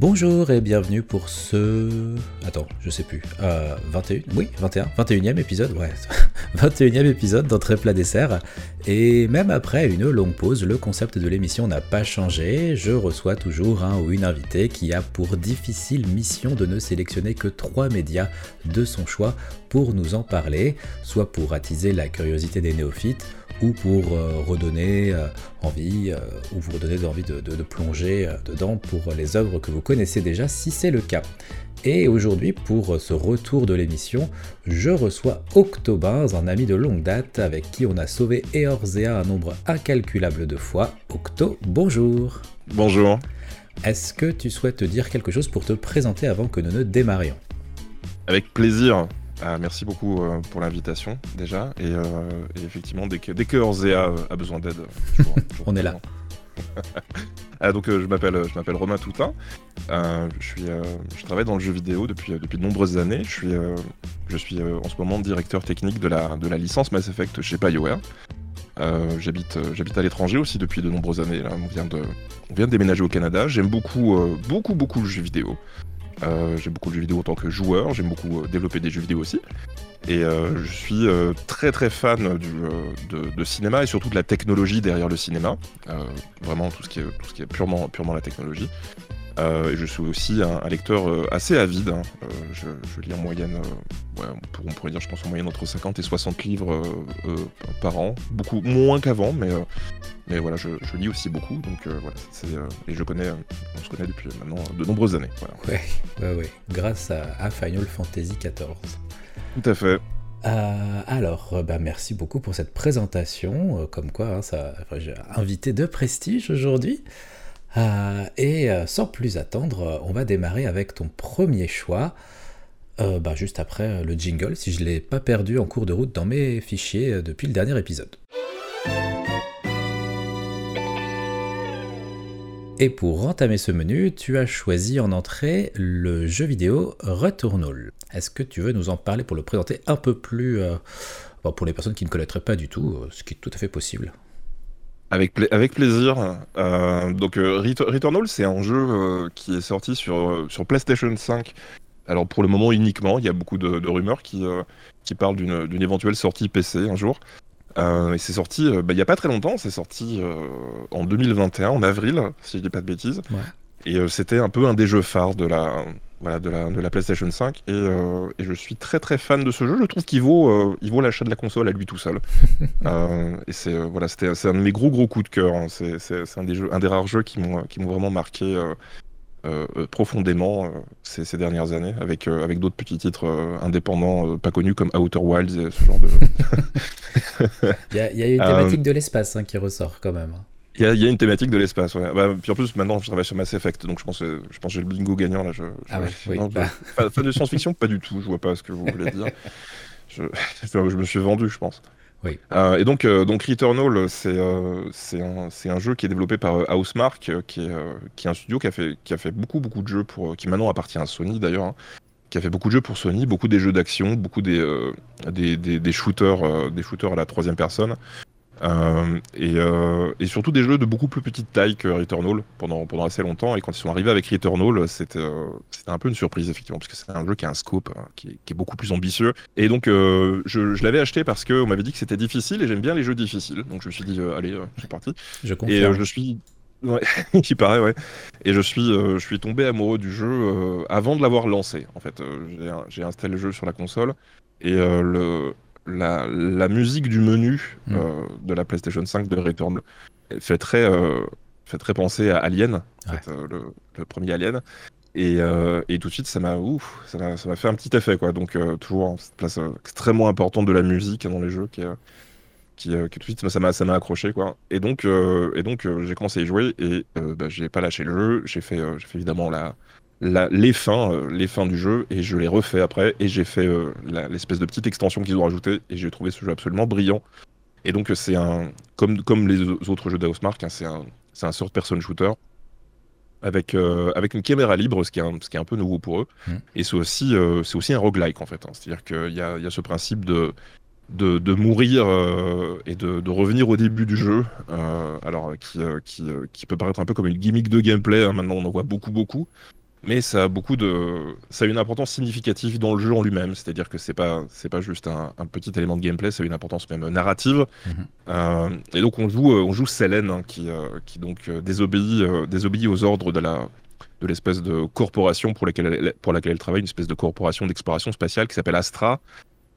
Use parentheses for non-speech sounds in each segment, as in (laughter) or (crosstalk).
Bonjour et bienvenue pour ce... Attends, je sais plus. Euh, 21 Oui, 21. 21e épisode, ouais. (laughs) 21e épisode d'entrée plat dessert. Et même après une longue pause, le concept de l'émission n'a pas changé. Je reçois toujours un ou une invitée qui a pour difficile mission de ne sélectionner que trois médias de son choix pour nous en parler, soit pour attiser la curiosité des néophytes, ou pour euh, redonner euh, envie, euh, ou vous redonner envie de plonger dedans pour les œuvres que vous connaissez déjà, si c'est le cas. Et aujourd'hui, pour ce retour de l'émission, je reçois Octobins, un ami de longue date avec qui on a sauvé Eorzea un nombre incalculable de fois. Octo, bonjour Bonjour Est-ce que tu souhaites dire quelque chose pour te présenter avant que nous ne démarrions? Avec plaisir ah, merci beaucoup euh, pour l'invitation déjà. Et, euh, et, effectivement, dès que, dès que Orzea a besoin d'aide, (laughs) on est là. Ah, donc euh, je m'appelle je m'appelle Romain Toutin. je suis je travaille dans le jeu vidéo depuis depuis de nombreuses années. Je suis je suis en ce moment directeur technique de la de la licence Mass Effect chez BioWare. j'habite j'habite à l'étranger aussi depuis de nombreuses années. On vient de on vient de déménager au Canada. J'aime beaucoup beaucoup beaucoup le jeu vidéo. Euh, j'aime beaucoup le jeu vidéo en tant que joueur, j'aime beaucoup euh, développer des jeux vidéo aussi. Et euh, je suis très très fan du, de, cinéma et surtout de la technologie derrière le cinéma. vraiment tout ce qui est, purement, purement la technologie. et je suis aussi un, lecteur assez avide. Hein. Je, lis en moyenne, on, pourrait dire, je pense en moyenne entre 50 et 60 livres par an. Beaucoup moins qu'avant, mais mais voilà, je, lis aussi beaucoup, donc euh, euh, et je connais, on se connaît depuis maintenant de nombreuses années. Ouais, ouais, ouais, grâce à, Final Fantasy XIV. Tout à fait. Euh, alors, bah, merci beaucoup pour cette présentation, comme quoi hein, ça, j'ai invité de prestige aujourd'hui. et sans plus attendre, on va démarrer avec ton premier choix. Bah, juste après le jingle, si je ne l'ai pas perdu en cours de route dans mes fichiers depuis le dernier épisode. Et pour entamer ce menu, tu as choisi en entrée le jeu vidéo Returnal. Est-ce que tu veux nous en parler pour le présenter un peu plus euh, pour les personnes qui ne connaîtraient pas du tout, euh, ce qui est tout à fait possible? Avec, plaisir. Euh, donc Returnal, c'est un jeu qui est sorti sur, PlayStation 5. Alors pour le moment uniquement, il y a beaucoup de, rumeurs qui parlent d'une éventuelle sortie PC un jour. Euh, et c'est sorti euh, bah, il n'y a pas très longtemps, c'est sorti euh, en 2021, en avril, si je dis pas de bêtises. Et c'était un peu un des jeux phares de la, voilà, de la, de la PlayStation 5. Et, et, je suis très très fan de ce jeu. Je trouve qu'il vaut, il vaut l'achat de la console à lui tout seul. (laughs) et c'est voilà, c'était un de mes gros gros coups de cœur. Hein. C'est un des jeux, un des rares jeux qui m'ont vraiment marqué euh, euh, profondément euh, ces, ces, dernières années, avec, avec d'autres petits titres indépendants pas connus comme Outer Wilds et ce genre de. (laughs) Il y, a, y, a une thématique de l'espace hein, qui ressort quand même. Il y, a, y, a une thématique de l'espace, ouais. Bah, puis en plus, maintenant, je travaille sur Mass Effect, donc je pense, je pense que j'ai le bingo gagnant là. Je, ah ouais, oui, bah. De science-fiction, pas du tout, je vois pas ce que vous voulez dire. (laughs) je, (laughs) je me suis vendu, je pense. Euh, et donc, euh, donc Returnal, c'est euh, un, un, jeu qui est développé par Housemark, qui est, qui est un studio qui a, fait, qui a fait beaucoup, beaucoup de jeux, pour, qui maintenant appartient à Sony d'ailleurs, hein, qui a fait beaucoup de jeux pour Sony, beaucoup des jeux d'action, beaucoup des, des, des, shooters, des shooters à la troisième personne. Euh, et, euh, et, surtout des jeux de beaucoup plus petite taille que Returnal pendant, pendant assez longtemps. Et quand ils sont arrivés avec Returnal, c'était euh, un peu une surprise, effectivement, parce que c'est un jeu qui a un scope hein, qui, est, qui, est, beaucoup plus ambitieux. Et donc, je, je l'avais acheté parce qu'on m'avait dit que c'était difficile et j'aime bien les jeux difficiles. Donc, je me suis dit, allez, c'est parti. Je et je suis. Ouais, (laughs) il paraît, ouais. Et je suis, je suis tombé amoureux du jeu avant de l'avoir lancé. En fait, j'ai installé le jeu sur la console et le, la, musique du menu mm. euh, de la PlayStation 5 de Return fait très, euh, fait très penser à Alien, euh, le, premier Alien. Et, tout de suite, ça m'a ça m'a fait un petit effet. Quoi. Donc, toujours cette place extrêmement importante de la musique dans les jeux qui, qui, tout de suite, ça m'a accroché. Quoi. Et donc, et donc j'ai commencé à y jouer et bah, j'ai pas lâché le jeu. J'ai fait, fait évidemment la, les fins, euh, les fins du jeu, et je l'ai refait après, et j'ai fait euh, l'espèce de petite extension qu'ils ont rajoutée, et j'ai trouvé ce jeu absolument brillant. Et donc c'est un, comme, comme les autres jeux d'Housemark, hein, c'est un, un sort person shooter avec, euh, avec une caméra libre, ce qui est un, ce qui est un peu nouveau pour eux. Mmh. Et c'est aussi, c'est aussi un roguelike en fait. Hein. C'est-à-dire qu'il y a, y a ce principe de, de, de mourir et de, de, revenir au début du jeu, alors qui, qui, qui, peut paraître un peu comme une gimmick de gameplay. Hein. Maintenant, on en voit beaucoup, beaucoup. Mais ça a beaucoup de, ça a une importance significative dans le jeu en lui-même. C'est-à-dire que c'est pas, c'est pas juste un, petit élément de gameplay, ça a une importance même narrative. Mhm. Euh, et donc on joue, euh, on joue Selene, hein, qui, euh, qui donc désobéit, désobéit aux ordres de la, de l'espèce de corporation pour laquelle, elle, pour laquelle elle travaille, une espèce de corporation d'exploration spatiale qui s'appelle Astra.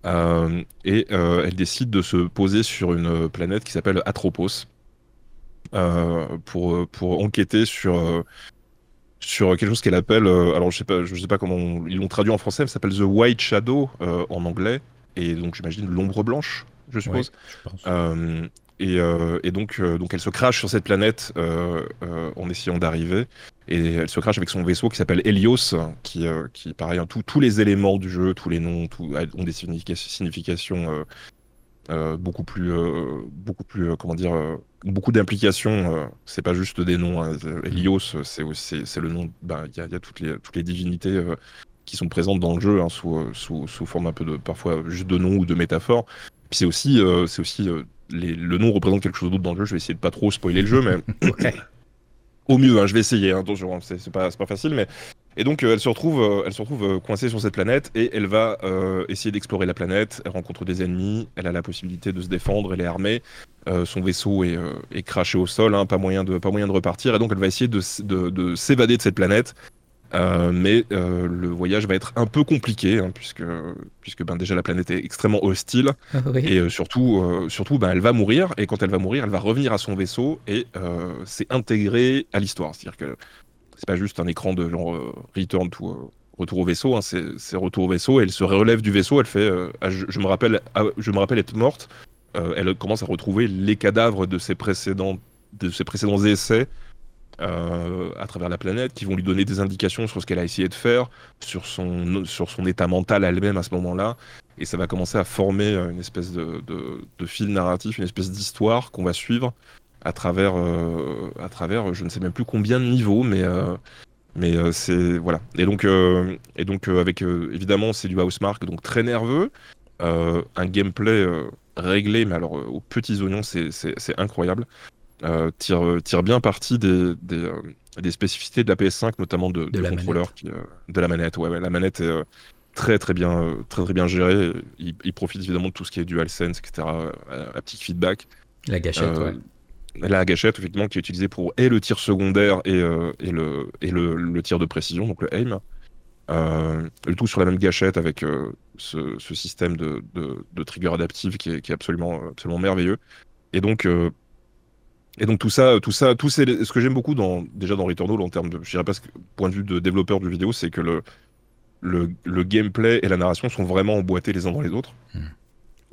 et elle décide de se poser sur une planète qui s'appelle Atropos. pour, pour enquêter sur, sur quelque chose qu'elle appelle, euh, alors je sais pas, je sais pas comment ils l'ont traduit en français, mais ça s'appelle The White Shadow euh, en anglais, et donc j'imagine l'ombre blanche, je suppose. Euh, et, et, donc, donc elle se crache sur cette planète en essayant d'arriver, et elle se crache avec son vaisseau qui s'appelle Helios, qui, qui pareil, hein, tous les éléments du jeu, tous les noms, tout, ont des significations euh, beaucoup plus, euh, beaucoup plus, euh, comment dire, beaucoup d'implications. c'est pas juste des noms. Hein. Helios, c'est c'est le nom. Ben, il y, a, toutes les, toutes les divinités qui sont présentes dans le jeu hein, sous, sous, sous, forme un peu de, parfois juste de noms ou de métaphores. Puis c'est aussi, c'est aussi les, le nom représente quelque chose d'autre dans le jeu. Je vais essayer de pas trop spoiler le jeu, mais (laughs) au mieux, hein, je vais essayer. attention, c'est pas, pas facile, mais et donc euh, elle se retrouve, euh, elle se retrouve euh, coincée sur cette planète et elle va essayer d'explorer la planète. Elle rencontre des ennemis, elle a la possibilité de se défendre, elle est armée. son vaisseau est, craché au sol, hein, pas, moyen de, pas moyen de repartir. Et donc elle va essayer de, s'évader de cette planète. Mais le voyage va être un peu compliqué hein, puisque, puisque ben, déjà la planète est extrêmement hostile ah et surtout, surtout ben, elle va mourir et quand elle va mourir elle va revenir à son vaisseau et c'est intégré à l'histoire. C'est-à-dire que c'est pas juste un écran de genre euh, return to euh, retour au vaisseau, hein, c'est retour au vaisseau. elle se relève du vaisseau, elle fait, euh, ah, je, me rappelle, ah, je me rappelle être morte. elle commence à retrouver les cadavres de ses précédents, de ses précédents essais à travers la planète, qui vont lui donner des indications sur ce qu'elle a essayé de faire, sur son, sur son état mental elle-même à ce moment-là. Et ça va commencer à former une espèce de, de, fil narratif, une espèce d'histoire qu'on va suivre à travers, euh, à travers, je ne sais même plus combien de niveaux, mais euh, mais euh, c'est voilà. Et donc et donc avec évidemment c'est du housemark, donc très nerveux, un gameplay réglé, mais alors aux petits oignons, c'est incroyable. Tire, tire bien parti des, des, des, spécificités de la PS5, notamment de, de, contrôleur, qui, de la manette. Ouais, ouais la manette est très très bien, très très bien gérée. Il, profite évidemment de tout ce qui est DualSense, etc. petit feedback. La gâchette, ouais la gâchette effectivement qui est utilisée pour et le tir secondaire et, euh, et, le, et le, tir de précision, donc le aim. Euh, le tout sur la même gâchette avec euh, ce, système de, de, trigger adaptive qui est, qui est, absolument, absolument merveilleux. Et donc, et donc tout ça, tout ça, tout ce que j'aime beaucoup dans, déjà dans Returnal en termes de, je dirais pas point de vue de développeur du vidéo, c'est que le, le, le, gameplay et la narration sont vraiment emboîtés les uns dans les autres. Hmm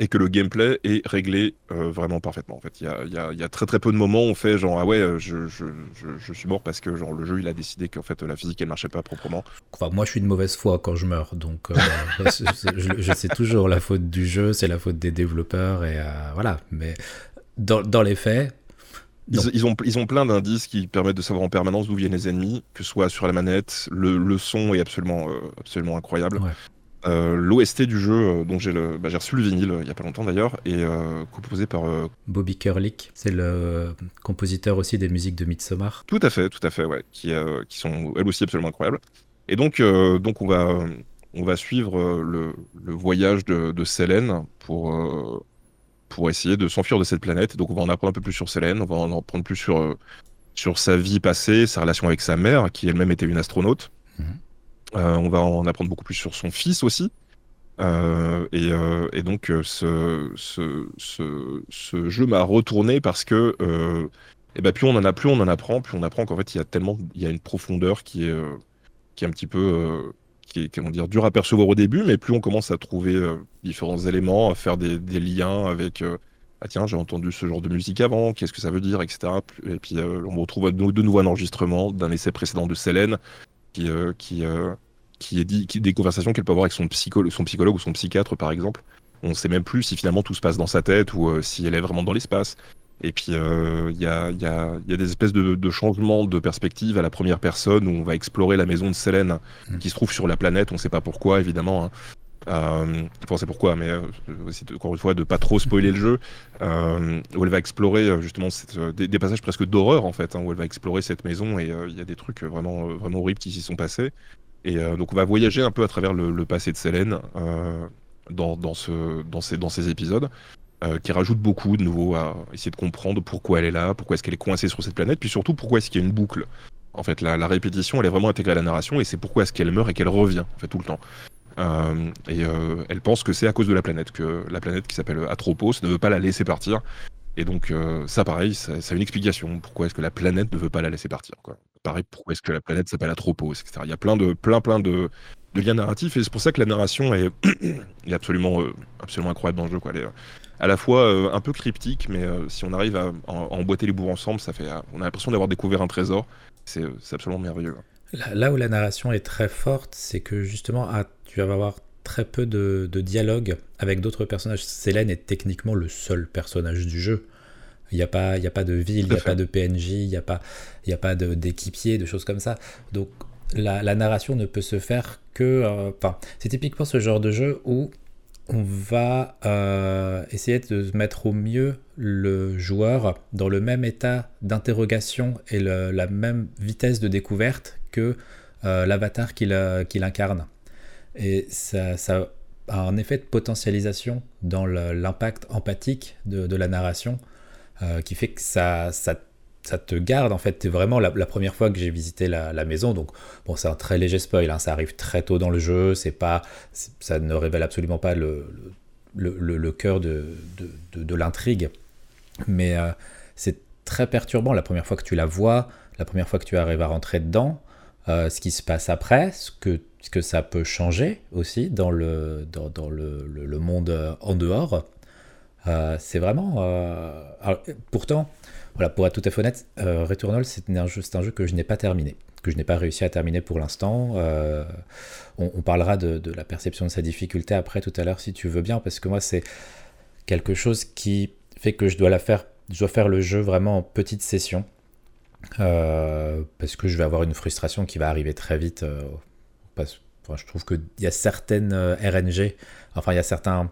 et que le gameplay est réglé euh, vraiment parfaitement. En fait, il y a, y, y a, très très peu de moments où on fait genre ah ouais, euh, je, je, je, suis mort parce que genre le jeu il a décidé qu'en fait la physique elle marchait pas proprement. Enfin, moi je suis de mauvaise foi quand je meurs, donc euh, (laughs) je, sais toujours la faute du jeu, c'est la faute des développeurs et voilà. Mais dans, dans les faits. Ils, ils, ont, ils ont plein d'indices qui permettent de savoir en permanence d'où viennent les ennemis, que ce soit sur la manette, le, le son est absolument, absolument incroyable. Ouais. Euh, L'OST du jeu, euh, dont j'ai bah, reçu le vinyle euh, il y a pas longtemps d'ailleurs, est composé par Bobby Kurlick, c'est le compositeur aussi des musiques de Midsommar. Tout à fait, tout à fait, ouais, qui, qui sont elles aussi absolument incroyables. Et donc, donc on va on va suivre le, le voyage de, de Selene pour pour essayer de s'enfuir de cette planète. Donc on va en apprendre un peu plus sur Selene, on va en apprendre plus sur sur sa vie passée, sa relation avec sa mère, qui elle-même était une astronaute. Mhm. Euh, on va en apprendre beaucoup plus sur son fils aussi. Euh, euh, et, donc ce, ce, jeu m'a retourné parce que et eh ben, plus on en a, plus on en apprend, plus on apprend qu'en fait il y a tellement, il y a une profondeur qui est, qui est un petit peu, qui est comment dire, dur à percevoir au début, mais plus on commence à trouver différents éléments, à faire des, liens avec ah tiens, j'ai entendu ce genre de musique avant, qu'est-ce que ça veut dire, etc. Et puis on retrouve de nouveau un enregistrement d'un essai précédent de Célène qui, euh, qui, euh, qui est dit, qui, des conversations qu'elle peut avoir avec son, psychologue, son psychologue ou son psychiatre, par exemple. On ne sait même plus si finalement tout se passe dans sa tête ou euh, si elle est vraiment dans l'espace. Et puis, il y, a, y, a, y, a, des espèces de, de, changements de perspective à la première personne où on va explorer la maison de Selene mm. qui se trouve sur la planète, on ne sait pas pourquoi, évidemment. Hein. Euh, enfin, c'est pourquoi, mais euh, aussi, encore une fois, de pas trop spoiler le jeu, euh, où elle va explorer euh, justement cette, euh, des, des passages presque d'horreur en fait, hein, où elle va explorer cette maison et euh, il y a des trucs vraiment, euh, vraiment horribles qui s'y sont passés. Et euh, donc on va voyager un peu à travers le, le passé de Selene euh, dans, dans, ce, dans, ces, dans ces épisodes, euh, qui rajoutent beaucoup de nouveau à essayer de comprendre pourquoi elle est là, pourquoi est-ce qu'elle est coincée sur cette planète, puis surtout pourquoi est-ce qu'il y a une boucle. En fait, la, répétition, elle est vraiment intégrée à la narration et c'est pourquoi est-ce qu'elle meurt et qu'elle revient en fait tout le temps. Euh, et euh, elle pense que c'est à cause de la planète, que la planète qui s'appelle Atropos ne veut pas la laisser partir. Et donc ça, pareil, ça, a une explication. Pourquoi est-ce que la planète ne veut pas la laisser partir. Pareil, pourquoi est-ce que la planète s'appelle Atropos, etc. Il y a plein de, plein, plein de, liens narratifs et c'est pour ça que la narration est, (coughs) est absolument, absolument incroyable dans le jeu. Quoi. Elle est à la fois euh, un peu cryptique, mais euh, si on arrive à, à emboîter les bouts ensemble, ça fait, euh, on a l'impression d'avoir découvert un trésor. C'est euh, absolument merveilleux. Là, où la narration est très forte, c'est que justement, ah, tu vas avoir très peu de, de dialogue avec d'autres personnages. Célène est techniquement le seul personnage du jeu. Il n'y a, pas- il y a pas de ville, il n'y a pas de PNJ, il n'y a pas, il y a pas de- d'équipier, de, choses comme ça. Donc la, la narration ne peut se faire que... euh, Enfin, c'est typiquement ce genre de jeu où on va euh, essayer de mettre au mieux le joueur dans le même état d'interrogation et la même vitesse de découverte que euh, l'avatar qu'il euh, qu'il incarne. Et ça, a un effet de potentialisation dans l'impact empathique de, la narration qui fait que ça, ça, ça te garde en fait. T'es vraiment la, première fois que j'ai visité la, maison, donc bon, c'est un très léger spoil, hein, ça arrive très tôt dans le jeu, c'est pas, c'est- ça ne révèle absolument pas le, le, le- cœur de, de, de- l'intrigue, mais euh, c'est très perturbant la première fois que tu la vois, la première fois que tu arrives à rentrer dedans, euh, ce qui se passe après, ce que, ce que ça peut changer aussi dans le, dans, dans le, monde euh, en dehors. C'est vraiment. pourtant, voilà, pour être tout à fait honnête, euh, Returnal, c'est un, jeu, que je n'ai pas terminé, que je n'ai pas réussi à terminer pour l'instant. Euh, on, parlera de, la perception de sa difficulté après tout à l'heure si tu veux bien, parce que moi, c'est quelque chose qui fait que je dois faire, le jeu vraiment en petite session. Euh, parce que je vais avoir une frustration qui va arriver très vite. je trouve qu'il y a certaines RNG, enfin il y a certains,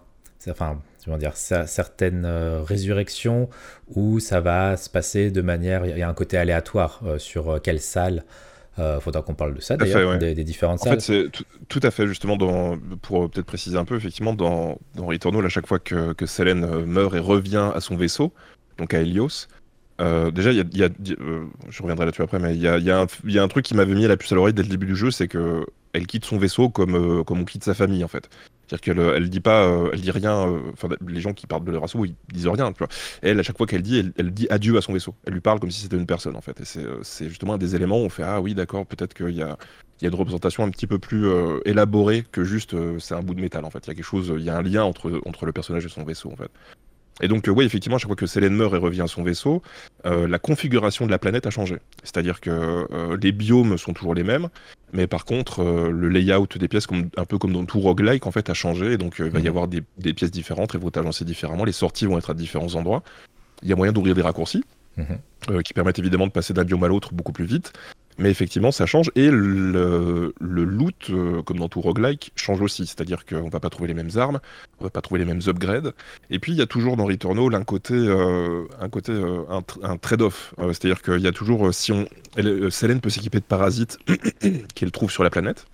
enfin comment dire, cer- certaines euh, résurrections où ça va se passer de manière, il y a un côté aléatoire euh, sur euh, quelle salle. Euh, faudra qu'on parle de ça d'ailleurs, ouais. des, des différentes En salles. fait, c'est tout, tout à fait justement dans, pour peut-être préciser un peu, effectivement, dans, dans Returnal, à chaque fois que, que Selene meurt et revient à son vaisseau, donc à Helios, euh, déjà, il y a, y je reviendrai là-dessus après, mais il y a, il y a un, il y a un truc qui m'avait mis la puce à l'oreille dès le début du jeu, c'est que elle quitte son vaisseau comme, euh, comme on quitte sa famille, en fait. C'est-à-dire qu'elle euh, elle dit pas, euh, elle dit rien. euh, Enfin, les gens qui parlent de leur vaisseau, ils disent rien. Tu vois. Elle, à chaque fois qu'elle dit, elle, elle dit adieu à son vaisseau. Elle lui parle comme si c'était une personne, en fait. Et c'est euh, c'est justement un des éléments où on fait ah oui, d'accord, peut-être qu'il y a il y a une représentation un petit peu plus euh, élaborée que juste euh, c'est un bout de métal en fait. Il y a quelque chose, il y a un lien entre, entre le personnage et son vaisseau en fait. Et donc, euh, oui, effectivement, à chaque fois que Selene meurt et revient à son vaisseau, euh, la configuration de la planète a changé. C'est-à-dire que euh, les biomes sont toujours les mêmes, mais par contre, le layout des pièces, comme, un peu comme dans tout roguelike, en fait, a changé. Et donc, il va y Mhm. avoir des, des pièces différentes, elles vont être agencées différemment, les sorties vont être à différents endroits. Il y a moyen d'ouvrir des raccourcis, Mhm. euh, qui permettent évidemment de passer d'un biome à l'autre beaucoup plus vite. Mais effectivement, ça change. Et le, loot, euh, comme dans tout roguelike, change aussi. C'est-à-dire qu'on va pas trouver les mêmes armes, on va pas trouver les mêmes upgrades. Et puis, il y a toujours dans Returnal un côté, euh, un, côté euh, un, un trade-off. C'est-à-dire qu'il y a toujours, si on. Selene peut s'équiper de parasites (coughs) qu'elle trouve sur la planète.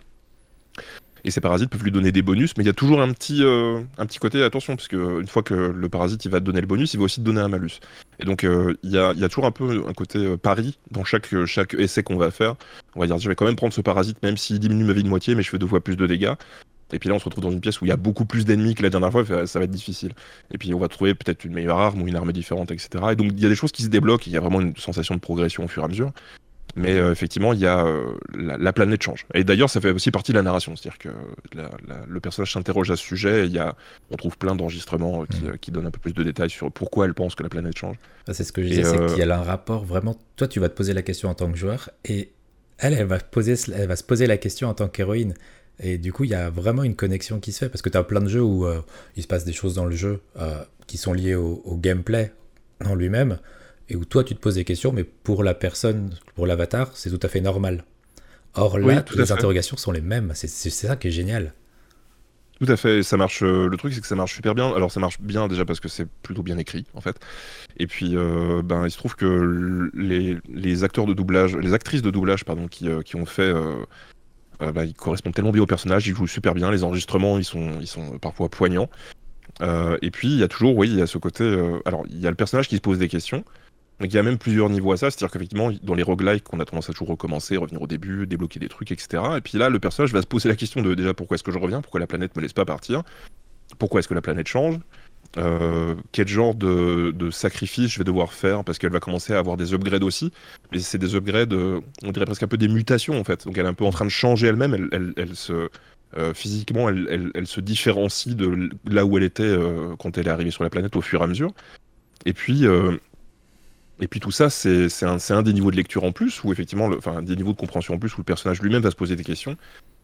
Et ces parasites peuvent lui donner des bonus, mais il y a toujours un petit, euh, côté, attention, parce que une fois que le parasite il va te donner le bonus, il va aussi te donner un malus. Et donc euh, il y, a, toujours un peu un côté euh, pari dans chaque, euh, chaque essai qu'on va faire. On va dire, je vais quand même prendre ce parasite, même s'il diminue ma vie de moitié, mais je fais deux fois plus de dégâts. Et puis là, on se retrouve dans une pièce où il y a beaucoup plus d'ennemis que la dernière fois, ça va être difficile. Et puis on va trouver peut-être une meilleure arme ou une arme différente, etc. Et donc il y a des choses qui se débloquent, il y a vraiment une sensation de progression au fur et à mesure. Mais euh, effectivement, il y a euh, la, la planète change. Et d'ailleurs, ça fait aussi partie de la narration, c'est-à-dire que la- la- le personnage s'interroge à ce sujet. Et y a, on trouve plein d'enregistrements euh, qui, Mm. qui donnent un peu plus de détails sur pourquoi elle pense que la planète change. Ah, C'est ce que je disais, c'est qu'il y a un rapport vraiment. Toi, tu vas te poser la question en tant que joueur, et elle, elle va, poser, elle va se poser la question en tant qu'héroïne. Et du coup, il y a vraiment une connexion qui se fait, parce que tu as plein de jeux où il se passe des choses dans le jeu qui sont liées au, au gameplay en lui-même, et où toi, tu te poses des questions, mais pour la personne, pour l'avatar, c'est tout à fait normal. Or là, Oui, tout à les fait. interrogations sont les mêmes. C'est ça qui est génial. Tout à fait, ça marche. Euh, le truc, c'est que ça marche super bien. Alors, ça marche bien déjà parce que c'est plutôt bien écrit, en fait. Et puis, euh, ben, il se trouve que les, les, acteurs de doublage, les actrices de doublage, pardon, qui, euh, qui ont fait, bah, ils correspondent tellement bien au personnage, ils jouent super bien. Les enregistrements, ils sont, ils sont parfois poignants. et puis, il y a toujours, oui, il y a ce côté. alors, il y a le personnage qui se pose des questions. Donc il y a même plusieurs niveaux à ça, c'est-à-dire qu'effectivement, dans les roguelikes, on a tendance à toujours recommencer, revenir au début, débloquer des trucs, etc. Et puis là, le personnage va se poser la question de déjà pourquoi est-ce que je reviens, pourquoi la planète me laisse pas partir, pourquoi est-ce que la planète change, euh, quel genre de, de, sacrifice je vais devoir faire, parce qu'elle va commencer à avoir des upgrades aussi, mais c'est des upgrades, euh, on dirait presque un peu des mutations en fait. Donc elle est un peu en train de changer elle-même, elle, se. Euh, physiquement, elle, se différencie de là où elle était quand elle est arrivée sur la planète au fur et à mesure. Et puis, et puis tout ça, c'est un, des niveaux de lecture en plus, ou effectivement, enfin, des niveaux de compréhension en plus, où le personnage lui-même va se poser des questions.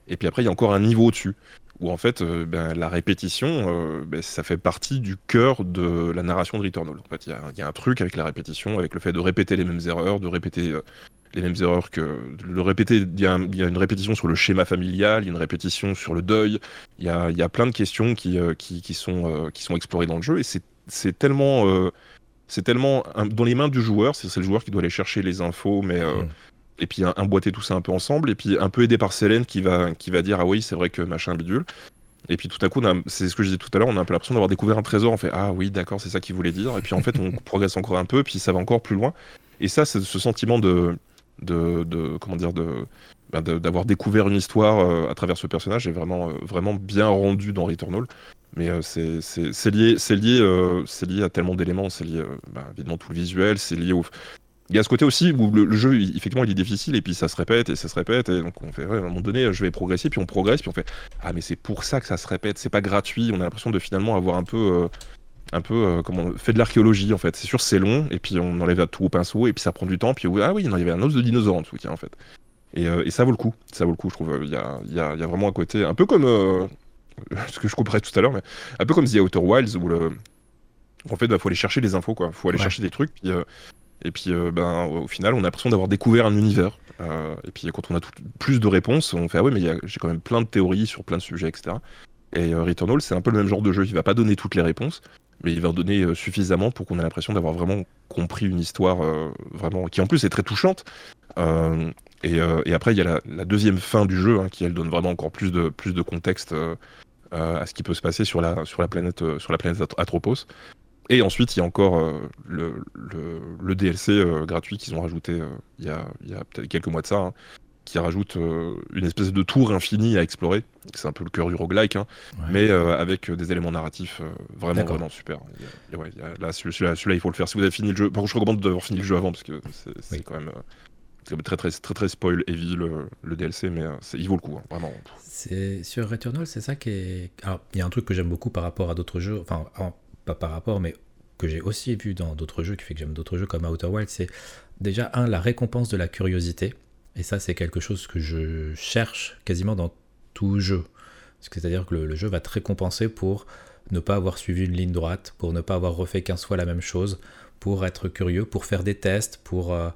Et puis après, il y a encore un niveau au-dessus, où en fait, euh, ben, la répétition, euh, ben, ça fait partie du cœur de la narration de Returnal. En fait, il y, a un truc avec la répétition, avec le fait de répéter les mêmes erreurs, de répéter euh, les mêmes erreurs que. Répéter, il y, a, une répétition sur le schéma familial, il y a une répétition sur le deuil, il y a, plein de questions qui sont explorées dans le jeu, et c'est tellement c'est tellement dans les mains du joueur, c'est le joueur qui doit aller chercher les infos, mais euh, mm. et puis emboîter tout ça un peu ensemble, et puis un peu aidé par Célène qui va qui va dire ah oui c'est vrai que machin bidule. Et puis tout à coup, c'est ce que je disais tout à l'heure, on a un peu l'impression d'avoir découvert un trésor. On fait ah oui d'accord c'est ça qu'il voulait dire. Et puis en fait on (laughs) progresse encore un peu, puis ça va encore plus loin. Et ça c'est ce sentiment de, de, de comment dire de bah, d'avoir découvert une histoire euh, à travers ce personnage est vraiment, euh, vraiment bien rendu dans Returnal. Mais euh, c'est lié, lié, euh, lié à tellement d'éléments. C'est lié, euh, bah, évidemment, tout le visuel. C'est lié au. Il y a ce côté aussi où le, jeu, effectivement, il est difficile et puis ça se répète et ça se répète. Et donc, on fait, à un moment donné, je vais progresser, puis on progresse, puis on fait Ah, mais c'est pour ça que ça se répète. C'est pas gratuit. On a l'impression de finalement avoir un peu. un peu comment fait de l'archéologie en fait c'est sûr c'est long et puis on enlève tout au pinceau et puis ça prend du temps puis ah oui il y avait un os de dinosaure en dessous en fait et, et, ça vaut le coup ça vaut le coup je trouve il y a, y, a, y a, vraiment un côté un peu comme ce que je comparais tout à l'heure, mais un peu comme The Outer Wilds où le... en fait, il bah, faut aller chercher des infos, quoi. Faut aller chercher des trucs, puis, euh, et puis euh, ben, au final, on a l'impression d'avoir découvert un univers. Euh, et puis quand on a plus de réponses, on fait ah ouais, mais j'ai quand même plein de théories sur plein de sujets, etc. Et Returnal, c'est un peu le même genre de jeu. Il va pas donner toutes les réponses, mais il va en donner suffisamment pour qu'on ait l'impression d'avoir vraiment compris une histoire vraiment qui en plus est très touchante. Et, et, après, il y a la, deuxième fin du jeu hein, qui elle donne vraiment encore plus de, plus de contexte euh, à ce qui peut se passer sur la, sur la planète, euh, sur la planète Atropos. Et ensuite, il y a encore euh, le, le, DLC gratuit qu'ils ont rajouté il y a, peut-être quelques mois de ça, hein, qui rajoute une espèce de tour infinie à explorer. C'est un peu le cœur du roguelike, hein, mais avec des éléments narratifs vraiment, vraiment super. là, celui-là, il faut le faire. Si vous avez fini le jeu, contre, je recommande d'avoir fini le jeu avant parce que c'est quand même très très très très spoil heavy le, le DLC, mais il vaut le coup, hein, vraiment. C'est sur Returnal, c'est ça qui est. Alors, il y a un truc que j'aime beaucoup par rapport à d'autres jeux, enfin, pas par rapport, mais que j'ai aussi vu dans d'autres jeux, qui fait que j'aime d'autres jeux comme Outer Wild, c'est déjà, un, la récompense de la curiosité. Et ça, c'est quelque chose que je cherche quasiment dans tout jeu. C'est-à-dire que le, jeu va te récompenser pour ne pas avoir suivi une ligne droite, pour ne pas avoir refait 15 fois la même chose, pour être curieux, pour faire des tests, pour, euh,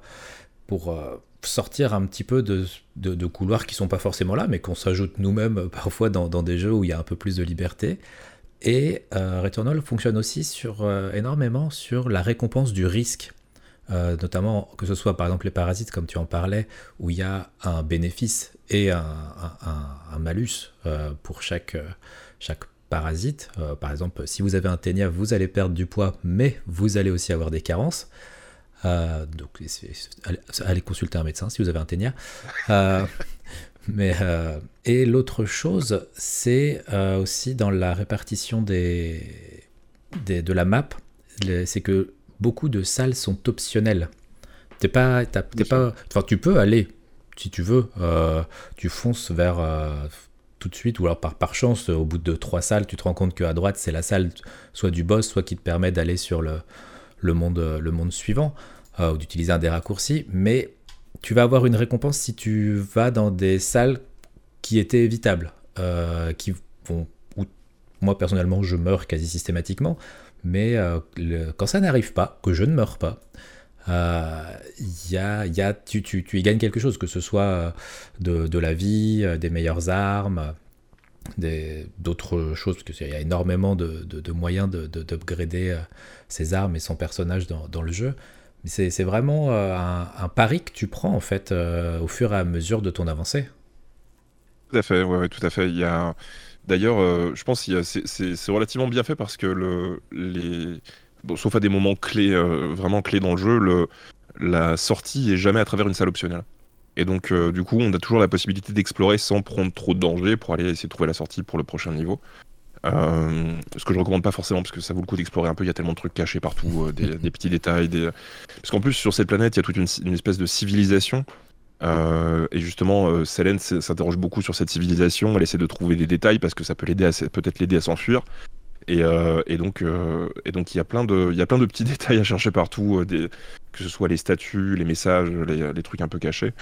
pour euh, sortir un petit peu de, de, couloirs qui sont pas forcément là, mais qu'on s'ajoute nous-mêmes euh, parfois dans, des jeux où il y a un peu plus de liberté. Et euh, Returnal fonctionne aussi sur, énormément sur la récompense du risque. notamment que ce soit par exemple les parasites comme tu en parlais, où il y a un bénéfice et un, un, malus pour chaque, chaque parasite. par exemple, si vous avez un ténia, vous allez perdre du poids, mais vous allez aussi avoir des carences. Euh, donc, allez, consulter un médecin si vous avez un ténia. (laughs) Euh, mais, euh, et l'autre chose, c'est aussi dans la répartition des, des de la map, c'est que beaucoup de salles sont optionnelles. T'es pas, pas, enfin, tu peux aller si tu veux. tu fonces vers tout de suite, ou alors par, par chance, au bout de trois salles, tu te rends compte qu'à droite, c'est la salle soit du boss, soit qui te permet d'aller sur le, le monde, le monde suivant, euh, ou d'utiliser un des raccourcis, mais tu vas avoir une récompense si tu vas dans des salles qui étaient évitables, euh, qui vont, où moi personnellement je meurs quasi systématiquement, mais euh, quand ça n'arrive pas, que je ne meurs pas, y a, y a, tu, tu, tu, y gagnes quelque chose, que ce soit de la vie, des meilleures armes, d'autres choses, parce qu'il y a énormément de, de, moyens d'upgrader de, ses armes et son personnage dans, le jeu. Mais c'est vraiment un, un, pari que tu prends en fait au fur et à mesure de ton avancée. Tout à fait, tout à fait. D'ailleurs, euh, je pense que c'est relativement bien fait parce que le, sauf à des moments clés, euh, vraiment clés dans le jeu, la sortie est jamais à travers une salle optionnelle. Et donc, euh, du coup, on a toujours la possibilité d'explorer sans prendre trop de danger pour aller essayer de trouver la sortie pour le prochain niveau. ce que je recommande pas forcément parce que ça vaut le coup d'explorer un peu. Il y a tellement de trucs cachés partout, (laughs) des, petits détails. Des... Parce qu'en plus, sur cette planète, il y a toute une espèce de civilisation euh, et justement, euh, Selene s'interroge beaucoup sur cette civilisation. Elle essaie de trouver des détails parce que ça peut l'aider peut-être l'aider à s'enfuir. Et, euh, et, donc, et donc, il y a plein de, il y a plein de petits (laughs) détails à chercher partout, des, que ce soit les statues, les messages, les, trucs un peu cachés.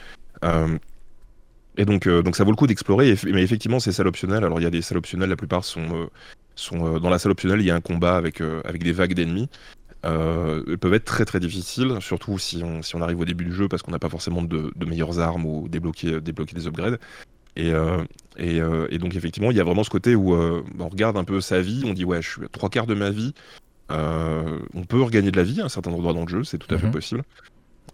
Et donc, donc, ça vaut le coup d'explorer. Mais effectivement, c'est salles optionnelles. Alors, il y a des salles optionnelles. La plupart sont, sont dans la salle optionnelle. Il y a un combat avec, avec des vagues d'ennemis euh, peuvent être très très difficiles, surtout si on, si on arrive au début du jeu parce qu'on n'a pas forcément de, de, meilleures armes ou débloquer, débloquer des upgrades. Et, euh, et, euh, et, donc effectivement, il y a vraiment ce côté où euh, on regarde un peu sa vie, on dit ouais, je suis à trois quarts de ma vie, on peut regagner de la vie à un certain endroit dans le jeu, c'est tout à fait mhm.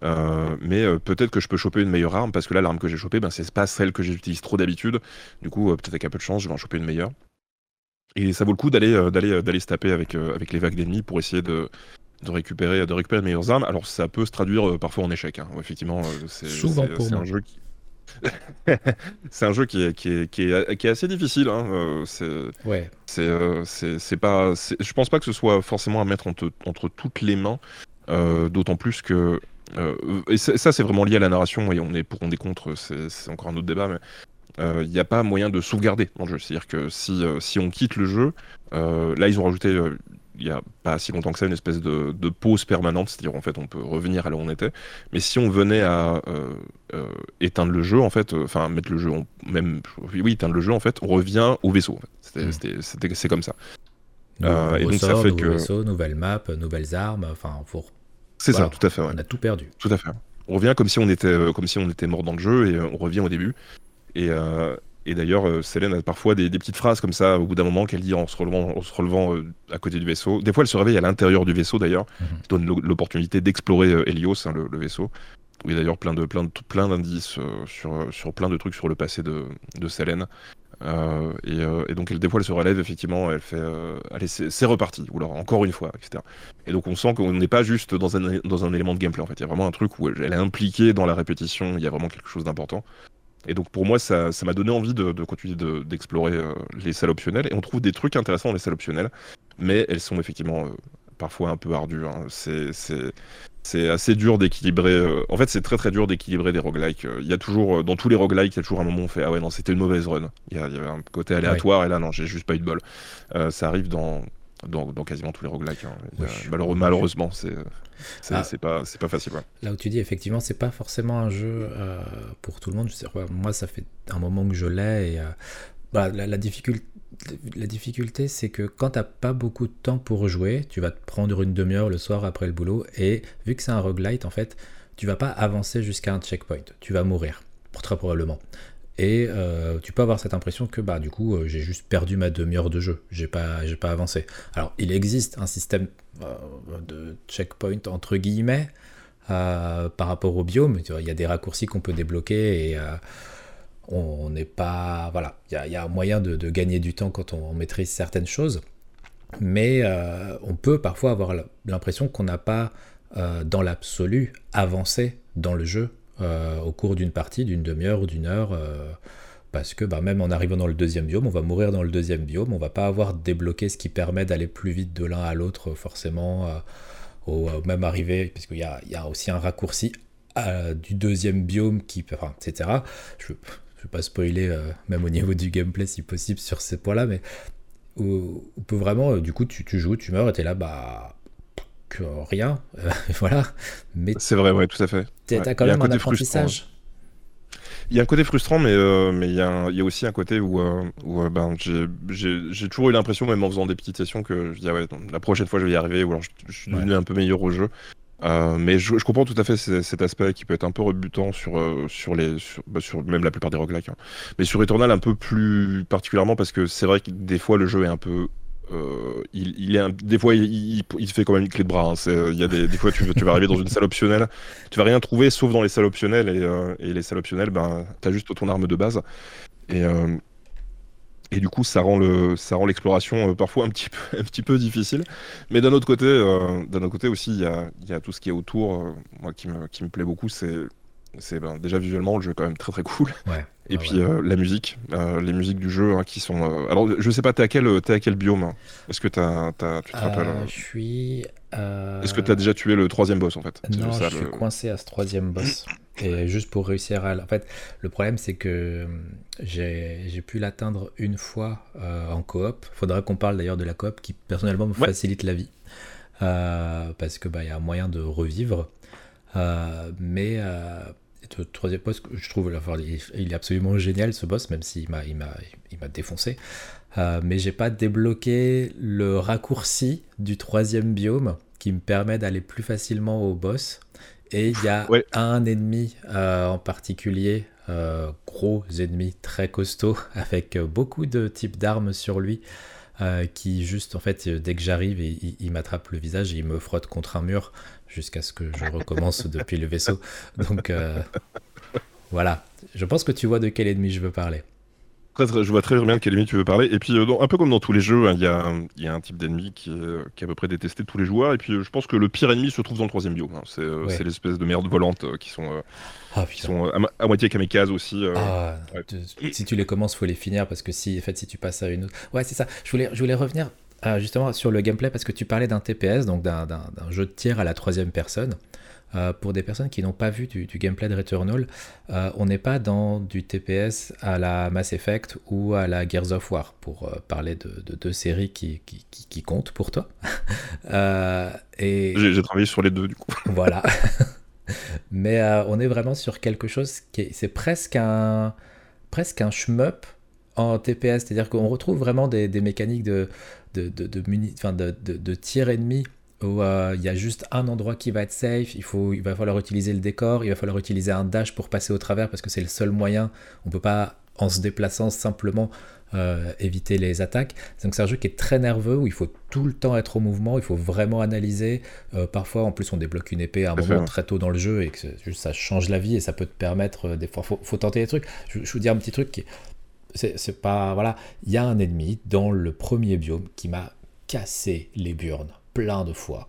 Possible. mais peut-être que je peux choper une meilleure arme parce que là l'arme que j'ai chopée ben, c'est pas celle que j'utilise trop d'habitude du coup peut-être avec un peu de chance je vais en choper une meilleure et ça vaut le coup d'aller d'aller d'aller se taper avec avec les vagues d'ennemis pour essayer de de récupérer, de récupérer les meilleures armes. Alors ça peut se traduire euh, parfois en échec. Hein. Effectivement, euh, c'est souvent pour un jeu qui (laughs) c'est un jeu qui est, qui est, qui est, qui est assez difficile. Hein. Euh, c'est ouais. c'est pas. Je pense pas que ce soit forcément à mettre entre, entre toutes les mains. D'autant plus que. Et ça, c'est vraiment lié à la narration. Et on est pour, on est contre. C'est encore un autre débat. Mais il n'y a pas moyen de sauvegarder dans le jeu. C'est-à-dire que si, si on quitte le jeu, là ils ont rajouté il n'y a pas si longtemps que ça une espèce de, pause permanente, c'est-à-dire en fait on peut revenir à là où on était. Mais si on venait à euh, euh, éteindre le jeu, en fait, euh, enfin mettre le jeu, même oui éteindre le jeu, en fait, on revient au vaisseau. Hmm. c'est comme ça. et donc ça fait que vaisseau, nouvelle map, nouvelles armes, enfin pour. C'est ça, tout à fait. On a tout perdu. Tout à fait. On revient comme si on était comme si on était mort dans le jeu et on revient au début. Et, et d'ailleurs, euh, Célène a parfois des, petites phrases comme ça au bout d'un moment qu'elle dit en se relevant, en se relevant euh, à côté du vaisseau. Des fois, elle se réveille à l'intérieur du vaisseau d'ailleurs, qui mhm. donne l'opportunité d'explorer euh, Helios, hein, le, vaisseau. Oui, d'ailleurs plein de plein de, plein d'indices sur, sur plein de trucs sur le passé de, de Selene. et, donc elle, des fois elle se relève effectivement, elle fait allez c'est reparti ou alors encore une fois, etc. Et donc on sent qu'on n'est pas juste dans un, dans un élément de gameplay en fait, il y a vraiment un truc où elle est impliquée dans la répétition, il y a vraiment quelque chose d'important. Et donc pour moi, ça m'a donné envie de, continuer d'explorer euh, les salles optionnelles. Et on trouve des trucs intéressants dans les salles optionnelles, mais elles sont effectivement euh, parfois un peu ardues. Hein. C'est assez dur d'équilibrer. Euh, en fait, c'est très très dur d'équilibrer des roguelikes. Il y a toujours, dans tous les roguelikes, il y a toujours un moment où on fait Ah ouais, non, c'était une mauvaise run. Il y, a, un côté aléatoire, et là, non, j'ai juste pas eu de bol. ça arrive dans, dans, quasiment tous les roguelikes. Hein. malheureusement, c'est ah. c'est pas, pas facile. Là où tu dis, effectivement, c'est pas forcément un jeu euh, pour tout le monde. Je sais, moi, ça fait un moment que je l'ai. Et euh, la, difficulté, la difficulté c'est que quand t'as pas beaucoup de temps pour jouer, tu vas te prendre une demi-heure le soir après le boulot. Et vu que c'est un roguelite, en fait, tu vas pas avancer jusqu'à un checkpoint. Tu vas mourir, très probablement. Et euh, tu peux avoir cette impression que bah, du coup, euh, j'ai juste perdu ma demi-heure de jeu, j'ai pas, pas avancé. Alors, il existe un système euh, de checkpoint entre guillemets par rapport au biome. Il y a des raccourcis qu'on peut débloquer et on n'est pas. Voilà, il y, a, un moyen de, gagner du temps quand on, maîtrise certaines choses. Mais on peut parfois avoir l'impression qu'on n'a pas, dans l'absolu, avancé dans le jeu euh, au cours d'une partie, d'une demi-heure ou d'une heure. Euh, parce que bah, même en arrivant dans le deuxième biome, on va mourir dans le deuxième biome, on va pas avoir débloqué ce qui permet d'aller plus vite de l'un à l'autre forcément, euh, au même arriver, puisqu'il y a, y a aussi un raccourci du deuxième biome, qui, enfin, etc. Je ne vais pas spoiler, même au niveau du gameplay si possible, sur ces points-là, mais on peut vraiment, du coup, tu, tu joues, tu meurs et tu es là, bah rien, euh, (laughs) voilà. Mais c'est vrai, ouais, tout à fait. T'as quand même un, apprentissage. Il y a un côté frustrant, mais euh, mais il y, a il y, a aussi un côté où, euh, où ben, j'ai toujours eu l'impression, même en faisant des petites sessions, que je dis ah ouais, la prochaine fois je vais y arriver, ou alors je, suis devenu un peu meilleur au jeu. Euh, mais je, comprends tout à fait cet aspect qui peut être un peu rebutant sur, euh, sur les sur, bah, sur même la plupart des roguelikes. hein. Mais sur Returnal un peu plus particulièrement parce que c'est vrai que des fois le jeu est un peu euh, il, est des fois il, il, fait quand même une clé de bras. hein. Il y a des, fois tu, tu vas arriver dans une salle optionnelle, tu vas rien trouver sauf dans les salles optionnelles et, et les salles optionnelles ben t'as juste ton arme de base et et du coup, ça rend le, ça rend l'exploration euh, parfois un petit peu, (laughs) un petit peu difficile. Mais d'un autre côté, euh, d'un autre côté aussi, il y a, y a tout ce qui est autour. euh, moi, qui me, qui me plaît beaucoup, c'est, c'est ben, déjà visuellement, le jeu est quand même très très cool. Ouais. Et puis ouais. la musique, les musiques du jeu hein, qui sont. Alors, je sais pas, t'es à quel, t'es à quel biome? hein? Est-ce que t'as, t'as- tu te rappelles? Je suis. Euh, Est-ce que t'as déjà tué le troisième boss en fait? Non, ça, je suis le- coincé à ce troisième boss. (coughs) Et juste pour réussir à... En fait, le problème, c'est que hum, j'ai pu l'atteindre une fois euh, en coop. Faudrait qu'on parle d'ailleurs de la coop qui, personnellement, me Ouais. facilite la vie. Euh, parce que bah, y a moyen de revivre. Euh, mais euh, le troisième boss, je trouve, enfin, il est- absolument génial ce boss, même s'il m'a il m'a il m'a défoncé. Euh, mais j'ai pas débloqué le raccourci du troisième biome qui me permet d'aller plus facilement au boss. Et il y a Ouais. un ennemi euh, en particulier, euh, gros ennemi très costaud, (laughs) avec beaucoup de types d'armes sur lui, qui juste en fait, dès que j'arrive, il, il- il m'attrape le visage et il me frotte contre un mur jusqu'à ce que je recommence (laughs) depuis le vaisseau. Donc voilà, je pense que tu vois de quel ennemi je veux parler. Je vois très bien de quel ennemi tu veux parler. Et puis, euh, dans- un peu comme dans tous les jeux, hein, il y a, un- il y a un type d'ennemi qui, est, euh, qui est à peu près détesté de tous les joueurs. Et puis, euh, je pense que le pire ennemi se trouve dans le troisième biome. hein. C'est Ouais. l'espèce de merde volante qui sont, Ah qui putain. sont à, moitié kamikazes aussi. Ah, ouais. si tu les commences, faut les finir parce que si, en fait, si tu passes à une autre. Ouais, c'est ça. Je voulais, je voulais revenir justement sur le gameplay parce que tu parlais d'un TPS, donc d'un jeu de tir à la troisième personne. Euh, pour des personnes qui n'ont pas vu du, du gameplay de Returnal, euh, on n'est pas dans du TPS à la Mass Effect ou à la Gears of War, pour euh, parler de, de deux séries qui, qui, qui- qui comptent pour toi. (laughs) Et J'ai travaillé sur les deux, du coup. (laughs) voilà. (laughs) Mais on est vraiment sur quelque chose qui est, c'est presque un, presque un shmup en TPS, c'est-à-dire qu'on retrouve vraiment des, des mécaniques de, de, de, de, muni- de, de tir ennemi où euh, il y a juste un endroit qui va être safe, il, faut, il va falloir utiliser le décor, il va falloir utiliser un dash pour passer au travers parce que c'est le seul moyen, on peut pas en se déplaçant simplement euh, éviter les attaques. Donc c'est un jeu qui est très nerveux où il faut tout le temps être au mouvement, il faut vraiment analyser. Euh, parfois en plus on débloque une épée à un moment très tôt dans le jeu et que juste ça change la vie et ça peut te permettre des fois faut, faut tenter des trucs. Je, je vous dis un petit truc qui c'est pas voilà, il y a un ennemi dans le premier biome qui m'a cassé les burnes plein de fois.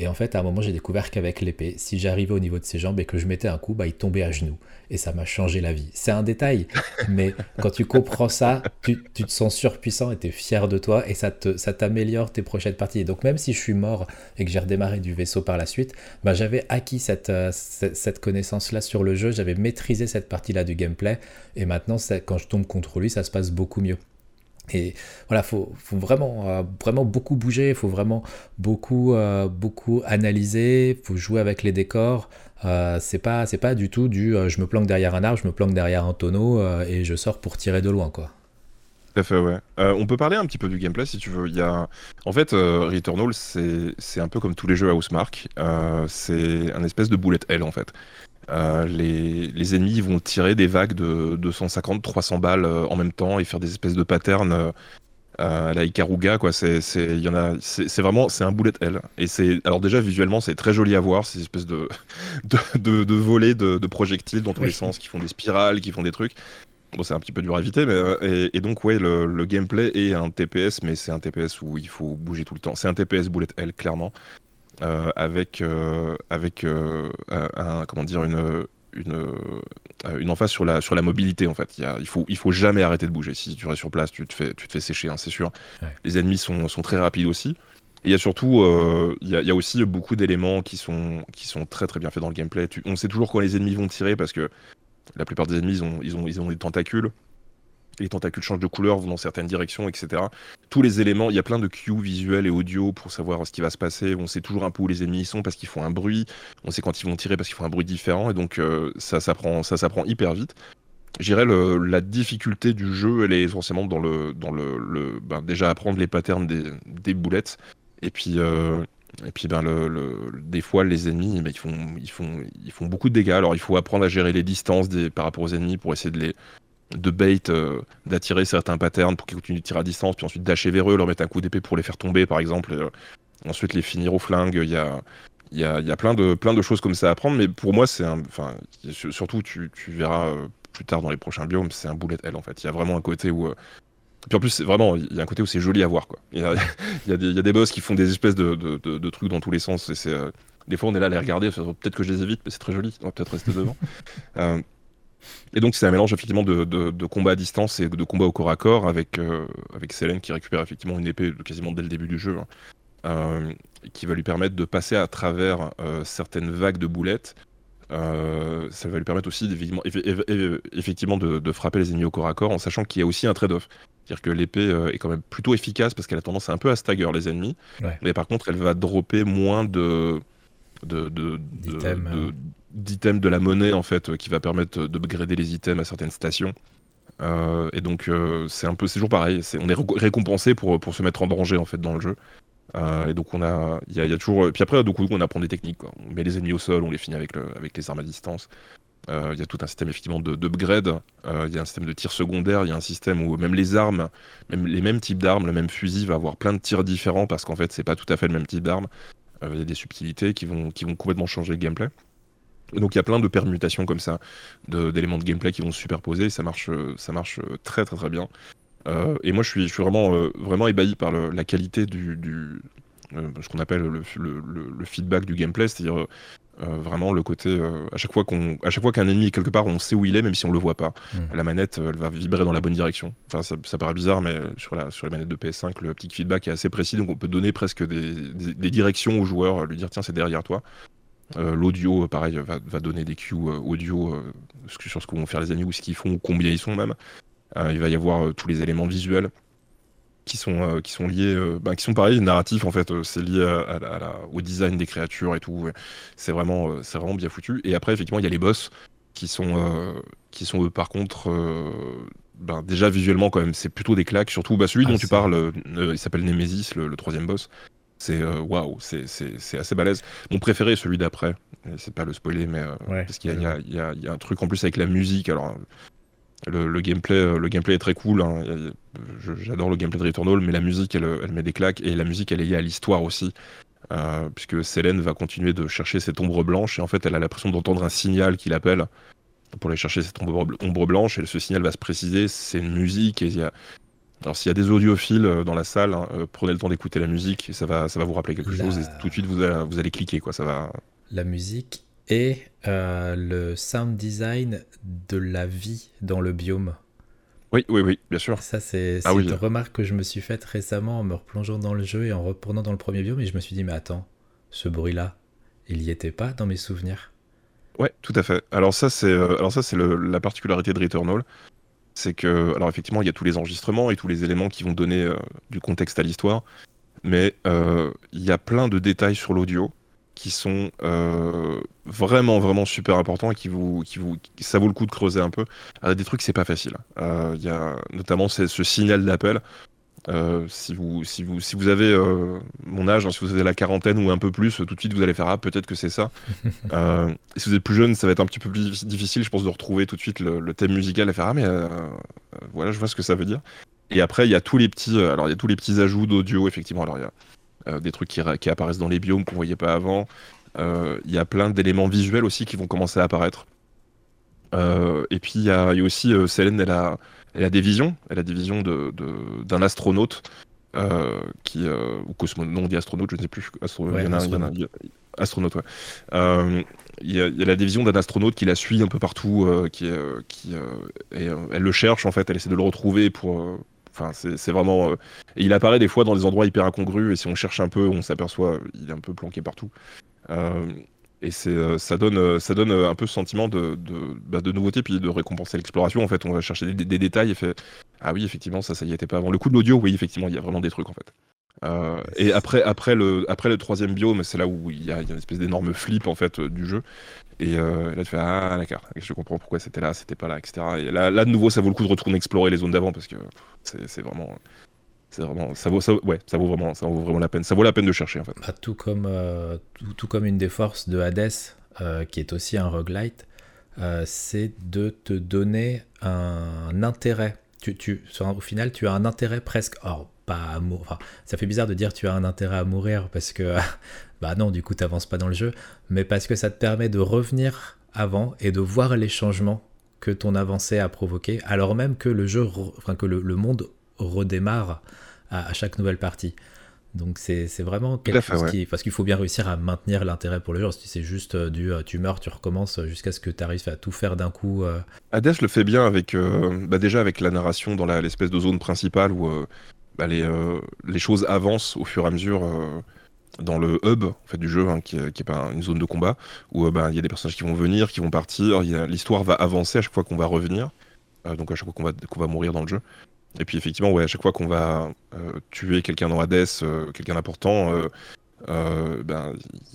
Et en fait, à un moment, j'ai découvert qu'avec l'épée, si j'arrivais au niveau de ses jambes et que je mettais un coup, bah, il tombait à genoux. Et ça m'a changé la vie. C'est un détail, (laughs) mais quand tu comprends ça, tu, tu te sens surpuissant et tu es fier de toi et ça te, ça t'améliore tes prochaines parties. Et donc, même si je suis mort et que j'ai redémarré du vaisseau par la suite, bah, j'avais acquis cette, euh, cette, cette connaissance-là sur le jeu, j'avais maîtrisé cette partie-là du gameplay. Et maintenant, ça- quand je tombe contre lui, ça se passe beaucoup mieux. Et voilà, faut, faut vraiment, euh, vraiment beaucoup bouger, faut vraiment beaucoup, euh, beaucoup analyser, faut jouer avec les décors. Euh, c'est pas, c'est pas du tout du euh, je me planque derrière un arbre, je me planque derrière un tonneau euh, et je sors pour tirer de loin, quoi. Tout à fait, ouais. On peut parler un petit peu du gameplay si tu veux. Il y a... En fait, Returnal, c'est un peu comme tous les jeux Housemark. C'est un espèce de bullet hell en fait. Euh, les... les ennemis vont tirer des vagues de 250-300 balles euh, en même temps et faire des espèces de patterns euh, à la Ikaruga, quoi. C'est y en a... c'est c'est vraiment c'est un bullet hell. Et c'est alors déjà visuellement, c'est très joli à voir, ces espèces de, (laughs) de, de, de volets de, de projectiles dans tous Oui. les sens qui font des spirales, qui font des trucs. Bon, c'est un petit peu dur à éviter, mais euh, et, et donc ouais, le, le gameplay est un TPS, mais c'est un TPS où il faut bouger tout le temps. C'est un TPS bullet hell clairement, euh, avec euh, avec euh, un, un- comment dire une une euh, une emphase sur la sur la mobilité en fait. Il, y a- il faut il faut jamais arrêter de bouger. Si tu restes sur place, tu te fais tu te fais sécher, hein, c'est sûr. Ouais. Les ennemis sont sont très rapides aussi. Et il y a surtout, euh, il y, a, il y a aussi beaucoup d'éléments qui sont, qui sont très très bien faits dans le gameplay. Tu- on sait toujours quand les ennemis vont tirer parce que la plupart des ennemis, ils ont, ils ont, ils ont des tentacules. Les tentacules changent de couleur, vont dans certaines directions, etc. Tous les éléments, il y a plein de cues visuels et audio pour savoir ce qui va se passer. On sait toujours un peu où les ennemis sont parce qu'ils font un bruit. On sait quand ils vont tirer parce qu'ils font un bruit différent. Et donc euh, ça s'apprend ça hyper vite. Le, la difficulté du jeu, elle est essentiellement dans le, dans le, ben, déjà apprendre les patterns des, boulettes. Et puis, euh, Et puis ben, des fois, les ennemis, ben, ils, font, ils, font, ils font beaucoup de dégâts. Alors il faut apprendre à gérer les distances par rapport aux ennemis pour essayer de les de bait, euh, d'attirer certains patterns pour qu'ils continuent de tirer à distance, puis ensuite d'achever vers eux, leur mettre un coup d'épée pour les faire tomber, par exemple. Euh, ensuite les finir au flingue. Il y a, y a, y a plein, de, plein de choses comme ça à apprendre. Mais pour moi, c'est un. Enfin, surtout, tu, tu verras euh, plus tard dans les prochains biomes, c'est un bullet hell en fait. Il y a vraiment un côté où. Puis en plus, c'est vraiment, il y a un côté où c'est joli à voir. Quoi. Il, y a, (laughs) y y a des boss qui font des espèces de, de, de, trucs dans tous les sens. Et c'est, des fois, on est là à les regarder. Peut-être que je les évite, mais c'est très joli. On va peut-être rester devant. (laughs) Et donc c'est un mélange effectivement de, de, combat à distance et de combat au corps à corps avec, euh, avec Selene qui récupère effectivement une épée quasiment dès le début du jeu, hein, euh, qui va lui permettre de passer à travers euh, certaines vagues de boulettes. ça va lui permettre aussi effectivement de, de, frapper les ennemis au corps à corps en sachant qu'il y a aussi un trade-off. C'est-à-dire que l'épée est quand même plutôt efficace parce qu'elle a tendance à un peu à stagger les ennemis, mais par contre elle va dropper moins de, de, de, d'items de la monnaie en fait qui va permettre d'upgrader les items à certaines stations. Euh, et donc euh, c'est un peu c'est toujours pareil, on est récompensé pour, pour se mettre en danger en fait dans le jeu. Euh, et donc on a il y, a toujours puis après donc on apprend des techniques On met les ennemis au sol, on les finit avec le, avec les armes à distance. Il y a tout un système effectivement d'upgrade, il y a un système de tir secondaire, il y a un système où même les armes, même les mêmes types d'armes, le même fusil va avoir plein de tirs différents parce qu'en fait c'est pas tout à fait le même type d'arme. Il y a des subtilités qui vont, complètement changer le gameplay donc il y a plein de permutations comme ça, d'éléments de, gameplay qui vont se superposer, ça marche, ça marche très très très bien. Euh, et moi je suis, je vraiment, euh, ébahi par la qualité du, euh, ce qu'on appelle le, le, feedback du gameplay, c'est-à-dire vraiment le côté à chaque fois qu'on, à chaque fois qu'un ennemi est quelque part, on sait où il est même si on le voit pas. Hmm. La manette, elle va vibrer dans la bonne direction. Enfin ça, ça, paraît bizarre, mais sur, la, sur les manettes de PS5, le petit feedback est assez précis, donc on peut donner presque des, des directions au joueur, lui dire tiens c'est derrière toi. Euh, l'audio, pareil, va, donner des cues euh, audio euh, sur ce que vont faire les ennemis ou ce qu'ils font, ou combien ils sont même. il va y avoir tous les éléments visuels qui sont, qui sont liés, bah, qui sont pareil, narratifs en fait, c'est lié au design des créatures et tout. C'est vraiment, c'est vraiment bien foutu. Et après, effectivement, il y a les boss qui sont, qui sont eux, par contre, ben, déjà visuellement quand même, c'est plutôt des claques. Surtout bah, celui ah, dont tu parles, il s'appelle Nemesis, le, troisième boss. C'est euh, waouh, c'est assez balèze. Mon préféré est celui d'après. C'est pas le spoiler, mais euh, parce qu'il y, y, a un truc en plus avec la musique. Alors le, gameplay, euh, le gameplay est très cool. Hein. J'adore le gameplay de Returnal, mais la musique, elle, elle, met des claques et la musique, elle est liée à l'histoire aussi. puisque Selene va continuer de chercher cette ombre blanche et en fait elle a l'impression d'entendre un signal qui l'appelle pour aller chercher cette ombre, ombre, blanche et ce signal va se préciser, c'est une musique et il y a, alors s'il y a des audiophiles euh, dans la salle, hein, euh, prenez le temps d'écouter la musique et ça va, ça va vous rappeler quelque chose et tout de suite vous allez, vous allez cliquer quoi, ça va. La musique et euh, le sound design de la vie dans le biome. Oui, oui, oui, bien sûr. Ça, c'est ah une remarque que je me suis faite récemment en me replongeant dans le jeu et en retournant dans le premier biome et je me suis dit, mais attends, ce bruit-là, il n'y était pas dans mes souvenirs. Ouais, tout à fait. Alors ça, c'est alors ça, c'est la particularité de Returnal c'est que, alors effectivement, il y a tous les enregistrements et tous les éléments qui vont donner euh, du contexte à l'histoire, mais euh, il y a plein de détails sur l'audio qui sont euh, vraiment vraiment super importants et qui vous qui vous ça vaut le coup de creuser un peu. des trucs c'est pas facile. Il y a notamment ce signal d'appel. Euh, si, vous, si, vous, si vous avez euh, mon âge, hein, si vous avez la quarantaine ou un peu plus, tout de suite vous allez faire Ah, peut-être que c'est ça. (laughs) euh, si vous êtes plus jeune, ça va être un petit peu plus difficile, je pense, de retrouver tout de suite le, thème musical et faire Ah, mais euh, voilà, je vois ce que ça veut dire. Et après, il y a tous les petits, alors il y a tous les petits ajouts d'audio, effectivement. Alors il y a des trucs qui, qui, apparaissent dans les biomes qu'on voyait pas avant. Il y a plein d'éléments visuels aussi qui vont commencer à apparaître. et puis il y, a, aussi Célène, elle a elle a des visions. Elle a des visions d'un de, astronaute euh, qui euh, ou cosmonaute, non, dit astronaute, je ne sais plus. il y en a, astronaute. Il y a, astronaute, ouais. Euh, il, y a, il, a, des visions d'un astronaute qui la suit un peu partout, qui, qui et, elle le cherche en fait, elle essaie de le retrouver pour. Enfin, c'est vraiment. et il apparaît des fois dans des endroits hyper incongrus, et si on cherche un peu, on s'aperçoit, il est un peu planqué partout. Et c'est, euh, ça donne, euh, ça donne euh, un peu ce sentiment de, de, bah, de nouveauté, puis de récompenser l'exploration. En fait, on va chercher des, détails et fait Ah oui, effectivement, ça, ça y était pas avant. Le coup de l'audio, oui, effectivement, il y a vraiment des trucs en fait. et après, après, le, après le troisième biome, c'est là où il y, a, une espèce d'énorme flip en fait du jeu. Et là, tu fais Ah, d'accord, je comprends pourquoi c'était là, c'était pas là, etc. Et là, de nouveau, ça vaut le coup de retourner explorer les zones d'avant parce que c'est, vraiment. c'est vraiment, ça vaut, ouais, ça vaut vraiment, ça vaut vraiment la peine. Ça vaut la peine de chercher en fait. Bah, tout comme, euh, tout, comme une des forces de Hades, euh, qui est aussi un roguelite, euh, c'est de te donner un, intérêt. Tu, tu, au final, tu as un intérêt presque. Or, pas à mourir. ça fait bizarre de dire tu as un intérêt à mourir parce que, (laughs) bah non, du coup, tu n'avances pas dans le jeu, mais parce que ça te permet de revenir avant et de voir les changements que ton avancée a provoqué, alors même que le jeu, enfin que le, monde redémarre à, chaque nouvelle partie. Donc c'est vraiment quelque chose qui... Parce qu'il faut bien réussir à maintenir l'intérêt pour le jeu. Si c'est juste euh, du euh, tu meurs, tu recommences jusqu'à ce que tu arrives à tout faire d'un coup. Euh. Hades le fait bien avec bah déjà avec la narration dans l'espèce de zone principale où bah les, les, choses avancent au fur et à mesure dans le hub en fait, du jeu, hein, qui n'est pas une zone de combat, où euh, bah, il y a des personnages qui vont venir, qui vont partir, l'histoire va avancer à chaque fois qu'on va revenir, euh, donc à chaque fois qu'on va, mourir dans le jeu. Et puis effectivement, ouais, à chaque fois qu'on va euh, tuer quelqu'un dans Hades, quelqu'un d'important, ben,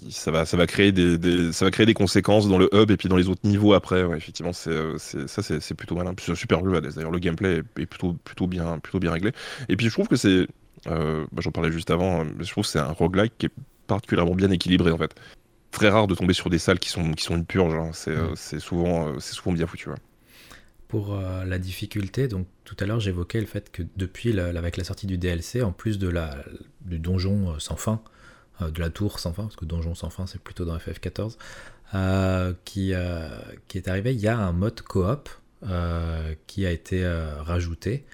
ça, va, ça, va créer des, ça va créer des conséquences dans le hub et puis dans les autres niveaux après. effectivement, c'est, ça c'est, plutôt malin. c'est super jeu Hades. D'ailleurs, le gameplay est, plutôt, plutôt, bien, plutôt bien réglé. Et puis je trouve que c'est euh, bah, j'en parlais juste avant, mais je trouve que c'est un roguelike qui est particulièrement bien équilibré en fait. Très rare de tomber sur des salles qui sont, qui sont une purge, hein. euh, c'est souvent, euh, c'est souvent bien foutu. Pour la difficulté, donc tout à l'heure j'évoquais le fait que depuis avec la sortie du DLC, en plus de la, du donjon sans fin, de la tour sans fin, parce que donjon sans fin c'est plutôt dans FF14, qui, qui est arrivé, il y a un mode coop qui a été rajouté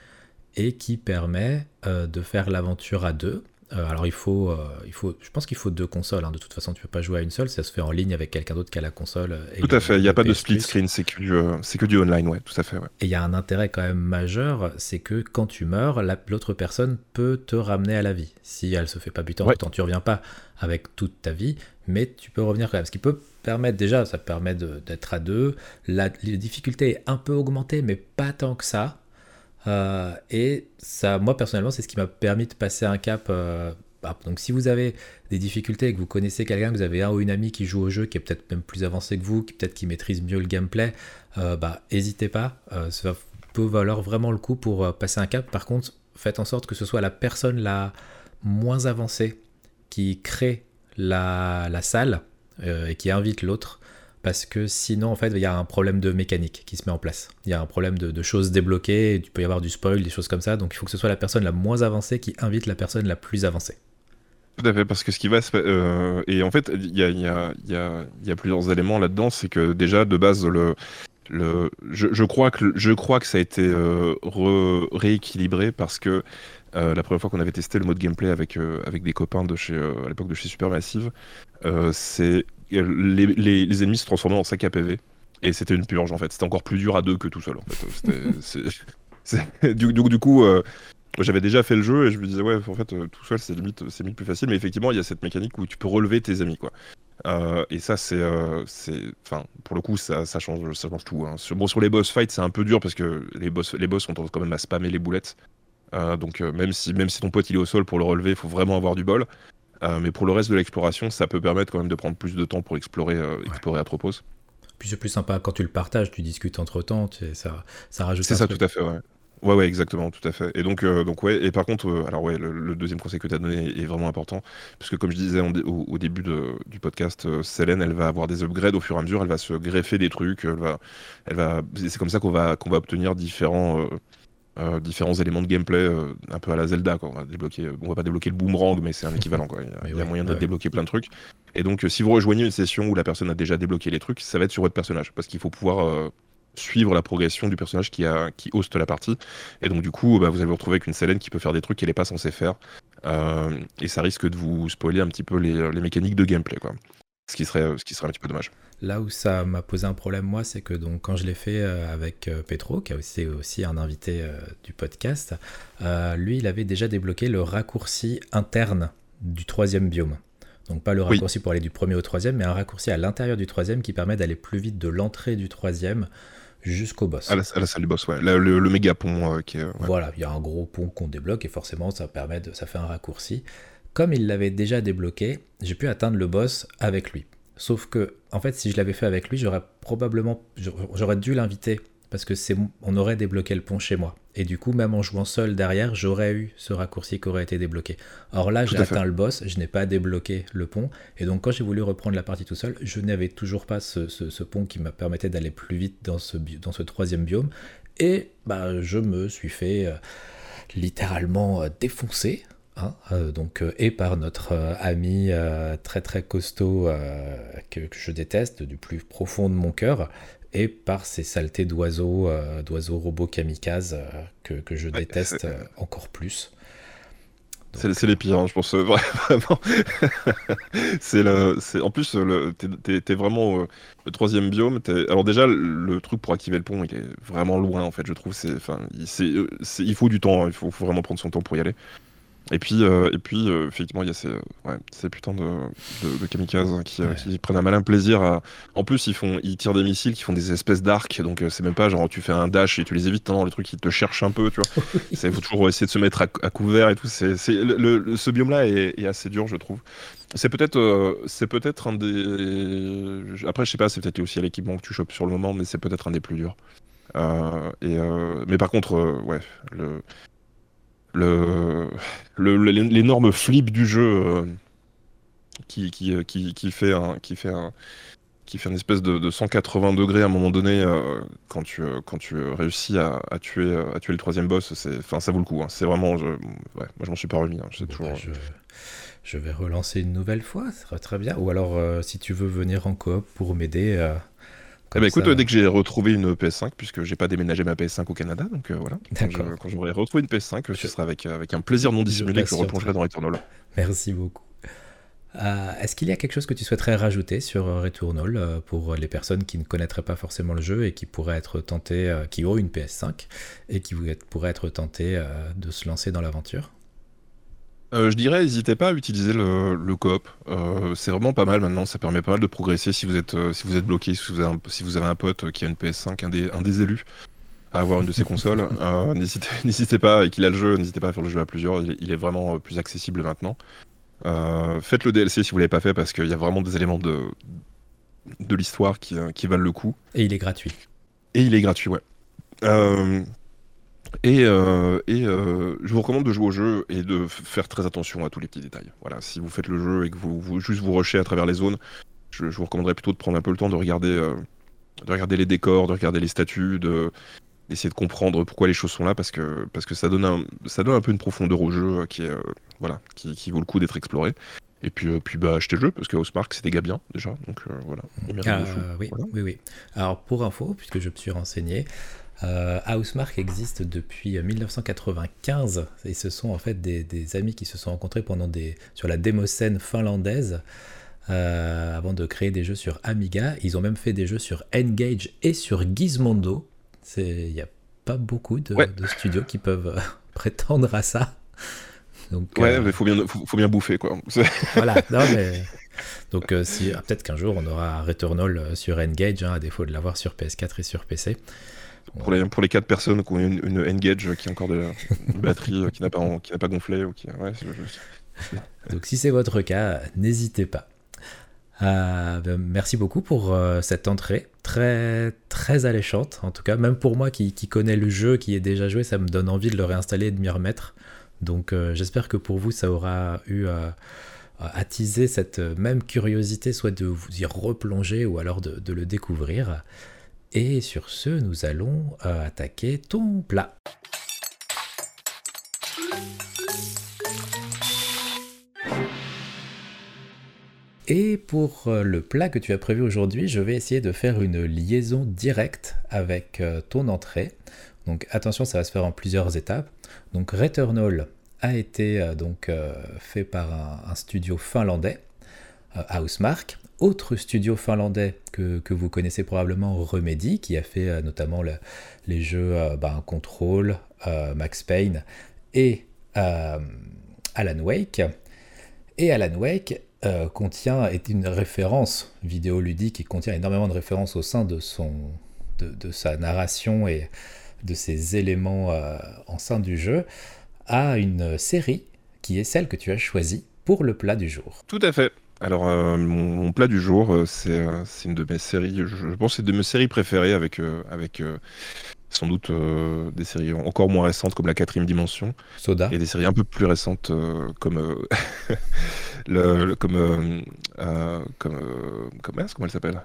et qui permet euh, de faire l'aventure à deux. Euh, alors il faut, euh, il faut, je pense qu'il faut deux consoles. Hein. De toute façon, tu peux pas jouer à une seule. Ça se fait en ligne avec quelqu'un d'autre qui a la console. tout à fait. Il n'y a pas de split screen. C'est que du, c'est que du online, ouais. Tout à fait. Et il y a un intérêt quand même majeur, c'est que quand tu meurs, l'autre personne peut te ramener à la vie. Si elle se fait pas buter, en temps, tu reviens pas avec toute ta vie, mais tu peux revenir quand même. Ce qui peut permettre déjà, ça permet d'être à deux. La, la difficulté est un peu augmentée, mais pas tant que ça. Euh, et ça, moi personnellement, c'est ce qui m'a permis de passer un cap. Euh, bah, donc si vous avez des difficultés et que vous connaissez quelqu'un, que vous avez un ou une amie qui joue au jeu, qui est peut-être même plus avancé que vous, qui peut-être qui maîtrise mieux le gameplay, euh, bah n'hésitez pas. ça peut valoir vraiment le coup pour passer un cap. Par contre, faites en sorte que ce soit la personne la moins avancée qui crée la, la salle et qui invite l'autre parce que sinon en fait il y a un problème de mécanique qui se met en place. Il y a un problème de, choses débloquées, il peut y avoir du spoil, des choses comme ça, donc il faut que ce soit la personne la moins avancée qui invite la personne la plus avancée. Tout à fait, parce que ce qui va se euh, et en fait il y a, plusieurs éléments là-dedans, c'est que déjà de base le, le, je, crois que, je crois que ça a été euh, rééquilibré parce que euh, la première fois qu'on avait testé le mode gameplay avec, avec des copains de chez, à l'époque de chez Supermassive, c'est les, les, ennemis se transformaient en sac à PV. Et c'était une purge en fait. C'était encore plus dur à deux que tout seul en fait. (laughs) du, du, coup, euh, j'avais déjà fait le jeu et je me disais, ouais, en fait, euh, tout seul c'est limite, c'est limite plus facile. Mais effectivement, il y a cette mécanique où tu peux relever tes amis quoi. Euh, et ça, c'est. enfin, pour le coup, ça, ça, change, ça change tout. Hein. Sur, bon, sur les boss fights, c'est un peu dur parce que les boss, les boss ont quand même à spammer les boulettes. Donc, même, si, même si ton pote il est au sol pour le relever, il faut vraiment avoir du bol. Euh, mais pour le reste de l'exploration, ça peut permettre quand même de prendre plus de temps pour explorer, euh, explorer à propos. Puis c'est plus sympa quand tu le partages, tu discutes entre temps, ça, ça rajoute. C'est ça, tout à fait, ouais. Ouais, ouais, exactement, tout à fait. Et donc, euh, donc ouais, et par contre, alors ouais, le, deuxième conseil que tu as donné est vraiment important, parce que comme je disais au, début du podcast, Célène, elle va avoir des upgrades au fur et à mesure, elle va se greffer des trucs, elle va, elle va, c'est comme ça qu'on va, qu'on va obtenir différents, euh, différents éléments de gameplay euh, un peu à la Zelda. Quoi. On va débloquer, on va pas débloquer le boomerang, mais c'est un équivalent. Quoi. Il y a, moyen de débloquer plein de trucs. Et donc, euh, si vous rejoignez une session où la personne a déjà débloqué les trucs, ça va être sur votre personnage, parce qu'il faut pouvoir suivre la progression du personnage qui, a, qui hoste la partie. Et donc, du coup, bah, vous allez vous retrouver avec une Selene qui peut faire des trucs qu'elle n'est pas censée faire. et ça risque de vous spoiler un petit peu les, les mécaniques de gameplay. Quoi. Ce qui, serait, ce qui serait un petit peu dommage. Là où ça m'a posé un problème, moi, c'est que donc, quand je l'ai fait euh, avec euh, Petro, qui est aussi, aussi un invité euh, du podcast, lui, il avait déjà débloqué le raccourci interne du troisième biome. Donc pas le raccourci pour aller du premier au troisième, mais un raccourci à l'intérieur du troisième qui permet d'aller plus vite de l'entrée du troisième jusqu'au boss. À la, salle du boss, ouais. Le, méga pont qui est. Voilà, il y a un gros pont qu'on débloque et forcément ça permet de, ça fait un raccourci. Comme il l'avait déjà débloqué, j'ai pu atteindre le boss avec lui. Sauf que, en fait, si je l'avais fait avec lui, j'aurais probablement, j'aurais dû l'inviter parce que c'est, on aurait débloqué le pont chez moi. Et du coup, même en jouant seul derrière, j'aurais eu ce raccourci qui aurait été débloqué. Or là, j'ai atteint le boss, je n'ai pas débloqué le pont. Et donc, quand j'ai voulu reprendre la partie tout seul, je n'avais toujours pas ce, pont qui me permettait d'aller plus vite dans ce, dans ce troisième biome. Et bah, je me suis fait euh, littéralement euh, défoncer. Hein, euh, donc, et par notre ami très très costaud que, je déteste du plus profond de mon cœur, et par ces saletés d'oiseaux, euh, d'oiseaux robots kamikazes euh, que, je déteste euh, encore plus. C'est les pires, hein, je pense (laughs) vraiment. c'est le, en plus, t'es vraiment le troisième biome. Alors déjà, le truc pour activer le pont, il est vraiment loin en fait. Je trouve, enfin, il, faut du temps. Hein, il faut, faut, vraiment prendre son temps pour y aller. Et puis, euh, et puis euh, effectivement, il y a ces, ouais, ces putains de, de, kamikazes qui, euh, qui, prennent un malin plaisir à. En plus, ils, font, ils tirent des missiles qui font des espèces d'arcs, donc c'est même pas genre tu fais un dash et tu les évites, non, le truc, ils te cherchent un peu, tu vois. (laughs) Il faut toujours essayer de se mettre à, couvert et tout. C'est, le, ce biome-là est, assez dur, je trouve. C'est peut-être, c'est peut-être un des. Après, je sais pas, c'est peut-être aussi à l'équipement que tu chopes sur le moment, mais c'est peut-être un des plus durs. et, mais par contre, ouais, le le, l'énorme flip du jeu euh, qui, qui, euh, qui, qui, fait un, qui fait un, qui fait une espèce de, 180 degrés à un moment donné euh, quand tu quand tu réussis à, à, tuer à tuer le troisième boss c'est enfin ça vaut le coup hein. c'est vraiment je, ouais, moi je m'en suis pas remis hein. toujours bah, je, je, vais relancer une nouvelle fois ça sera très bien ou alors si tu veux venir en coop pour m'aider eh ben, écoute, dès que j'ai retrouvé une PS5, puisque j'ai pas déménagé ma PS5 au Canada, donc euh, voilà. Quand j'aurai retrouvé une PS5, ce sera avec, euh, avec un plaisir non dissimulé que je replongerai dans Returnal. Merci beaucoup. Euh, est-ce qu'il y a quelque chose que tu souhaiterais rajouter sur Returnal pour les personnes qui ne connaîtraient pas forcément le jeu et qui pourraient être tentées, qui ont une PS5 et qui pourraient être tentées de se lancer dans l'aventure? Euh, je dirais, n'hésitez pas à utiliser le, le coop. Euh, c'est vraiment pas mal maintenant. Ça permet pas mal de progresser si vous êtes, euh, si vous êtes bloqué, si vous, avez un, si vous avez un pote qui a une PS5, un des, un des élus, à avoir une de ses consoles. (laughs) (laughs) n'hésitez pas, et qu'il a le jeu, n'hésitez pas à faire le jeu à plusieurs. Il, est vraiment plus accessible maintenant. faites le DLC si vous l'avez pas fait parce qu'il y a vraiment des éléments de, de l'histoire qui, qui valent le coup. Et il est gratuit. Et il est gratuit, ouais. Et, euh, et euh, je vous recommande de jouer au jeu et de faire très attention à tous les petits détails. Voilà, si vous faites le jeu et que vous, vous juste vous rushez à travers les zones, je, vous recommanderais plutôt de prendre un peu le temps de regarder, euh, de regarder les décors, de regarder les statues, de d'essayer de comprendre pourquoi les choses sont là parce que parce que ça donne un ça donne un peu une profondeur au jeu qui est voilà qui, qui, vaut le coup d'être exploré. Et puis, puis bah, achetez le jeu, parce que Housemark, c'était gars bien, déjà. Donc voilà. oui, oui, oui. Alors, pour info, puisque je me suis renseigné, euh, Housemark existe depuis 1995 et ce sont en fait des, amis qui se sont rencontrés pendant des, sur la démo scène finlandaise euh, avant de créer des jeux sur Amiga. Ils ont même fait des jeux sur Engage et sur Gizmondo. Il n'y a pas beaucoup de, studios qui peuvent euh, (laughs) prétendre à ça. Donc, ouais, mais faut bien, faut, bien bouffer quoi. (laughs) voilà, Donc si, peut-être qu'un jour on aura Returnal sur Engage, hein, à défaut de l'avoir sur PS4 et sur PC. Pour les, pour les 4 personnes qui ont une, une Engage qui a encore de la batterie euh, qui n'a pas, gonflé. Donc si c'est votre cas, n'hésitez pas. Euh, ben, merci beaucoup pour euh, cette entrée très très alléchante en tout cas même pour moi qui, connais le jeu qui est déjà joué ça me donne envie de le réinstaller et de m'y remettre donc j'espère que pour vous ça aura eu attisé cette même curiosité soit de vous y replonger ou alors de le découvrir et sur ce, nous allons euh, attaquer ton plat. Et pour euh, le plat que tu as prévu aujourd'hui, je vais essayer de faire une liaison directe avec euh, ton entrée. Donc attention, ça va se faire en plusieurs étapes. Donc Returnal a été donc fait par un, un studio finlandais, Housemark, autre studio finlandais que, vous connaissez probablement, Remedy, qui a fait euh, notamment les jeux euh, ben, Control, euh, Max Payne et Alan Wake. Et Alan Wake contient, est une référence vidéoludique, et contient énormément de références au sein de, son, de, sa narration et de ses éléments en sein du jeu, à une série qui est celle que tu as choisie pour le plat du jour. Tout à fait. Alors, euh, mon, plat du jour, euh, euh, c'est une de mes séries, je, pense que c'est de mes séries préférées avec, avec sans doute des séries encore moins récentes comme La Quatrième Dimension. Soda. Et des séries un peu plus récentes comme (laughs) le, comme comme comment elle s'appelle?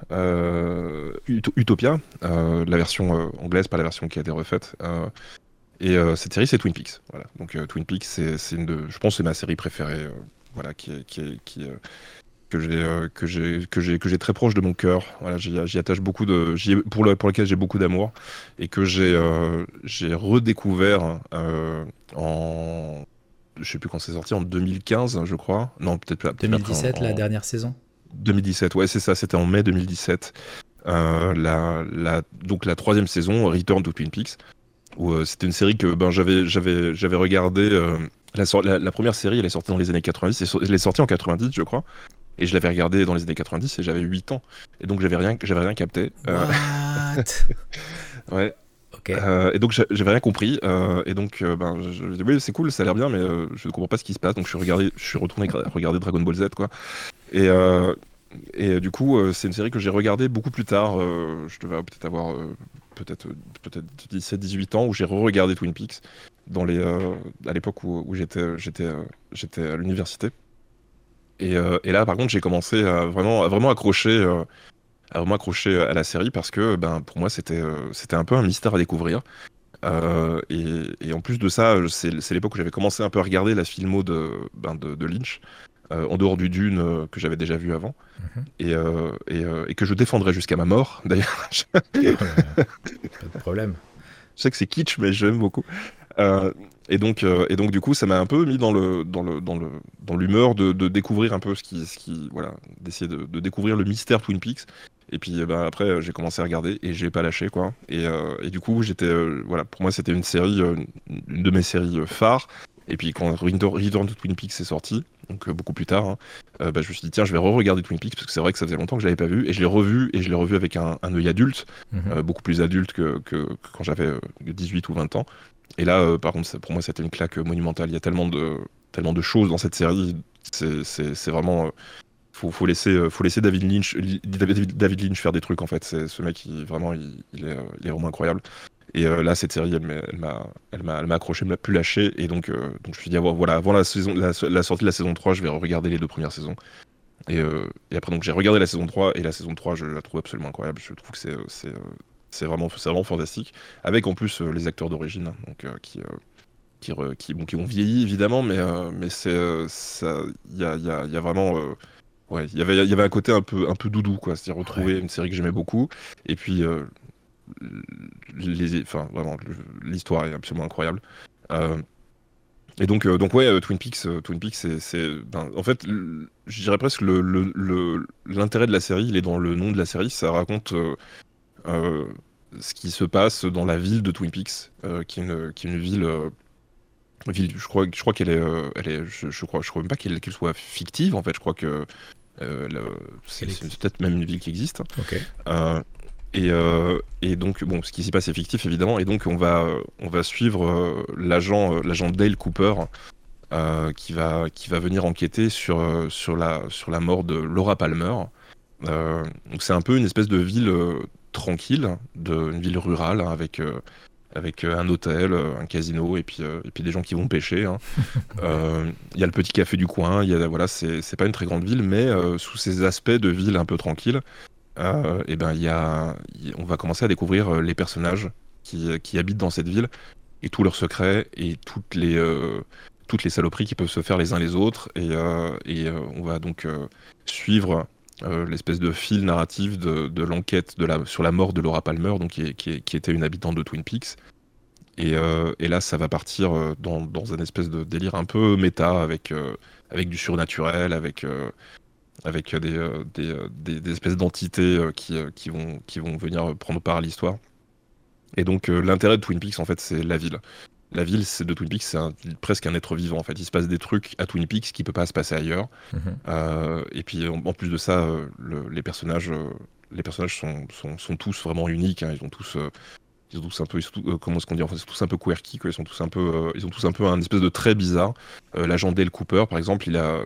Utopia, la version anglaise, pas la version qui a été refaite. et cette série, c'est Twin Peaks. Voilà. Donc Twin Peaks, c'est une de, je pense, c'est ma série préférée. voilà, qui, qui, qui que j'ai euh, que j'ai que j'ai que j'ai très proche de mon cœur. Voilà, j'y attache beaucoup de pour le pour lequel j'ai beaucoup d'amour et que j'ai euh, j'ai redécouvert euh, en je sais plus quand c'est sorti en 2015 je crois. Non, peut-être peut 2017 la dernière saison. 2017, ouais, c'est ça, c'était en mai 2017. la, la, donc la troisième saison, Return to Twin Peaks, où c'était une série que ben, j'avais, j'avais, j'avais regardé. la, la, première série, elle est sortie dans les années 90, elle est sortie en 90, je crois. Et je l'avais regardé dans les années 90 et j'avais 8 ans. Et donc j'avais rien, j'avais rien capté. Euh, What? (laughs) Ouais. Euh, et donc j'avais rien compris. Euh, et donc ben, je, me dis oui c'est cool, ça a l'air bien, mais je ne comprends pas ce qui se passe. Donc je suis regardé, je suis retourné regarder Dragon Ball Z quoi. Et et du coup c'est une série que j'ai regardée beaucoup plus tard. je devais peut-être avoir peut-être peut-être 17 18 ans où j'ai re-regardé Twin Peaks dans les à l'époque où, où j'étais j'étais j'étais à l'université. Euh, et, là, par contre, j'ai commencé à vraiment, à vraiment accrocher, euh, à vraiment accrocher à la série parce que, ben, pour moi, c'était, euh, c'était un peu un mystère à découvrir. Et, en plus de ça, c'est, l'époque où j'avais commencé un peu à regarder la filmo de, ben, de, Lynch. en dehors du Dune que j'avais déjà vu avant mm-hmm. et, et, que je défendrai jusqu'à ma mort (laughs) d'ailleurs. (laughs) pas de problème. Je sais que c'est kitsch mais j'aime beaucoup. Et donc, euh, et donc du coup, ça m'a un peu mis dans le dans le dans le dans l'humeur de, de, découvrir un peu ce qui ce qui voilà, d'essayer de, de, découvrir le mystère Twin Peaks. Et puis euh, bah, après, euh, j'ai commencé à regarder et j'ai pas lâché quoi. Et, et du coup, j'étais voilà, pour moi, c'était une série, une de mes séries phares. Et puis quand Return to Twin Peaks est sorti, donc beaucoup plus tard, hein, bah, je me suis dit tiens, je vais re-regarder Twin Peaks parce que c'est vrai que ça faisait longtemps que je l'avais pas vu et je l'ai revu et je l'ai revu avec un, un œil adulte, mhm. beaucoup plus adulte que, que, que quand j'avais 18 ou 20 ans. Et là, euh, par contre, pour moi, c'était une claque monumentale. Il y a tellement de, tellement de choses dans cette série. C'est vraiment. Euh, faut, faut, laisser, euh, faut laisser David Lynch, David Lynch faire des trucs, en fait. Ce mec, il, vraiment, il, est, vraiment incroyable. Et là, cette série, elle m'a, accroché, elle m'a plus lâché. Et donc, je me suis dit, voilà, avant la, sortie de la saison 3, je vais regarder les deux premières saisons. Et, après, j'ai regardé la saison 3. Et la saison 3, je la trouve absolument incroyable. Je trouve que c'est, c'est vraiment, vraiment fantastique. Avec en plus euh, les acteurs d'origine, hein, donc euh, qui, euh, qui, qui, bon, qui, ont vieilli évidemment, mais, mais c'est ça, il y a, y, a, y a, vraiment. ouais, y il y avait un côté un peu, un peu doudou, quoi. C'est-à-dire retrouver une série que j'aimais beaucoup. Et puis, les, enfin, vraiment, l'histoire est absolument incroyable. Et donc, donc ouais, Twin Peaks, Twin Peaks, c'est, ben, en fait, je dirais presque le, l'intérêt de la série, il est dans le nom de la série. Ça raconte ce qui se passe dans la ville de Twin Peaks, euh, qui, est une, qui, est une, ville euh, ville, je crois, je crois qu'elle est, elle est je, je, crois, je crois même pas qu'elle soit fictive en fait. Je crois que c'est peut-être même une ville qui existe. et, et, donc bon, ce qui s'y passe est fictif évidemment. Et donc on va, on va suivre l'agent, l'agent Dale Cooper. qui, va, qui va venir enquêter sur, sur, la, sur la mort de Laura Palmer. donc c'est un peu une espèce de ville tranquille, d'une ville rurale, hein, avec, euh, avec euh, un hôtel, euh, un casino, et puis, et puis des gens qui vont pêcher. Hein. (laughs) Il y a le petit café du coin, y a, voilà, c'est pas une très grande ville, mais sous ces aspects de ville un peu tranquille, et ben, y a, on va commencer à découvrir les personnages qui, qui, habitent dans cette ville, et tous leurs secrets, et toutes les toutes les saloperies qui peuvent se faire les uns les autres et, et on va donc suivre euh, l'espèce de fil narratif de, l'enquête sur la mort de Laura Palmer, donc qui, était une habitante de Twin Peaks. Et, euh, là, ça va partir euh, dans, un espèce de délire un peu méta, avec, avec du surnaturel, avec, avec des, espèces d'entités qui, qui, vont, qui vont venir prendre part à l'histoire. Et donc, l'intérêt de Twin Peaks, en fait, c'est la ville la ville c'est de Twin Peaks, c'est presque un être vivant en fait. Il se passe des trucs à Twin Peaks qui peut pas se passer ailleurs. Mhm. Euh, et puis en, plus de ça, euh, les personnages, euh, les personnages sont, sont, tous vraiment uniques. Hein. Ils ont tous, ils ont tous un peu, comment est-ce qu'on dit ils sont tous un peu quirky. Ils sont tous un peu, ils ont tous un peu un espèce de trait bizarre. L'agent Dale Cooper, par exemple, il a,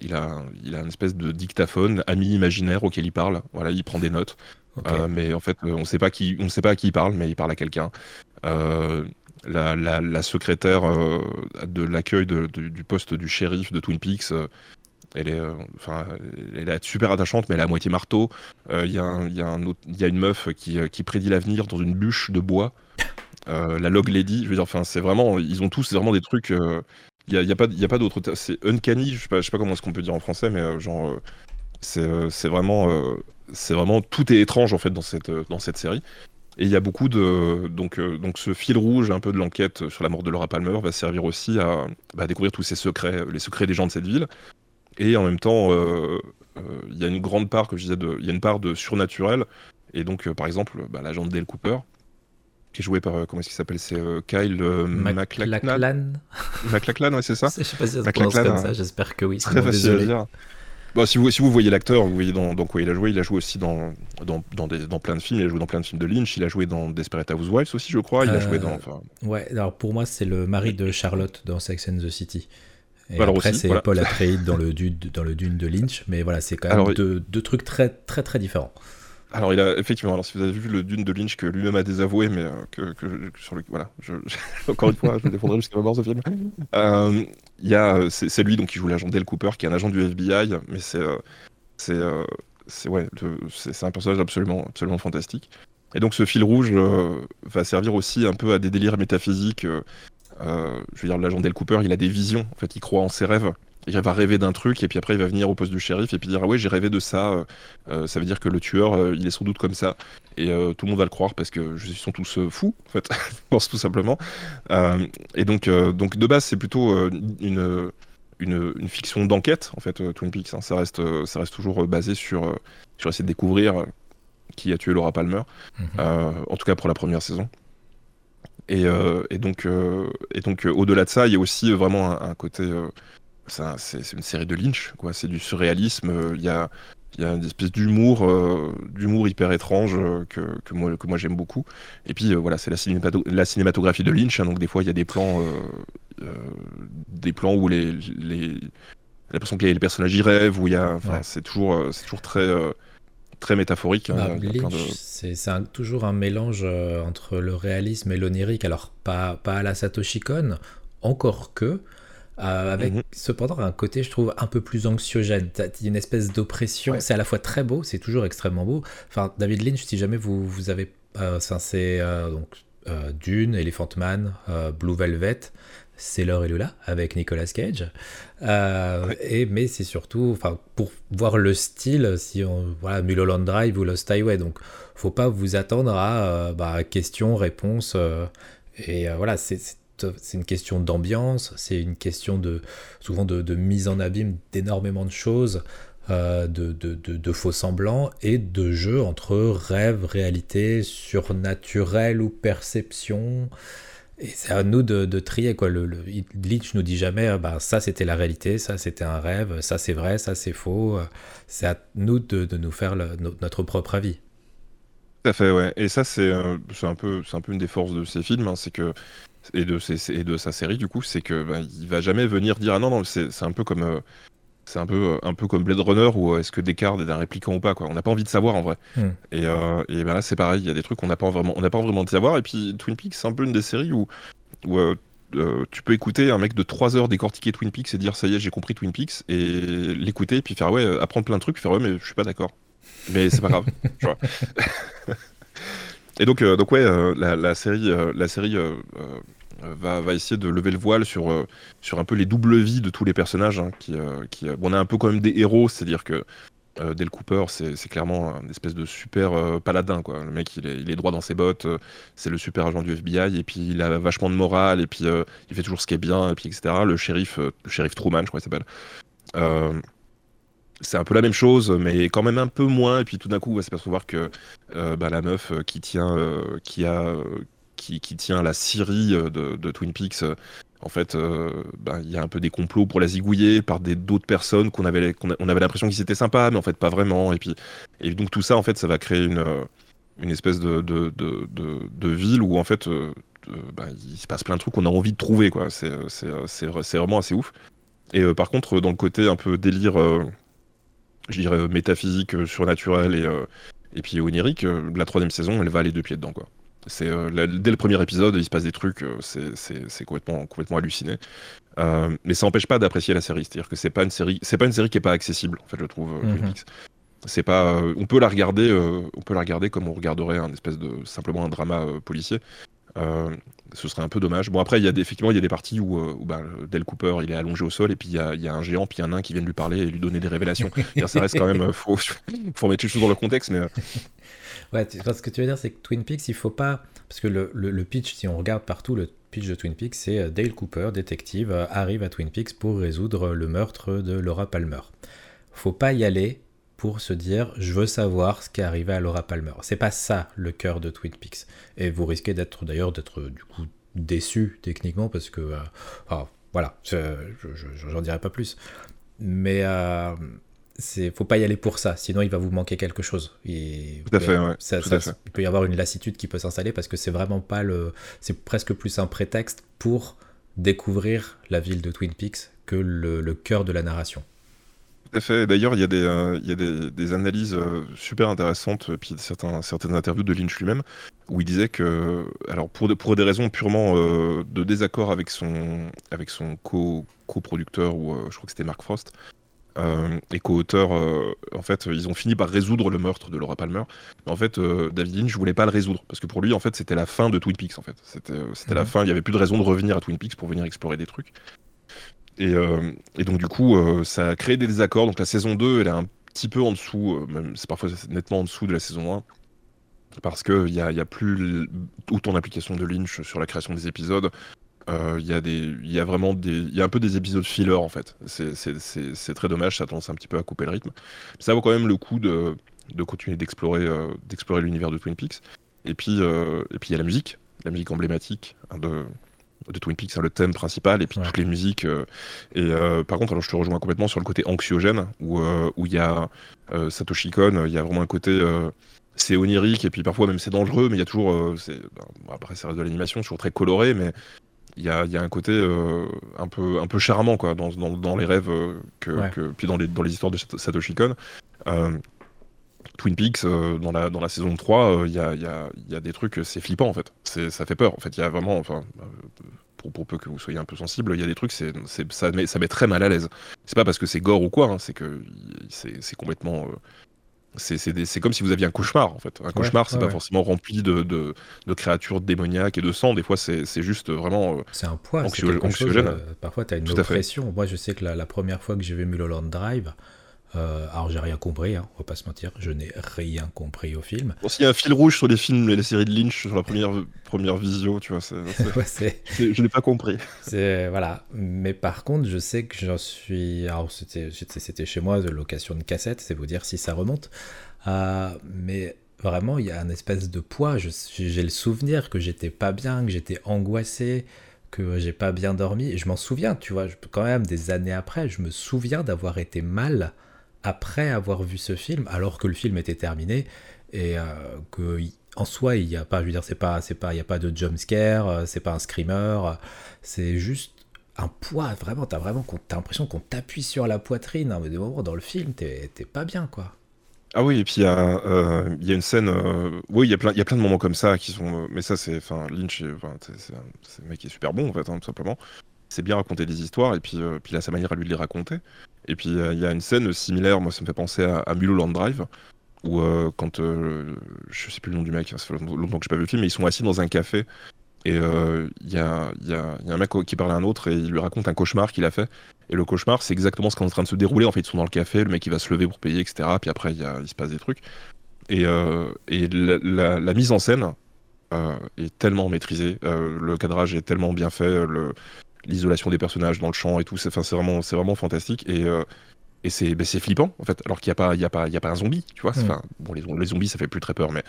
il a, il a une espèce de dictaphone, ami imaginaire auquel il parle. Voilà, il prend des notes. mais en fait, on sait pas qui, on sait pas à qui il parle, mais il parle à quelqu'un. La, secrétaire de l'accueil du poste du shérif de Twin Peaks elle est, euh, elle est super attachante, mais elle est à moitié marteau. Il y, a une meuf qui, euh, prédit l'avenir dans une bûche de bois. Euh, la Log Lady, je veux dire, enfin, c'est vraiment, ils ont tous vraiment des trucs. Il n'y a, y a, pas, y d'autres. C'est uncanny, je sais pas, sais pas comment est-ce qu'on peut dire en français, mais genre, c'est vraiment, c'est vraiment tout est étrange en fait dans cette série. Et il y a beaucoup de donc donc ce fil rouge un peu de l'enquête sur la mort de Laura Palmer va servir aussi à, bah, découvrir tous ces secrets, les secrets des gens de cette ville. Et en même temps, euh, euh, il y a une grande part, que je disais, il y a une part de surnaturel. Et donc, euh, par exemple, bah, l'agent Dale Cooper, qui est joué par, comment est-ce qu'il s'appelle C'est Kyle MacLachlan. MacLachlan, ouais, c'est ça Je sais pas si ça se prononce comme ça, j'espère que oui. Très facile à dire. Bon, si, vous, si vous voyez l'acteur, vous voyez dans, quoi il a joué. Il a joué aussi dans, dans, dans, des, dans, plein de films. Il a joué dans plein de films de Lynch. Il a joué dans Desperate Housewives aussi, je crois. Il a joué dans. Ouais, alors pour moi, c'est le mari de Charlotte dans Sex and the City. Et après, c'est Paul Atreides dans le, dune, dans le dune de Lynch, mais voilà, c'est quand même deux, deux, trucs très, très, très différents. Alors, il a effectivement, alors si vous avez vu le dune de Lynch que lui-même a désavoué, mais euh, que, sur le. Voilà, (laughs) encore une fois, je défendrai jusqu'à ma mort ce film. Euh, y a, c'est lui donc qui joue l'agent Dale Cooper, qui est un agent du FBI, mais c'est. Euh, c'est c'est ouais, c'est un personnage absolument, absolument fantastique. Et donc ce fil rouge va servir aussi un peu à des délires métaphysiques euh, je veux dire, l'agent Del Cooper, il a des visions. En fait, il croit en ses rêves. Il va rêver d'un truc et puis après il va venir au poste du shérif et puis dire ah ouais j'ai rêvé de ça. Euh, euh, ça veut dire que le tueur il est sans doute comme ça et tout le monde va le croire parce que ils sont tous fous en fait, (laughs) je pense tout simplement. et donc donc de base c'est plutôt une, une, fiction d'enquête en fait Twin Peaks. Hein. Ça reste ça reste toujours basé sur sur essayer de découvrir qui a tué Laura Palmer. Mm-hmm. en tout cas pour la première saison. Et, euh, et, donc, euh, et donc euh, au-delà de ça, il y a aussi vraiment un, côté. C'est une série de Lynch, quoi. C'est du surréalisme. Il y a, il y a une espèce d'humour, d'humour hyper étrange que, que, moi, que moi j'aime beaucoup. Et puis voilà, c'est la, la, cinématographie de Lynch. Hein, donc des fois, il y a des plans, des plans où les, les l'impression que les, personnages y rêvent, où il y a, c'est toujours, c'est toujours très très métaphorique. Hein, bah, c'est toujours un mélange euh, entre le réalisme et l'onirique. Alors, pas, pas à la Satoshi Kon, encore que, euh, avec mhm. cependant un côté, je trouve, un peu plus anxiogène. Une espèce d'oppression. C'est à la fois très beau, c'est toujours extrêmement beau. Enfin, David Lynch, si jamais vous, vous avez. Euh, c'est donc Dune, Elephant Man, Blue Velvet. Sailor et Lula avec Nicolas Cage. Euh, et, mais c'est surtout, enfin, pour voir le style, si on, voilà, Mulholland Drive ou Lost Highway. Donc, faut pas vous attendre à euh, bah, question, réponse. Euh, et voilà, c'est une question d'ambiance, c'est une question de souvent de, mise en abîme d'énormément de choses, de, de, faux semblants et de jeu entre rêve, réalité, surnaturel ou perception. Et c'est à nous de, trier. Quoi. Le, Lynch nous dit jamais bah, ça c'était la réalité, ça c'était un rêve, ça c'est vrai, ça c'est faux. C'est à nous de, nous faire notre propre avis. Tout à fait, ouais. Et ça, c'est euh, un, peu, un peu une des forces de ces films, hein, c'est que et de, et de sa série, du coup, c'est que bah, il va jamais venir dire ah non, non, c'est un peu comme. Euh, c'est un peu, un peu comme Blade Runner où euh, est-ce que Descartes est un répliquant ou pas quoi. On n'a pas envie de savoir en vrai. Hmm. Et, euh, et ben là c'est pareil, il y a des trucs qu'on n'a pas vraiment, on n'a pas vraiment de savoir. Et puis Twin Peaks c'est un peu une des séries où, où euh, tu peux écouter un mec de 3 heures décortiquer Twin Peaks et dire ça y est j'ai compris Twin Peaks et l'écouter et puis faire ouais apprendre plein de trucs, faire ouais mais je suis pas d'accord. Mais c'est pas grave. (laughs) et donc donc ouais la, la, série la série euh, va, essayer de lever le voile sur, euh, sur un peu les doubles vies de tous les personnages. Hein, qui, euh, qui, on a un peu quand même des héros, c'est-à-dire que euh, Del Cooper, c'est clairement un espèce de super paladin. Quoi. Le mec, il est, il est, droit dans ses bottes, c'est le super agent du FBI, et puis il a vachement de morale, et puis il fait toujours ce qui est bien, et puis etc. Le shérif, le shérif Truman, je crois qu'il s'appelle. C'est un peu la même chose, mais quand même un peu moins. Et puis tout d'un coup, on va s'apercevoir que bah, la meuf qui tient, qui a, qui, tient la Syrie euh, de, Twin Peaks, euh, en fait, euh, ben, il y a un peu des complots pour la zigouiller par d'autres personnes qu'on avait, on avait l'impression qu'ils étaient sympas, mais en fait pas vraiment. Et puis, et donc tout ça, en fait, ça va créer une, une espèce de, de, de, ville où en fait, ben, il se passe plein de trucs qu'on a envie de trouver, quoi. C'est vraiment assez ouf. Et par contre, dans le côté un peu délire, je dirais métaphysique, surnaturel et Et puis onirique, la troisième saison, elle va aller deux pieds dedans, quoi. C'est dès le premier épisode, il se passe des trucs, c'est complètement, complètement halluciné. mais ça n'empêche pas d'apprécier la série. C'est-à-dire que c'est pas une série, c'est pas une série qui est pas accessible, en fait, je trouve. Mhm. C'est pas, on peut la regarder, on peut la regarder comme on regarderait un espèce de simplement un drama policier. Euh, ce serait un peu dommage. Bon, après, il y a des, effectivement, il y a des parties où, euh, où bah, Del Cooper il est allongé au sol et puis il y a, y a, un géant, puis il y a un nain qui vient de lui parler et lui donner des révélations. (laughs) ça reste quand même, euh, faut, faut mettre les choses dans le contexte. Mais... (laughs) Ouais, ce que tu veux dire, c'est que Twin Peaks, il faut pas. Parce que le, le, pitch, si on regarde partout, le pitch de Twin Peaks, c'est Dale Cooper, détective, arrive à Twin Peaks pour résoudre le meurtre de Laura Palmer. Faut pas y aller pour se dire je veux savoir ce qui est arrivé à Laura Palmer. C'est pas ça le cœur de Twin Peaks. Et vous risquez d'être d'ailleurs d'être du coup déçu techniquement parce que euh, voilà, je, j'en dirai pas plus. Mais euh, c'est faut pas y aller pour ça, sinon il va vous manquer quelque chose. Et, tout à fait, ouais, Il peut y avoir une lassitude qui peut s'installer parce que c'est vraiment pas le, c'est presque plus un prétexte pour découvrir la ville de Twin Peaks que le, le cœur de la narration fait. D'ailleurs, il y a des, euh, il y a des, analyses euh, super intéressantes, euh, puis certains, certaines interviews de Lynch lui-même, où il disait que, alors pour, pour des raisons purement de désaccord avec son, avec son co, coproducteur, ou je crois que c'était Mark Frost, et co-auteur, en fait, ils ont fini par résoudre le meurtre de Laura Palmer. Mais en fait, David Lynch voulait pas le résoudre parce que pour lui, en fait, c'était la fin de Twin Peaks. En fait, c'était, c'était la mhm. fin. Il y avait plus de raison de revenir à Twin Peaks pour venir explorer des trucs. Euh, et, donc du coup, euh, ça a créé des désaccords. Donc la saison 2, elle est un petit peu en dessous, euh, même c'est parfois nettement en dessous de la saison 1 parce qu'il n'y a, a plus autant d'application de Lynch sur la création des épisodes. Il y, a y a vraiment des, y a un peu des épisodes filler en fait. C'est très dommage, ça tendance un petit peu à couper le rythme. ça vaut quand même le coup de, continuer d'explorer l'univers de Twin Peaks. Et puis puis il y a la musique, la musique emblématique hein, de, de Twin Peaks, hein, le thème principal, et puis toutes les musiques. Euh, et euh, par contre, alors je te rejoins complètement sur le côté anxiogène, où euh, où il y a Satoshi Kon, il y a vraiment un côté c'est onirique et puis parfois même c'est dangereux, mais il y a toujours, ben, après ça reste de l'animation, toujours très coloré, mais il y a, y a, un côté un peu un peu charmant quoi dans, dans, dans les rêves que, puis dans les dans les histoires de Satoshi Kon. Twin Peaks, dans, la, dans la saison 3, il y, a, y, a, y, a, des trucs, c'est flippant en fait. Ça fait peur. En fait, il y a vraiment, enfin, pour, peu que vous soyez un peu sensible, il y a des trucs, c'est, ça, met, ça met très mal à l'aise. C'est pas parce que c'est gore ou quoi, hein, c'est que c'est, complètement. c'est, comme si vous aviez un cauchemar en fait. Un cauchemar, c'est pas forcément rempli de, de, de, créatures démoniaques et de sang. Des fois, c'est, juste vraiment. c'est un poids, anxiogène. parfois, tu as une oppression. Moi, je sais que la, la première fois que j'ai vu Mulholland Drive, euh, alors j'ai rien compris, hein, on va pas se mentir, je n'ai rien compris au film. Bon, s'il y a un fil rouge sur les films et les séries de Lynch sur la première, première visio, tu vois, (laughs) je n'ai pas compris. Voilà, mais par contre, je sais que j'en suis. Alors c'était, c'était chez moi de location de cassette, c'est vous dire si ça remonte. Euh, mais vraiment, il y a un espèce de poids. j'ai le souvenir que j'étais pas bien, que j'étais angoissé que j'ai pas bien dormi. Et je m'en souviens, tu vois, quand même des années après, je me souviens d'avoir été mal après avoir vu ce film, alors que le film était terminé et euh, que en soi il n'y a pas, je veux dire, c'est pas, c'est pas, il y a pas de jump scare, euh, c'est pas un screamer, c'est juste un poids. Vraiment, t'as vraiment, t'as l'impression qu'on t'appuie sur la poitrine. Hein, mais des moments dans le film, t'es, pas bien, quoi. Ah oui, et puis il y, euh, a une scène. oui, il y, a plein, y a plein de moments comme ça qui sont. mais ça, c'est. Enfin, Lynch, c'est, un, mec qui est super bon, en fait, hein, tout simplement. C'est bien raconter des histoires, et puis, puis là, sa manière à lui de les raconter. Et puis il y a une scène similaire, moi ça me fait penser à, à Mulholland Drive, où euh, quand euh, je sais plus le nom du mec, ça fait longtemps que j'ai pas vu le film, mais ils sont assis dans un café et euh, il y, a, un mec qui parle à un autre et il lui raconte un cauchemar qu'il a fait. Et le cauchemar, c'est exactement ce qui est en train de se dérouler. En fait, ils sont dans le café, le mec il va se lever pour payer, etc. Puis après, il se passe des trucs. Et, la, mise en scène est tellement maîtrisée, le cadrage est tellement bien fait, l'isolation des personnages dans le champ et tout. C'est vraiment, c'est vraiment fantastique. Et, euh, et c'est ben, flippant, en fait. Alors qu'il n'y a, pas, y a, pas, y a pas un zombie, tu vois. Mm. bon, les, les, zombies, ça fait plus très peur, mais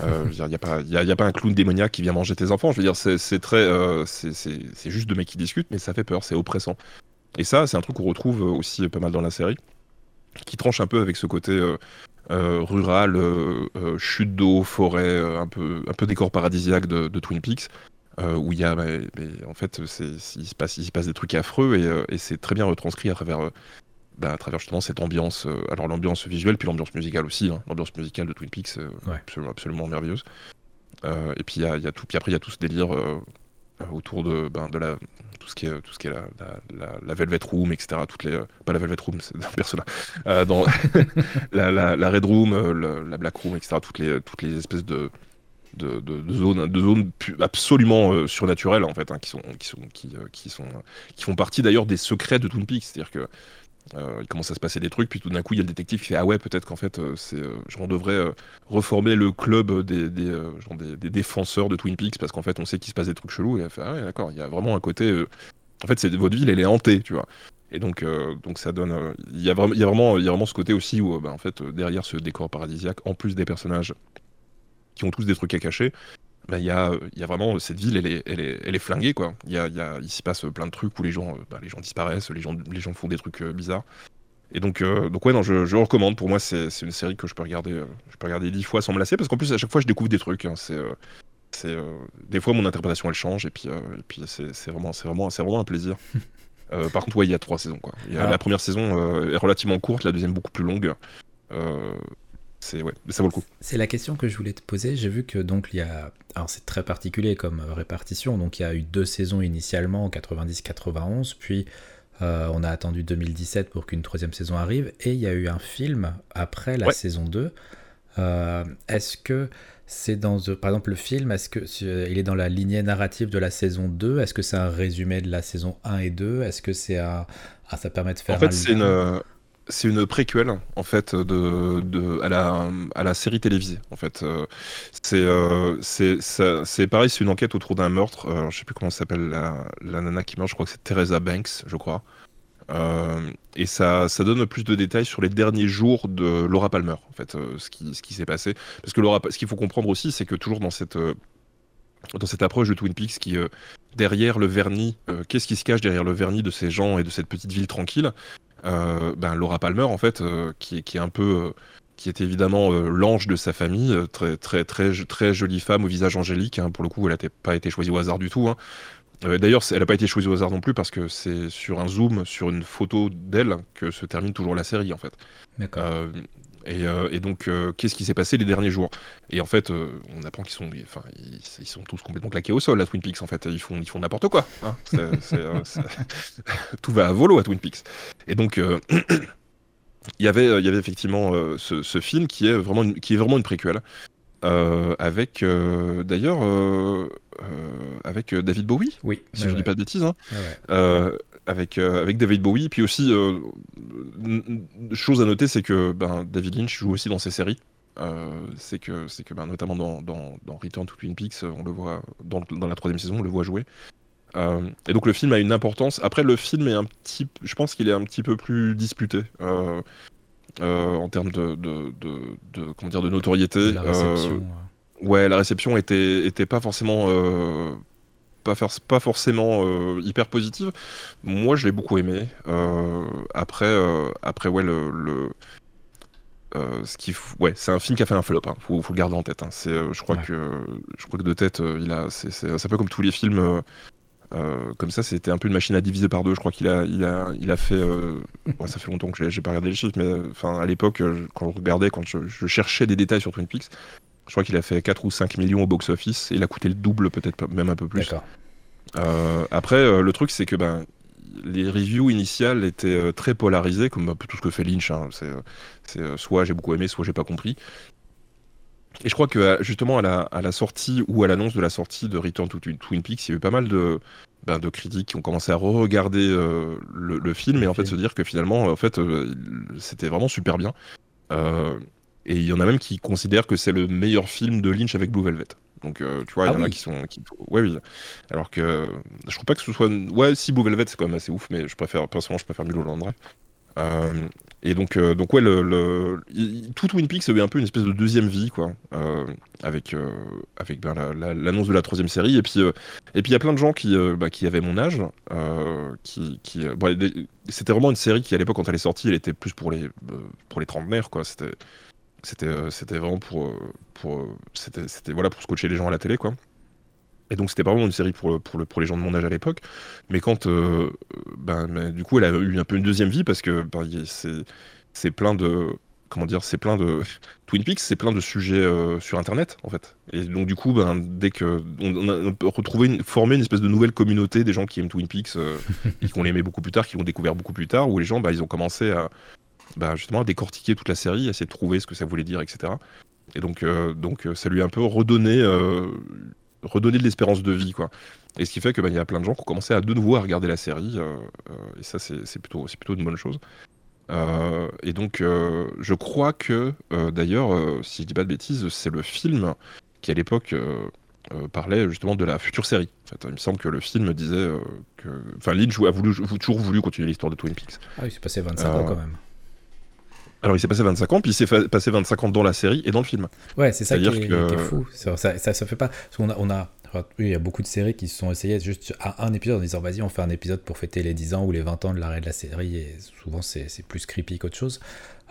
euh, il n'y a, pas, y a, y a pas un clown démoniaque qui vient manger tes enfants. Je veux dire, c'est très. Euh, c'est juste deux mecs qui discutent, mais ça fait peur, c'est oppressant. Et ça, c'est un truc qu'on retrouve aussi pas mal dans la série, qui tranche un peu avec ce côté. rural, chute d'eau, forêt, un peu, un peu décor paradisiaque de, de Twin Peaks, euh, où il y a, bah, en fait, il se, passe, il se passe des trucs affreux et, euh, et c'est très bien retranscrit à travers, bah, à travers justement cette ambiance, alors l'ambiance visuelle, puis l'ambiance musicale aussi. Hein. L'ambiance musicale de Twin Peaks, absolument, absolument, merveilleuse. et puis il y a, tout, puis après il y a tout ce délire autour de, ben, de la tout ce qui est tout ce qui est la, la, la, Velvet Room etc toutes les pas la Velvet Room c'est un (laughs) perso là dans (laughs) (laughs) la, la, Red Room la Black Room etc toutes les toutes les espèces de de, zones, absolument euh, surnaturelles en fait, hein, qui sont, qui sont, euh, qui sont, qui font partie d'ailleurs des secrets de Twin Peaks. C'est-à-dire que euh, il commence à se passer des trucs, puis tout d'un coup il y a le détective qui fait ah ouais peut-être qu'en fait c'est, genre devrait reformer le club des, des, des, défenseurs de Twin Peaks parce qu'en fait on sait qu'il se passe des trucs chelous et elle fait ah ouais d'accord il y a vraiment un côté en fait c'est votre ville elle est hantée tu vois et donc, donc ça donne. Il y, a vraiment, il, y a vraiment, il y a vraiment ce côté aussi où, bah, en fait, derrière ce décor paradisiaque, en plus des personnages qui ont tous des trucs à cacher, bah, il y, a, y, a, vraiment cette ville, elle est, elle est, elle est flinguée quoi. Il y a, y a, il s'y passe plein de trucs où les gens, bah, les gens disparaissent, les gens, les gens font des trucs euh, bizarres. Et donc, euh, donc ouais, non, je, je recommande. Pour moi, c'est une série que je peux regarder, euh, je peux regarder dix fois sans me lasser, parce qu'en plus à chaque fois je découvre des trucs. Hein. c'est, c'est, des fois mon interprétation elle change, et puis, et puis c'est vraiment, c'est vraiment, c'est vraiment un plaisir. (laughs) par contre, ouais, il y a trois saisons quoi. La première saison est relativement courte, la deuxième beaucoup plus longue c'est ouais, ça vaut le coup. C'est la question que je voulais te poser. J'ai vu que donc il y a, alors c'est très particulier comme euh, répartition. Donc il y a eu deux saisons initialement, 90-91, puis euh, on a attendu 2017 pour qu'une troisième saison arrive, et il y a eu un film après la saison 2. Euh, est-ce que c'est dans, par exemple, le film, est-ce que il est dans la lignée narrative de la saison 2 Est-ce que c'est un résumé de la saison 1 et 2 Est-ce que c'est un, ah, ça permet de faire en fait, c'est une c'est une préquelle en fait de, à, la, série télévisée en fait. Euh, c'est euh, c'est pareil c'est une enquête autour d'un meurtre. Euh, je sais plus comment s'appelle la, nana qui meurt je crois que c'est Teresa Banks je crois. Et ça, donne plus de détails sur les derniers jours de Laura Palmer en fait ce qui, s'est passé. Parce que Laura ce qu'il faut comprendre aussi c'est que toujours dans cette approche de Twin Peaks qui derrière le vernis qu'est-ce qui se cache derrière le vernis de ces gens et de cette petite ville tranquille euh, ben, Laura Palmer, en fait, euh, qui, qui, est un peu. Euh, qui est évidemment l'ange de sa famille, très, très, très, très jolie femme au visage angélique. Hein. pour le coup, elle n'a pas été choisie au hasard du tout. Hein. D'ailleurs, elle n'a pas été choisie au hasard non plus parce que c'est sur un zoom, sur une photo d'elle, que se termine toujours la série en fait. Euh, et, donc, euh, qu'est-ce qui s'est passé les derniers jours? Et en fait, euh, on apprend qu'ils sont, enfin, ils, sont tous complètement claqués au sol à Twin Peaks. En fait, ils font, ils font n'importe quoi. Hein. (laughs) Tout va à volo à Twin Peaks. Et donc. (clears throat) il y avait, il y avait effectivement ce, film qui est vraiment une, qui est vraiment une préquelle. Avec d'ailleurs avec David Bowie, oui, si je ne dis pas de bêtises, hein. avec, avec David Bowie. Puis aussi, chose à noter, c'est que ben, David Lynch joue aussi dans ses séries. Euh, c'est que, c'est que ben, notamment dans, dans, dans, Return to Twin Peaks, on le voit dans, dans, la troisième saison, on le voit jouer. Euh, et donc le film a une importance. Après, le film est un petit, je pense qu'il est un petit peu plus disputé euh, en termes de, de, de, comment dire, de notoriété. La réception, ouais, la réception était, était pas forcément pas, faire, pas forcément euh, hyper positive. Moi, je l'ai beaucoup aimé. Euh, après, euh, après, ouais, le, le ce qui, ouais, c'est un film qui a fait un flop. Hein. Faut, faut, le garder en tête. Hein. C'est, je crois que, je crois que de tête, il a, c'est, c'est, un peu comme tous les films. Comme ça, c'était un peu une machine à diviser par deux. Je crois qu'il a, il a, il a fait. (laughs) ça fait longtemps que j'ai, pas regardé les chiffres, mais enfin, à l'époque, quand je regardais, quand je, je, cherchais des détails sur Twin Peaks, je crois qu'il a fait 4 ou 5 millions au box-office et il a coûté le double, peut-être même un peu plus. Euh, après, euh, le truc, c'est que ben, les reviews initiales étaient euh, très polarisées, comme tout ce que fait Lynch. Hein. C'est soit j'ai beaucoup aimé, soit j'ai pas compris. Et je crois que justement à la, à la sortie ou à l'annonce de la sortie de Return to Twin Peaks, il y a eu pas mal de, ben, de critiques qui ont commencé à re-regarder le, film et en fait se dire que finalement, en fait, c'était vraiment super bien. Et il y en a même qui considèrent que c'est le meilleur film de Lynch avec Blue Velvet. Donc, euh, tu vois, il y ah en a qui sont. Qui... Ouais, oui. Alors que je trouve pas que ce soit. Ouais, si Blue Velvet, c'est quand même assez ouf, mais je préfère, personnellement, je préfère Mulholland Drive. Euh, et donc, euh, donc ouais, le, tout Twin Peaks avait un peu une espèce de deuxième vie, quoi, euh, avec, avec ben, l'annonce de la troisième série. Et puis, et il y a plein de gens qui, bah, qui avaient mon âge, qui, qui c'était vraiment une série qui à l'époque quand elle est sortie, elle était plus pour les, pour les trentenaires, quoi. C'était vraiment pour, pour, c'était voilà pour scotcher les gens à la télé quoi. Et donc c'était pas vraiment une série pour, pour, le, pour les gens de mon âge à l'époque. Mais quand, ben, ben, du coup, elle a eu un peu une deuxième vie parce que ben, c'est plein de comment dire, c'est plein de (laughs) Twin Peaks, c'est plein de sujets euh, sur Internet en fait. Et donc du coup, ben, dès que on, a, retrouvé, une, formé une espèce de nouvelle communauté des gens qui aiment Twin Peaks, euh, qui ont aimé beaucoup plus tard, qui l'ont découvert beaucoup plus tard, où les gens, bah, ils ont commencé à bah, justement à décortiquer toute la série, à essayer de trouver ce que ça voulait dire, etc. Et donc, euh, donc ça lui a un peu redonné, redonné de l'espérance de vie, quoi. Et ce qui fait que bah, y a plein de gens qui ont commencé à de nouveau à regarder la série, et ça c'est plutôt, c'est plutôt une bonne chose. Euh, et donc, euh, je crois que, euh, d'ailleurs, si je dis pas de bêtises, c'est le film qui à l'époque parlait justement de la future série. En fait, il me semble que le film disait que. Enfin, Lynch a voulu, toujours voulu continuer l'histoire de Twin Peaks. Ah, il s'est passé 25 ans quand même. Alors il s'est passé 25 ans, puis il s'est passé 25 ans dans la série et dans le film. Ouais, c'est ça qui est, fou. Ça, ça, ça, fait pas. Parce qu'on a, on a, il y a beaucoup de séries qui se sont essayées juste à un épisode en disant vas-y, on fait un épisode pour fêter les 10 ans ou les 20 ans de l'arrêt de la série, et souvent c'est plus creepy qu'autre chose.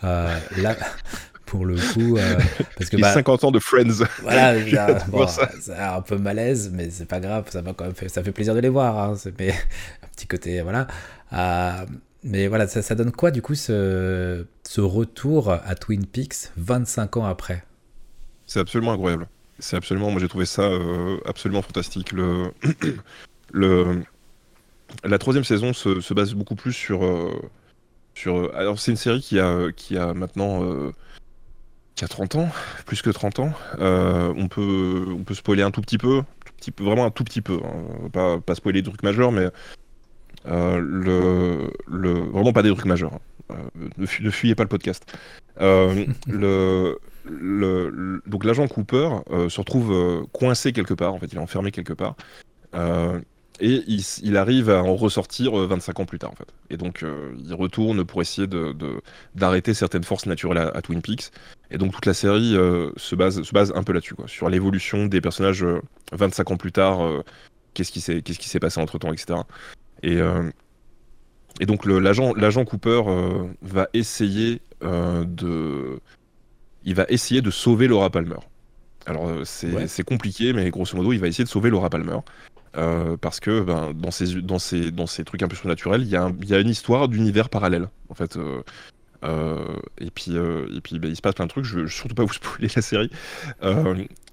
Euh, là, (laughs) pour le coup, euh, parce que. 50 bah, ans de Friends. Voilà, (laughs) c'est un peu malaise, mais c'est pas grave, ça, va quand même fait, ça fait plaisir de les voir. Hein, mais (laughs) un petit côté, voilà. Euh, mais voilà, ça, donne quoi du coup ce, retour à Twin Peaks 25 ans après? C'est absolument incroyable. C'est absolument, moi j'ai trouvé ça euh, absolument fantastique. (clears throat) La troisième saison se, se base beaucoup plus sur. Euh, euh, alors c'est une série qui a, maintenant. qui a 30 ans, plus que 30 ans. on, peut, on peut spoiler un tout petit peu, tout petit peu vraiment un tout petit peu. Hein. Pas, pas spoiler des trucs majeurs, mais. Le, le, vraiment pas des trucs majeurs. Hein. ne, fuyez pas le podcast. (laughs) le, le, donc l'agent Cooper euh, se retrouve euh, coincé quelque part, en fait, il est enfermé quelque part. Euh, et il, arrive à en ressortir 25 ans plus tard, en fait. Et donc, il retourne pour essayer d'arrêter de, certaines forces naturelles à, Twin Peaks. Et donc, toute la série se, base, se base un peu là-dessus, sur l'évolution des personnages 25 ans plus tard, qu'est-ce qui s'est passé entre temps, etc. Et, et donc, l'agent Cooper va essayer de il va essayer de sauver Laura Palmer. Alors euh, c'est compliqué, mais grosso modo, il va essayer de sauver Laura Palmer. Euh, parce que ben, dans, ces, dans, ces, dans ces trucs un peu surnaturels, il y, a il y a une histoire d'univers parallèle. En fait, euh, et puis, et puis ben, il se passe plein de trucs. Je veux surtout pas vous spoiler (laughs) la série.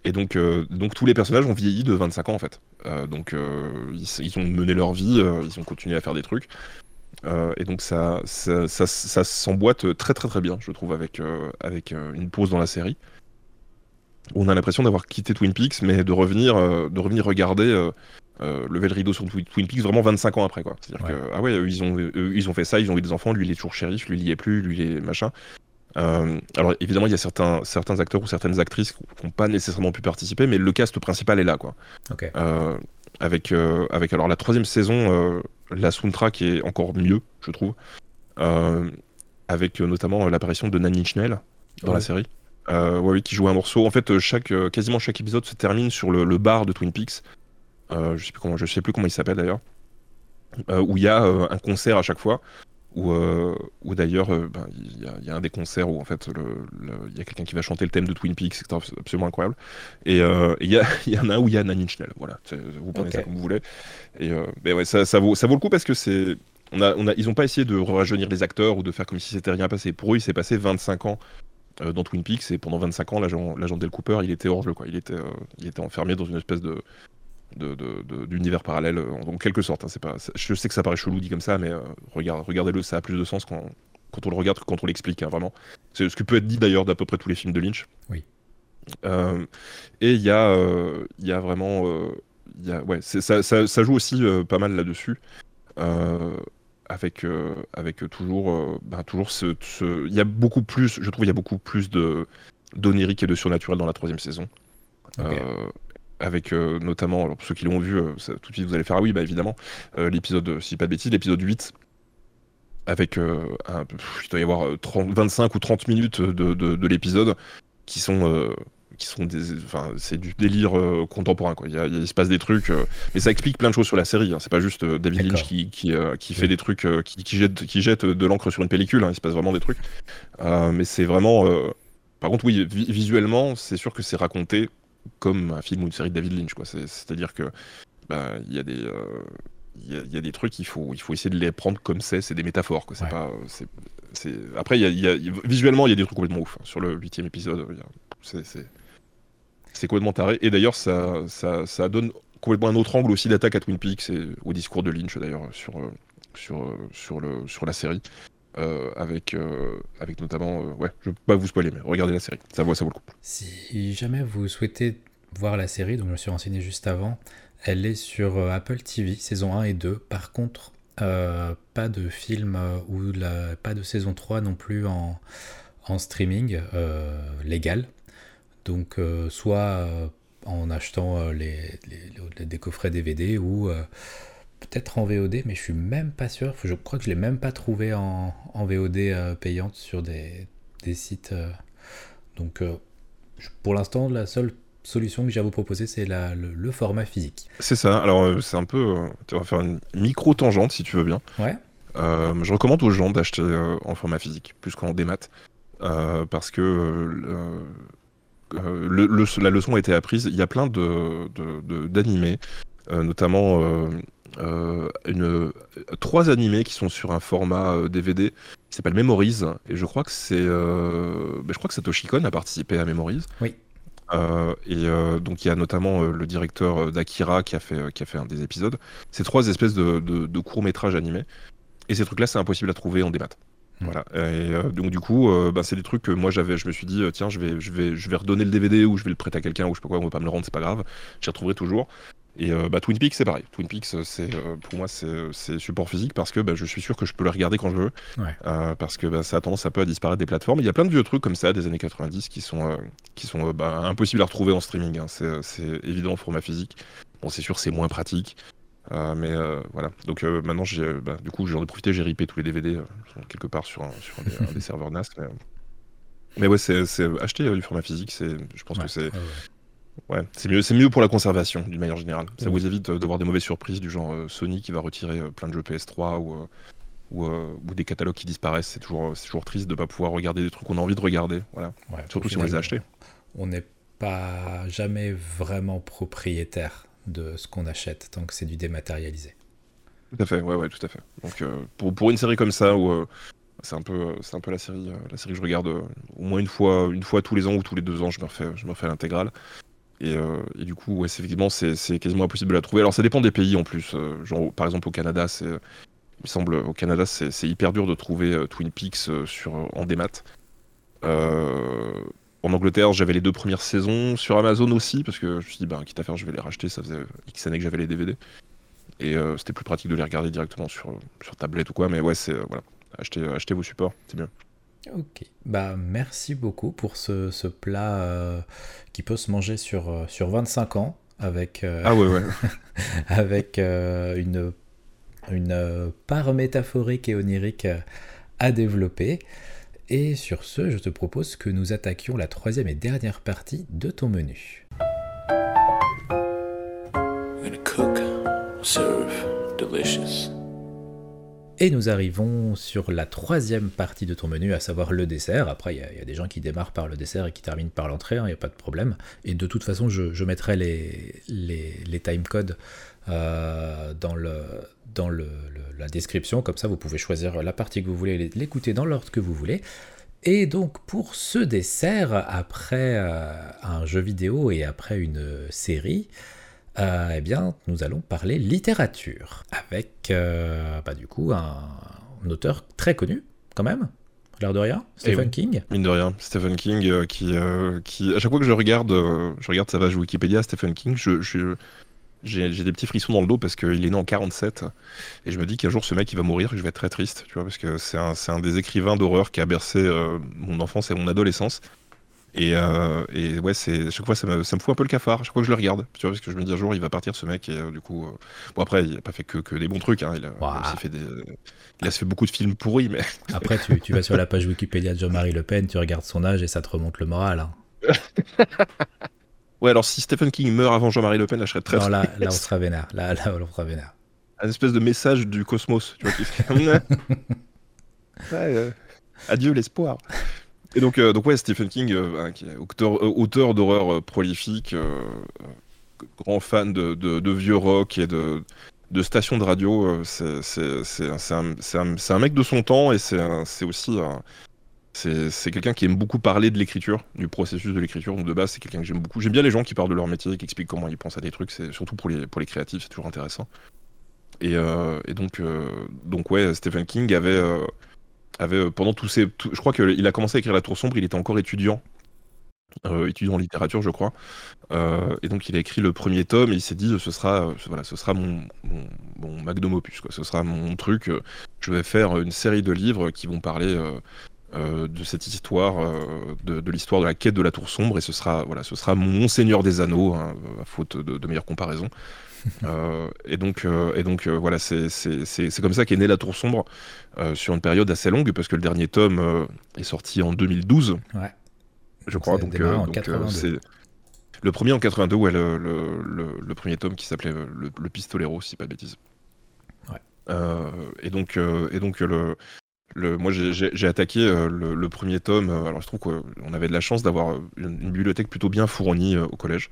et donc, donc tous les personnages ont vieilli de 25 ans en fait. donc ils, ont mené leur vie, ils ont continué à faire des trucs. Euh, et donc ça, ça, ça, s'emboîte très très très bien, je trouve, avec, euh, avec euh, une pause dans la série. On a l'impression d'avoir quitté Twin Peaks, mais de revenir, de revenir regarder lever le rideau sur Twin Peaks vraiment 25 ans après. Quoi. C'est-à-dire que, ah ouais, ils ont, ils ont fait ça, ils ont eu des enfants, lui il est toujours shérif, lui il y est plus, lui il est machin. alors évidemment, il y a certains, certains acteurs ou certaines actrices qui n'ont pas nécessairement pu participer, mais le cast principal est là. Quoi. avec, avec alors la troisième saison, la soundtrack est encore mieux, je trouve. Euh, avec euh, notamment l'apparition de Nanny Schnell dans la série. Euh, ouais, qui joue un morceau. En fait, chaque, quasiment chaque épisode se termine sur le, bar de Twin Peaks. je sais plus comment, je sais plus comment il s'appelle d'ailleurs. où il y a un concert à chaque fois. Où, d'ailleurs, ben, il y, a un des concerts où en fait il y a quelqu'un qui va chanter le thème de Twin Peaks, c'est absolument incroyable. Et il y, (laughs) y, en a un où il y a Schnell. Voilà, vous prenez ça comme vous voulez. Et euh, ouais, ça, ça, vaut, ça vaut le coup parce que c'est. On a, on a, ils n'ont pas essayé de rajeunir les acteurs ou de faire comme si c'était rien passé. Pour eux, il s'est passé 25 ans euh, dans Twin Peaks et pendant 25 ans, l'agent Del Cooper, il était hors jeu. Quoi. Il, était, euh, il était enfermé dans une espèce de d'univers de, parallèle en, quelque sorte. Hein. C'est pas, je sais que ça paraît chelou dit comme ça, mais regarde, regardez-le, ça a plus de sens quand, quand on le regarde que quand on l'explique, hein, vraiment. C'est ce qui peut être dit d'ailleurs d'à peu près tous les films de Lynch. Oui. et il y, a, il y a vraiment ouais, ça, ça, ça, joue aussi euh, pas mal là-dessus. Euh, avec, euh, avec toujours, bah, toujours ce, il y a beaucoup plus, je trouve, il y a beaucoup plus de d'onirique et de surnaturel dans la troisième saison. avec notamment, alors pour ceux qui l'ont vu, tout de suite vous allez faire ah oui, bah évidemment, l'épisode, si pas de bêtises, l'épisode 8, avec un, il doit y avoir 30, 25 ou 30 minutes de, de, de l'épisode qui sont qui sont des, enfin, c'est du délire euh, contemporain quoi. Il, y a, il, se passe des trucs, euh, mais ça explique plein de choses sur la série. Hein. C'est pas juste euh, David Lynch qui qui, qui fait des trucs, qui, qui, jette qui jette de l'encre sur une pellicule. Hein. Il se passe vraiment des trucs, mais c'est vraiment. Par contre, oui, visuellement, c'est sûr que c'est raconté comme un film ou une série de David Lynch. Quoi. C'est-à-dire que bah, il y a des il y, a des trucs il faut il faut essayer de les prendre comme c'est c'est des métaphores c'est pas c'est après il y, a, visuellement il y a des trucs complètement ouf hein. sur le huitième épisode c'est complètement taré et d'ailleurs ça, ça, ça donne complètement un autre angle aussi d'attaque à Twin Peaks et au discours de Lynch d'ailleurs sur sur sur le sur la série euh, avec, euh, avec notamment, euh, ouais, je peux pas vous spoiler, mais regardez la série, ça vaut, ça vaut le coup. Si jamais vous souhaitez voir la série, donc je me suis renseigné juste avant, elle est sur Apple TV, saison 1 et 2. Par contre, pas de film ou la, pas de saison 3 non plus en, en streaming légal. Donc, soit en achetant les, les, des coffrets DVD ou peut-être en VOD, mais je suis même pas sûr. Je crois que je l'ai même pas trouvé en, VOD euh, payante sur des, sites. Euh. donc, euh, pour l'instant, la seule solution que j'ai à vous proposer, c'est le, format physique. C'est ça. Alors, c'est un peu. tu vas faire une micro tangente si tu veux bien. Ouais. je recommande aux gens d'acheter en format physique plus qu'en démat. parce que la leçon a été apprise. Il y a plein d'animés, de, notamment euh, une, trois animés qui sont sur un format DVD euh, qui s'appelle Memories et je crois que c'est euh, ben, je crois que Satoshi Kon a participé à Memories. Oui. et donc il y a notamment le directeur d'Akira qui a fait qui a fait un des épisodes. C'est trois espèces de, de, courts métrages animés et ces trucs là c'est impossible à trouver en démat. Hmm. Voilà. Et donc du coup, ben, c'est des trucs que moi j'avais, je me suis dit tiens, je vais, je vais, je vais redonner le DVD ou je vais le prêter à quelqu'un ou je sais pas quoi, on va pas me le rendre, c'est pas grave, j'y retrouverai toujours. Et euh, bah, Twin Peaks, c'est pareil. Twin Peaks, c'est euh, pour moi, c'est support physique parce que bah, je suis sûr que je peux le regarder quand je veux. Euh, parce que bah, ça a tendance un peu à disparaître des plateformes. Il y a plein de vieux trucs comme ça des années 90 qui sont, qui sont bah, impossibles à retrouver en streaming. Hein. C'est évident en format physique. Bon, c'est sûr, c'est moins pratique. Mais voilà. Donc maintenant, bah, du coup, j'en ai profité, j'ai ripé tous les DVD quelque part sur un, sur des, (laughs) serveurs NAS. Mais, ouais, c'est acheter du format physique, je pense que c'est. Ouais, c'est mieux, c'est mieux pour la conservation d'une manière générale. Ça vous évite euh, d'avoir des mauvaises surprises du genre euh, Sony qui va retirer euh, plein de jeux PS3 ou, ou, des catalogues qui disparaissent. C'est toujours, c'est toujours triste de ne pas pouvoir regarder des trucs qu'on a envie de regarder. Voilà. Surtout si on les a achetés. On n'est pas jamais vraiment propriétaire de ce qu'on achète tant que c'est du dématérialisé. Tout à fait, ouais, ouais, tout à fait. Donc pour, pour une série comme ça où c'est un peu, c'est un peu la série, la série que je regarde au moins une fois, une fois tous les ans ou tous les deux ans, je me refais, je me refais l'intégrale. Euh, et, du coup, ouais, effectivement, c'est quasiment impossible de la trouver. Alors, ça dépend des pays en plus. Euh, genre, par exemple, au Canada, c'est, me semble, au Canada, c'est hyper dur de trouver euh, Twin Peaks sur, en démat. En Angleterre, j'avais les deux premières saisons sur Amazon aussi, parce que je me suis dit, bah, quitte à faire, je vais les racheter. Ça faisait X années que j'avais les DVD. Et c'était plus pratique de les regarder directement sur, sur tablette ou quoi. Mais ouais, c'est voilà. Achetez, achetez vos supports, c'est mieux. Ok, bah merci beaucoup pour ce, ce plat euh, qui peut se manger sur, euh, sur 25 ans avec, euh, ah ouais, ouais. (laughs) avec une, une part métaphorique et onirique à développer. Et sur ce, je te propose que nous attaquions la troisième et dernière partie de ton menu. Cook, serve, delicious. Et nous arrivons sur la troisième partie de ton menu, à savoir le dessert. Après, il y, a des gens qui démarrent par le dessert et qui terminent par l'entrée, il hein, n'y a pas de problème. Et de toute façon, je, mettrai les, les, timecodes euh, dans, le, dans le, la description, comme ça vous pouvez choisir la partie que vous voulez, l'écouter dans l'ordre que vous voulez. Et donc pour ce dessert, après euh, un jeu vidéo et après une série, euh, eh bien, nous allons parler littérature avec, euh, bah, du coup, un, auteur très connu, quand même, l'air de rien, Stephen King. Mine de rien, Stephen King, euh, qui, qui, à chaque fois que je regarde, je regarde sa page Wikipédia, Stephen King, je, je j'ai des petits frissons dans le dos parce qu'il est né en 47 et je me dis qu'un jour ce mec il va mourir et je vais être très triste, tu vois, parce que c'est un, un, des écrivains d'horreur qui a bercé mon enfance et mon adolescence. Et, euh, et, ouais, c'est chaque fois ça me, ça me, fout un peu le cafard. Chaque fois que je le regarde, tu vois, parce que je me dis un jour il va partir ce mec. Et euh, du coup, euh, bon après il a pas fait que, que des bons trucs. Hein, il, a, aussi fait des, il a fait beaucoup de films pourris, mais (laughs) après tu, tu vas sur la page Wikipédia de Jean-Marie Le Pen, tu regardes son âge et ça te remonte le moral. Hein. (laughs) ouais, alors si Stephen King meurt avant Jean-Marie Le Pen, là je serais très. Non, là, là on sera vénère. Là, là on sera vénère. Un espèce de message du cosmos, tu vois. Qui... (laughs) ouais, adieu l'espoir. Et donc, donc ouais, Stephen King, hein, qui est auteur, auteur d'horreur prolifique, grand fan de, de, vieux rock et de, de stations de radio. c'est un, un, un, mec de son temps et c'est aussi c'est quelqu'un qui aime beaucoup parler de l'écriture, du processus de l'écriture. Donc de base, c'est quelqu'un que j'aime beaucoup. J'aime bien les gens qui parlent de leur métier, qui expliquent comment ils pensent à des trucs. C'est surtout pour les, pour créatifs, c'est toujours intéressant. Et, euh, donc, euh, donc ouais, Stephen King avait, euh, avait pendant tous ces, je crois qu'il a commencé à écrire La Tour sombre. Il était encore étudiant, étudiant en littérature, je crois. et donc il a écrit le premier tome et il s'est dit ce sera, ce sera mon, mon, mon, magnum opus, quoi. Ce sera mon truc. je vais faire une série de livres qui vont parler euh, de cette histoire, euh, de, l'histoire de la quête de la tour sombre, et ce sera, voilà, ce sera mon Seigneur des Anneaux, hein, à faute de, de meilleures comparaisons. (laughs) Euh, et donc, et donc voilà, c'est comme ça qu'est née la tour sombre sur une période assez longue, parce que le dernier tome est sorti en 2012, ouais. je crois. Donc, c'est le premier en 82, ouais, le, le, premier tome qui s'appelait le, Pistolero, si pas de bêtises. Ouais. et donc, et donc le, moi, j'ai attaqué euh, le, premier tome. Euh, alors, je trouve qu'on avait de la chance d'avoir une, bibliothèque plutôt bien fournie euh, au collège.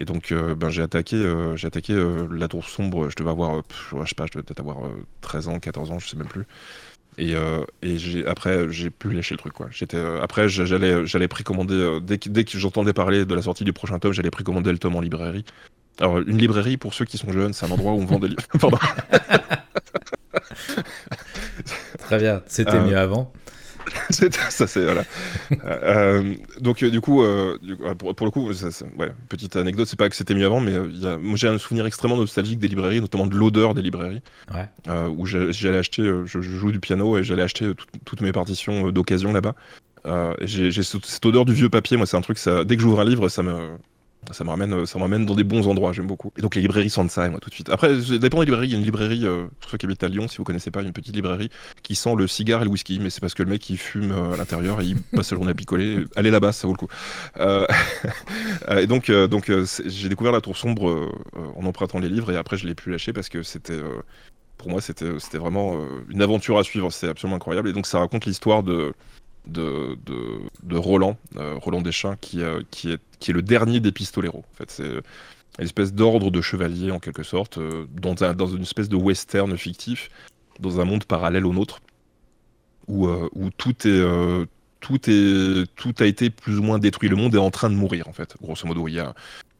Et donc, ben, j'ai attaqué, j'ai attaqué La Tour Sombre. Je devais avoir, je sais pas, je devais peut-être avoir 13 ans, 14 ans, je sais même plus. Et, et après, j'ai pu lâcher le truc. Quoi. après, j'allais, j'allais précommander, dès que, dès que j'entendais parler de la sortie du prochain tome, j'allais précommander le tome en librairie. Alors, une librairie, pour ceux qui sont jeunes, c'est un endroit où on vend des livres. (laughs) (laughs) Très bien, c'était euh, mieux avant. (laughs) ça c'est voilà. Euh, donc euh, du coup, pour, le coup, petite anecdote, c'est pas que c'était mieux avant, mais moi j'ai un souvenir extrêmement nostalgique des librairies, notamment de l'odeur des librairies, où j'allais acheter, je, joue du piano et j'allais acheter toutes mes partitions d'occasion là-bas. j'ai cette odeur du vieux papier, moi c'est un truc, ça, dès que j'ouvre un livre, ça me, ça me ramène, ça me dans des bons endroits, j'aime beaucoup. Et donc les librairies sentent ça, moi, tout de suite. Après, ça dépend des librairies. Il y a une librairie, euh, pour ceux qui habitent à Lyon, si vous connaissez pas, une petite librairie qui sent le cigare et le whisky, mais c'est parce que le mec il fume euh, à l'intérieur et il (laughs) passe sa journée à picoler. Allez là-bas, ça vaut le coup. Euh, (laughs) et donc, donc j'ai découvert la Tour Sombre en empruntant les livres et après je l'ai plus lâché parce que c'était pour moi, c'était vraiment une aventure à suivre. C'est absolument incroyable. Et donc, ça raconte l'histoire de, de, de, Roland, euh, Roland Deschamps, qui, euh, qui, est, qui est le dernier des pistoleros. En fait, c'est une espèce d'ordre de chevalier en quelque sorte, euh, dans, dans une espèce de western fictif, dans un monde parallèle au nôtre, où, où tout est tout, est, tout a été plus ou moins détruit. Le monde est en train de mourir, en fait, grosso modo. Il y a,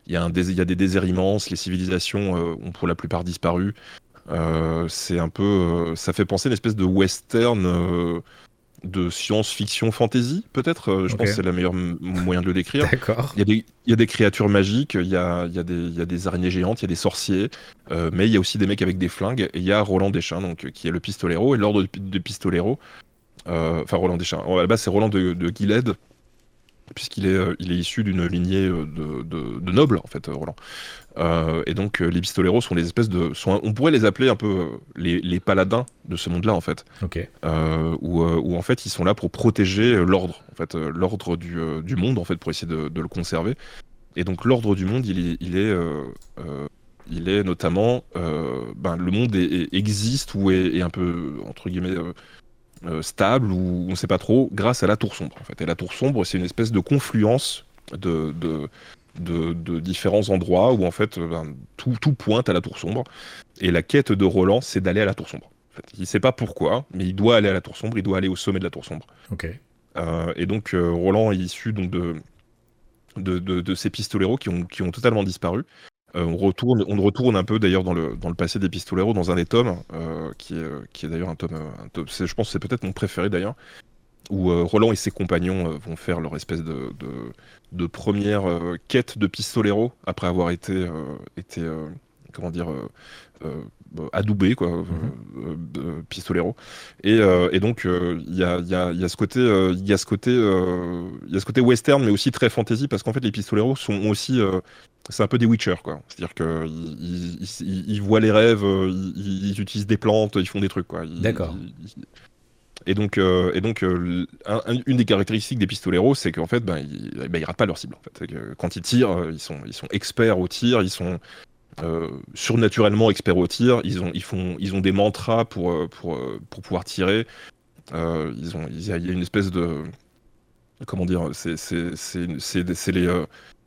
il y a, un il y a des déserts immenses, les civilisations ont pour la plupart disparu. c'est un peu. ça fait penser à une espèce de western de science-fiction fantasy, peut-être. Euh, je pense que c'est le meilleur moyen de le décrire. D'accord. Il, y, a des créatures magiques, il y a, des, araignées géantes, il y a des sorciers, euh, mais il y a aussi des mecs avec des flingues. Et il y a Roland Deschamps, donc, qui est le pistolero, et l'ordre de, pistolero. Euh, enfin, Roland Deschamps. À la base, c'est Roland de, de puisqu'il est, il est issu d'une lignée de, de, nobles, en fait, Roland. Euh, et donc, euh, les pistoleros sont des espèces de. Sont, on pourrait les appeler un peu euh, les, les paladins de ce monde-là, en fait. Ok. où, où, en fait, ils sont là pour protéger l'ordre, en fait, l'ordre du, du, monde, en fait, pour essayer de, de le conserver. Et donc, l'ordre du monde, il est. Il est il est notamment, ben, le monde existe ou est, est, un peu entre guillemets stable ou on ne sait pas trop grâce à la tour sombre. En fait, et la tour sombre, c'est une espèce de confluence de, de, de, différents endroits où en fait euh, ben, tout, tout, pointe à la tour sombre. Et la quête de Roland, c'est d'aller à la tour sombre. En fait, il ne sait pas pourquoi, mais il doit aller à la tour sombre, il doit aller au sommet de la tour sombre. Ok. Euh, et donc euh, Roland est issu donc, de, de, de, ces pistoleros qui ont, qui ont totalement disparu. On, retourne, on retourne un peu d'ailleurs dans le, passé des pistoleros, dans un des tomes, qui est, qui est d'ailleurs un tome, je pense que c'est peut-être mon préféré d'ailleurs, où euh, Roland et ses compagnons euh, vont faire leur espèce de, première euh, quête de pistolero après avoir été comment dire, adoubé, quoi, mhm. pistolero. Et, et donc, il y a, y, a, y, a, ce côté, il y a ce côté, il y a ce côté western, mais aussi très fantasy, parce qu'en fait, les pistoleros sont aussi, c'est un peu des Witcher, quoi. C'est-à-dire qu'ils ils, ils, voient les rêves, ils, utilisent des plantes, ils font des trucs, quoi. D'accord. Et donc, euh, et donc euh, une des caractéristiques des pistoleros, c'est qu'en fait, ben, ils, ben, ratent pas leur cible. En fait. Que quand ils tirent, euh, ils sont, ils sont experts au tir, ils sont surnaturellement experts au tir. Ils ont, ils font, ils ont des mantras pour, pour, pour pouvoir tirer. ils ont, il y a une espèce de comment dire, c'est c'est les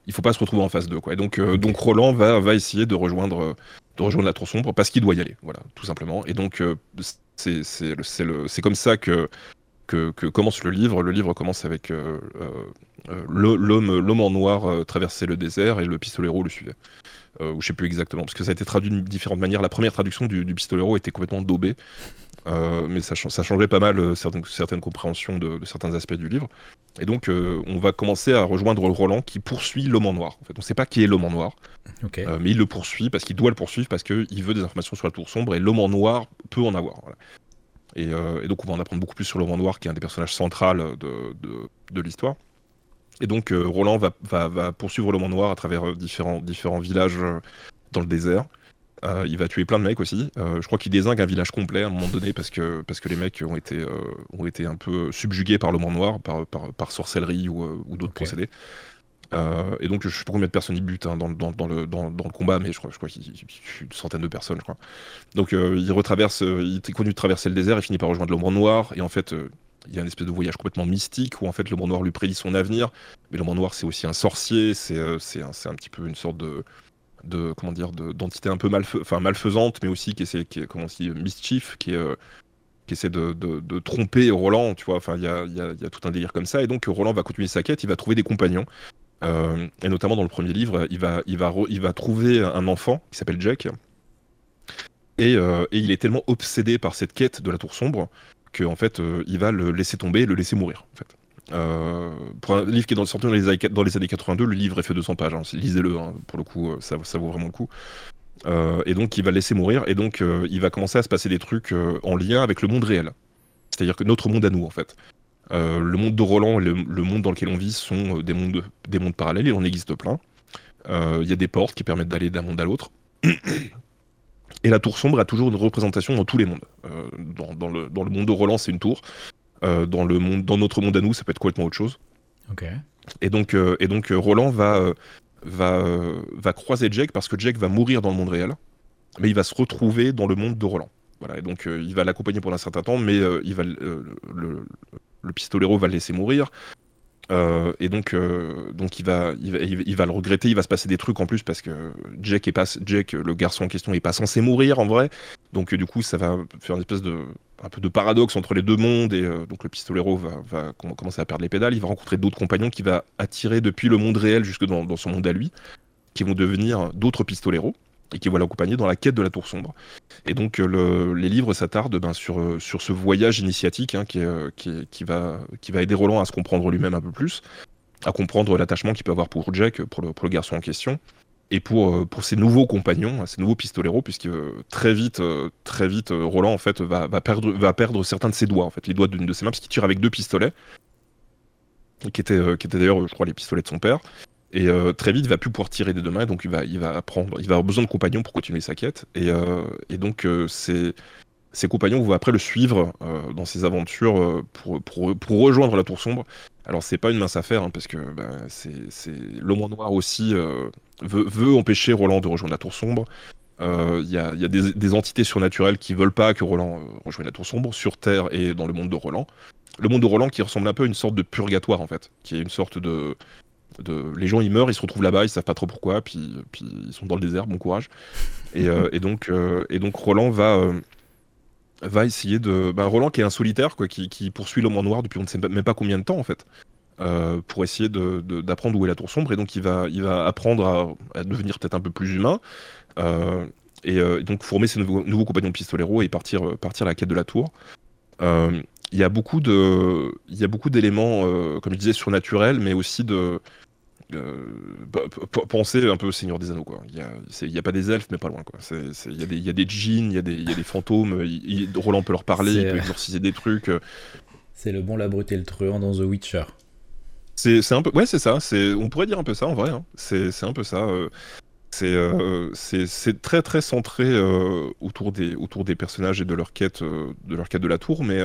il faut pas se retrouver en face d'eux quoi. Et donc donc Roland va va essayer de rejoindre de rejoindre la tour sombre parce qu'il doit y aller, voilà, tout simplement. Et donc c'est c'est comme ça que que, commence le livre. Le livre commence avec euh, euh, l'homme en noir euh, traversait le désert et le pistolero le suivait. Ou je sais plus exactement, parce que ça a été traduit de différentes manières. La première traduction du, du pistolero était complètement daubée, mais ça, ça, changeait pas mal certaines, certaines compréhensions de, certains aspects du livre. Et donc, on va commencer à rejoindre Roland qui poursuit l'homme en noir. En fait, on ne sait pas qui est l'homme en noir, mais il le poursuit parce qu'il doit le poursuivre parce qu'il veut des informations sur la tour sombre et l'homme en noir peut en avoir. Euh, et, donc on va en apprendre beaucoup plus sur le Roman Noir, qui est un des personnages centraux de, l'histoire. Et donc euh, Roland va, poursuivre le Roman Noir à travers euh, différents, différents villages dans le désert. il va tuer plein de mecs aussi. je crois qu'il désingue un village complet à un moment donné parce que, parce que les mecs ont été, ont été un peu subjugués par le monde noir, par, par, sorcellerie ou, d'autres procédés. Euh, et donc, je sais pas combien de personnes il bute hein, dans, dans, le, dans, le combat, mais je crois, je crois qu'il une centaine de personnes, je crois. Donc, euh, il retraverse, euh, il continue de traverser le désert, il finit par rejoindre l'ombre noir, et en fait, il y a une espèce de voyage complètement mystique où en fait l'ombre noir lui prédit son avenir, mais l'ombre noir c'est aussi un sorcier, c'est c'est un, un, petit peu une sorte de de comment dire d'entité un peu enfin malfaisante, mais aussi qui est, qui est comment on mischief, qui est qui essaie de, de, tromper Roland, tu vois, enfin il y a, y, a, y a, tout un délire comme ça, et donc Roland va continuer sa quête, il va trouver des compagnons, euh, et notamment dans le premier livre, il va, il va, il va trouver un enfant qui s'appelle Jack. Et, euh, et, il est tellement obsédé par cette quête de la tour sombre qu'en en fait, euh, il va le laisser tomber le laisser mourir. En fait. pour un livre qui est dans, sorti dans les, dans les années 82, le livre est fait 200 pages. Hein. lisez-le, hein. pour le coup, ça, ça, vaut vraiment le coup. et donc, il va le laisser mourir. Et donc, il va commencer à se passer des trucs en lien avec le monde réel. C'est-à-dire que notre monde à nous, en fait. Euh, le monde de Roland et le, monde dans lequel on vit sont euh, des mondes, des mondes parallèles, il en existe plein. Euh, il y a des portes qui permettent d'aller d'un monde à l'autre. Et la tour sombre a toujours une représentation dans tous les mondes. Dans, le, monde de Roland, c'est une tour. dans, le monde, dans notre monde à nous, ça peut être complètement autre chose. Et donc, et donc Roland va, va, va croiser Jack parce que Jack va mourir dans le monde réel, mais il va se retrouver dans le monde de Roland. Voilà, et donc il va l'accompagner pendant un certain temps, mais il va, le, le pistolero va le laisser mourir. Euh, et donc, euh, donc il, va, il, va, il, va, le regretter, il va se passer des trucs en plus parce que Jack, est pas, Jack le garçon en question, est pas censé mourir en vrai. Donc du coup, ça va faire une espèce de, un peu de paradoxe entre les deux mondes. Et euh, donc le pistolero va, va, commencer à perdre les pédales. Il va rencontrer d'autres compagnons qui va attirer depuis le monde réel jusque dans, dans son monde à lui, qui vont devenir d'autres pistoleros et qui va l'accompagner dans la quête de la tour sombre. Et donc euh, les livres s'attardent ben, sur, euh, sur ce voyage initiatique hein, euh, qui, va, aider Roland à se comprendre lui-même un peu plus, à comprendre l'attachement qu'il peut avoir pour Jack, pour le, garçon en question, et pour, ses nouveaux compagnons, ses nouveaux pistoleros, puisque très vite, très vite, Roland en fait va, va, perdre, va perdre certains de ses doigts, en fait, les doigts d'une de ses mains, parce qu'il tire avec deux pistolets, qui étaient, qui étaient d'ailleurs, je crois, les pistolets de son père. Et euh, très vite, il va plus pouvoir tirer des deux mains, donc il va, il va apprendre, il va avoir besoin de compagnons pour continuer sa quête. Et, euh, donc, euh, ces, compagnons vont après le suivre dans ses aventures pour, pour, pour, rejoindre la Tour Sombre. Alors, c'est pas une mince affaire, hein, parce que bah, c'est l'homme noir aussi veut, veut, empêcher Roland de rejoindre la Tour Sombre. Il y a, y a des, des, entités surnaturelles qui veulent pas que Roland rejoigne la Tour Sombre sur Terre et dans le monde de Roland. Le monde de Roland qui ressemble un peu à une sorte de purgatoire en fait, qui est une sorte de, les gens ils meurent, ils se retrouvent là-bas, ils savent pas trop pourquoi, puis, ils sont dans le désert, bon courage. Et, euh, donc, euh, et donc Roland va, euh, essayer de. Bah, Roland qui est un solitaire, qui, poursuit l'homme en noir depuis on ne sait même pas combien de temps en fait. pour essayer d'apprendre où est la tour sombre et donc il va, apprendre à, devenir peut-être un peu plus humain et, donc former ses nouveaux, compagnons pistolero et partir, à la quête de la tour il y a beaucoup d'éléments comme je disais surnaturels mais aussi de euh, penser un peu au Seigneur des Anneaux quoi. Il n'y a, pas des elfes mais pas loin quoi. Il y, a des, y a des djinns, il y, a des, y a des fantômes. Roland peut leur parler, il peut exorciser des trucs. Euh. C'est le bon, la brute et le truand dans The Witcher. C'est un peu ouais c'est ça. on pourrait dire un peu ça en vrai. Hein. C'est un peu ça. Euh. c'est très très centré autour, des, autour des personnages et de leur quête, de leur quête de la tour, mais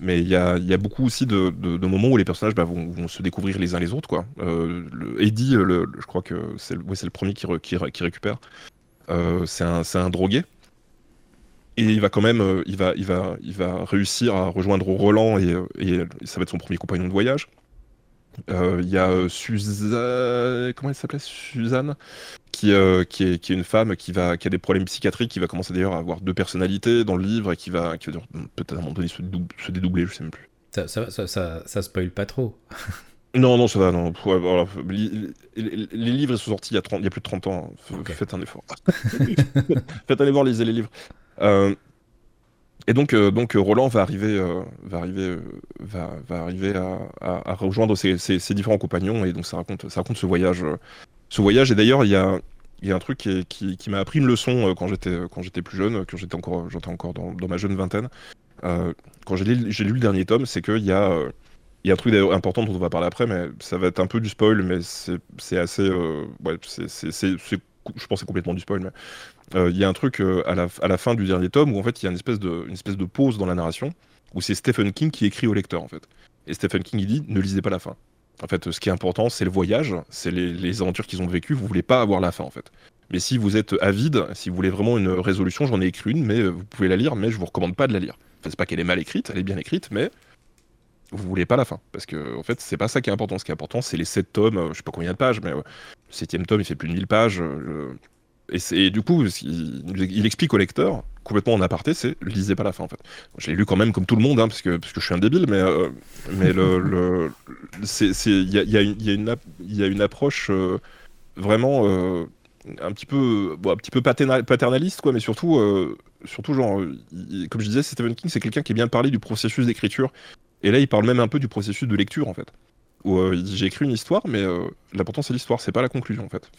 mais il y a, beaucoup aussi de, moments où les personnages bah, vont, se découvrir les uns les autres. Quoi. Euh, Eddie, je crois que c'est le, premier qui, récupère. Euh, c'est un, drogué. Et il va quand même euh, il va, il va, il va réussir à rejoindre Roland et, ça va être son premier compagnon de voyage. Il y a Suzanne, comment elle s'appelait? Suzanne, qui, qui, est, qui est une femme qui, va, qui a des problèmes psychiatriques, qui va commencer d'ailleurs à avoir deux personnalités dans le livre et qui va, qui va peut-être à un moment donné se, se, dédoubler, je sais même plus. Ça, ça, ça, ça, ça spoil pas trop. (laughs) Non, non, ça va, non. les, livres sont sortis il y, a 30, il y a plus de 30 ans. Faites un effort. (laughs) Faites aller voir, lisez les livres. Euh, et donc, euh, donc Roland va arriver, euh, va arriver, va, arriver à, rejoindre ses, différents compagnons et donc ça raconte, ça raconte ce voyage, ce voyage. Et d'ailleurs, il y a, y a un truc qui, m'a appris une leçon quand j'étais, quand j'étais plus jeune, quand j'étais encore, j'étais encore dans, ma jeune vingtaine. quand j'ai lu, le dernier tome, c'est qu'il y a il y a un truc important dont on va parler après, mais ça va être un peu du spoil, mais c'est assez. Euh, ouais, c'est, je pense c'est complètement du spoil, mais euh, il y a un truc euh, à, la, fin du dernier tome où en fait il y a une espèce de, pause dans la narration où c'est Stephen King qui écrit au lecteur en fait. Et Stephen King il dit ne lisez pas la fin. En fait, ce qui est important, c'est le voyage, c'est les, aventures qu'ils ont vécues. Vous voulez pas avoir la fin en fait. Mais si vous êtes avide, si vous voulez vraiment une résolution, j'en ai écrit une, mais vous pouvez la lire, mais je vous recommande pas de la lire. Enfin, c'est pas qu'elle est mal écrite, elle est bien écrite, mais vous voulez pas la fin. Parce que, en fait, c'est pas ça qui est important. Ce qui est important, c'est les 7 tomes, euh, je sais pas combien de pages, mais euh, le 7 tome, il fait plus de 1000 pages. Euh, et, du coup, il, explique au lecteur, complètement en aparté, c'est lisez pas la fin, en fait. Je l'ai lu quand même comme tout le monde, hein, parce, que, parce que je suis un débile, mais, mais le. Il y a, y, a y, a, une approche vraiment. un petit peu un petit peu paternaliste quoi mais surtout surtout genre comme je disais Stephen King c'est quelqu'un qui est bien parlé du processus d'écriture et là, il parle même un peu du processus de lecture, en fait. Où euh, j'ai écrit une histoire, mais euh, l'important c'est l'histoire, c'est pas la conclusion, en fait.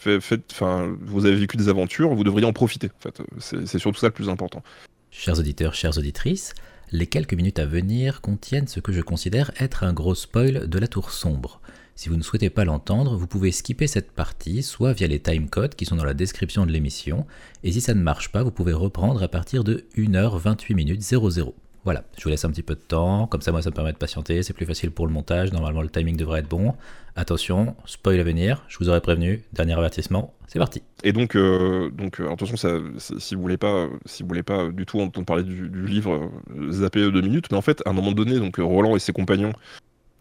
vous avez vécu des aventures, vous devriez en profiter, en fait. C'est surtout ça le plus important. Chers auditeurs, chères auditrices, les quelques minutes à venir contiennent ce que je considère être un gros spoil de la tour sombre. Si vous ne souhaitez pas l'entendre, vous pouvez skipper cette partie, soit via les timecodes qui sont dans la description de l'émission, et si ça ne marche pas, vous pouvez reprendre à partir de 1h28 minutes 00. Voilà, je vous laisse un petit peu de temps, comme ça moi ça me permet de patienter, c'est plus facile pour le montage, normalement le timing devrait être bon. Attention, spoil à venir, je vous aurais prévenu, dernier avertissement, c'est parti. Et donc, euh, donc euh, attention, ça, si vous voulez pas, si vous voulez pas du tout entendre parler du, livre, euh, zappez deux minutes, mais en fait, à un moment donné, donc Roland et ses compagnons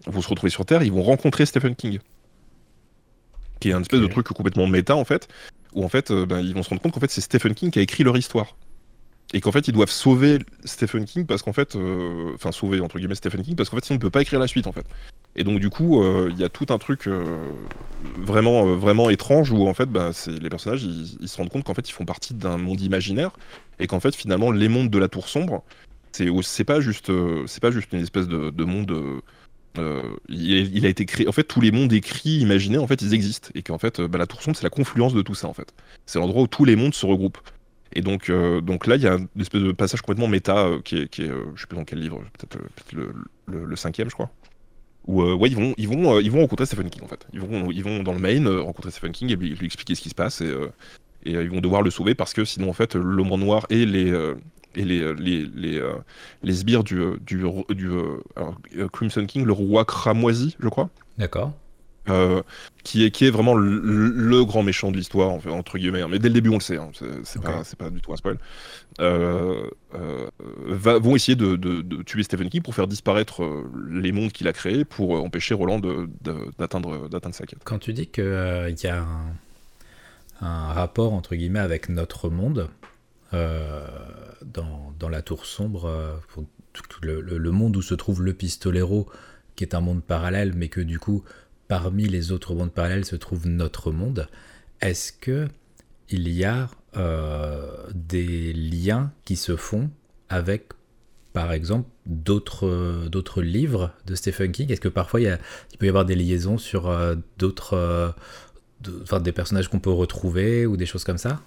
vont se retrouver sur Terre, ils vont rencontrer Stephen King, qui est un espèce de truc complètement méta en fait, où en fait, ben, ils vont se rendre compte qu'en fait c'est Stephen King qui a écrit leur histoire et qu'en fait ils doivent sauver Stephen King parce qu'en fait, euh, enfin sauver entre guillemets Stephen King parce qu'en fait sinon on ne peut pas écrire la suite en fait. Et donc du coup euh, il y a tout un truc euh, vraiment vraiment étrange où en fait bah, les personnages ils, se rendent compte qu'en fait ils font partie d'un monde imaginaire et qu'en fait finalement les mondes de la tour sombre c'est pas juste c'est pas juste une espèce de, monde il, a été créé en fait tous les mondes écrits imaginés en fait ils existent. Et qu'en fait bah, la tour sombre c'est la confluence de tout ça en fait. C'est l'endroit où tous les mondes se regroupent et donc, euh, donc là, il y a une espèce de passage complètement méta euh, qui est, qui est euh, je sais plus dans quel livre, peut-être le, le, cinquième, je crois. Où ouais, ils vont, ils vont, ils vont rencontrer Stephen King en fait. Ils vont, ils vont dans le Maine rencontrer Stephen King et lui, expliquer ce qui se passe et, ils vont devoir le sauver parce que sinon en fait l'homme noir et les et les les les, les sbires du du, du Crimson King, le roi cramoisi, je crois. D'accord. Euh, qui, est, qui est vraiment le, grand méchant de l'histoire, entre guillemets. Hein. Mais dès le début, on le sait, hein. c'est pas, pas, du tout un spoil. Euh, euh, vont essayer de, de, tuer Stephen King pour faire disparaître les mondes qu'il a créés pour empêcher Roland d'atteindre sa quête. Quand tu dis qu'il y a un, rapport, entre guillemets, avec notre monde, dans, dans, la tour sombre, le, le, monde où se trouve le pistolero, qui est un monde parallèle, mais que du coup parmi les autres mondes parallèles se trouve notre monde. Est-ce que il y a euh, des liens qui se font avec, par exemple, d'autres livres de Stephen King? Est-ce que parfois il, peut y avoir des liaisons sur euh, d'autres, euh, des personnages qu'on peut retrouver ou des choses comme ça?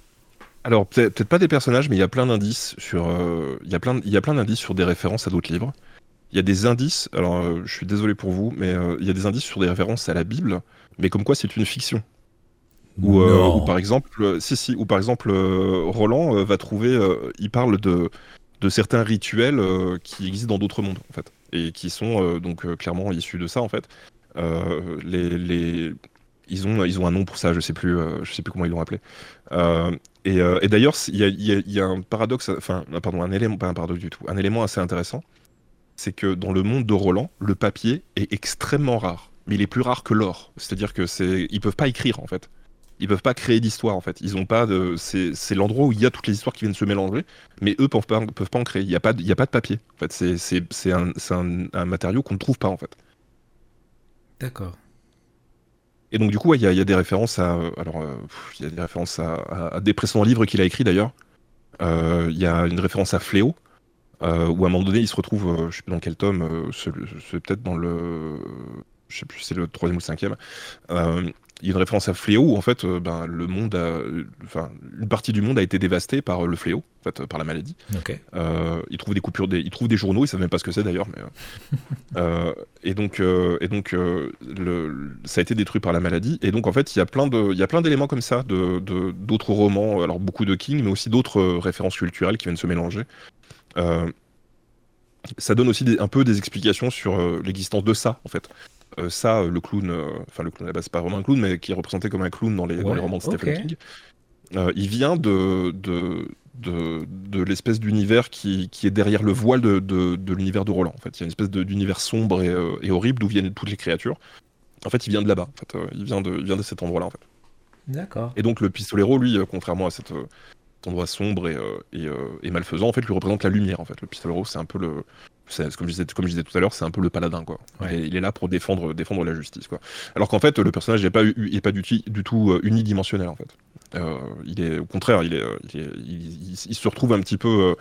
Alors peut-être pas des personnages, mais il y a plein d'indices sur, il y a plein, il y a plein d'indices sur des références à d'autres livres il y a des indices, alors euh, je suis désolé pour vous, mais euh, il y a des indices sur des références à la Bible, mais comme quoi c'est une fiction. Ou, euh, par exemple, si, si, ou par exemple, Roland va trouver, il parle de, de certains rituels qui existent dans d'autres mondes, en fait, et qui sont donc clairement issus de ça, en fait. les, les, ils ont, ils ont un nom pour ça, je sais plus, je sais plus comment ils l'ont appelé. et, et d'ailleurs, il y a, y, y a, un paradoxe, enfin, pardon, un élément, pas un paradoxe du tout, un élément assez intéressant c'est que dans le monde de Roland, le papier est extrêmement rare. mais il est plus rare que l'or. C'est-à-dire que c'est, ils peuvent pas écrire en fait. Ils peuvent pas créer d'histoire en fait. Ils ont pas de, c'est, c'est l'endroit où il y a toutes les histoires qui viennent se mélanger, mais eux peuvent pas, peuvent pas en créer. Il y a pas, de, il y a pas de papier. En fait, c'est, c'est, c'est un, c'est un, un matériau qu'on ne trouve pas en fait. D'accord. Et donc du coup, ouais, il y, y a des références à, alors, euh, il y a des références à, à- à des précédents livres qu'il a écrits d'ailleurs. Euh, Il y a une référence à Fléau, euh, où à un moment donné, il se retrouve, euh, je sais plus dans quel tome, euh, c'est peut-être dans le, je sais plus, si c'est le troisième ou le cinquième. Euh, il y a une référence à Fléau où en fait, ben, le monde, a, enfin, une partie du monde a été dévastée par le fléau, en fait, par la maladie. Ok. Euh, il trouve des coupures, des, il trouve des journaux, il savent même pas ce que c'est d'ailleurs. Mais, euh, et donc, euh, et donc le, ça a été détruit par la maladie. Et donc en fait, il y a plein de, il y a plein d'éléments comme ça, de d'autres romans, alors beaucoup de King, mais aussi d'autres références culturelles qui viennent se mélanger. Euh, ça donne aussi des- un peu des explications sur euh, l'existence de ça, en fait. Euh, ça, euh, le clown, euh, enfin le clown à la base, c'est pas vraiment un clown, mais qui est représenté comme un clown dans les, dans Ouais, les romans de. Stephen King. Il vient de, de, de, de l'espèce d'univers qui, qui est derrière le voile de, de, l'univers de Roland. En fait, il y a une espèce d'univers sombre et, et horrible d'où viennent toutes les créatures. En fait, il vient de là-bas. En fait, il vient de, il vient de cet endroit-là. En fait. D'accord. Et donc le pistolero, lui, contrairement à cet euh, cet endroit sombre et, euh, et, euh, et malfaisant, en fait, lui représente la lumière. En fait, le pistolero, c'est un peu le, comme je disais, comme je disais tout à l'heure, c'est un peu le paladin, quoi. Ouais. Il, est, il est là pour défendre, défendre la justice, quoi. Alors qu'en fait, le personnage n'est pas, est pas du, du tout euh, unidimensionnel, en fait. Euh, il est, au contraire, il est, il, est- il- il- il se retrouve un petit peu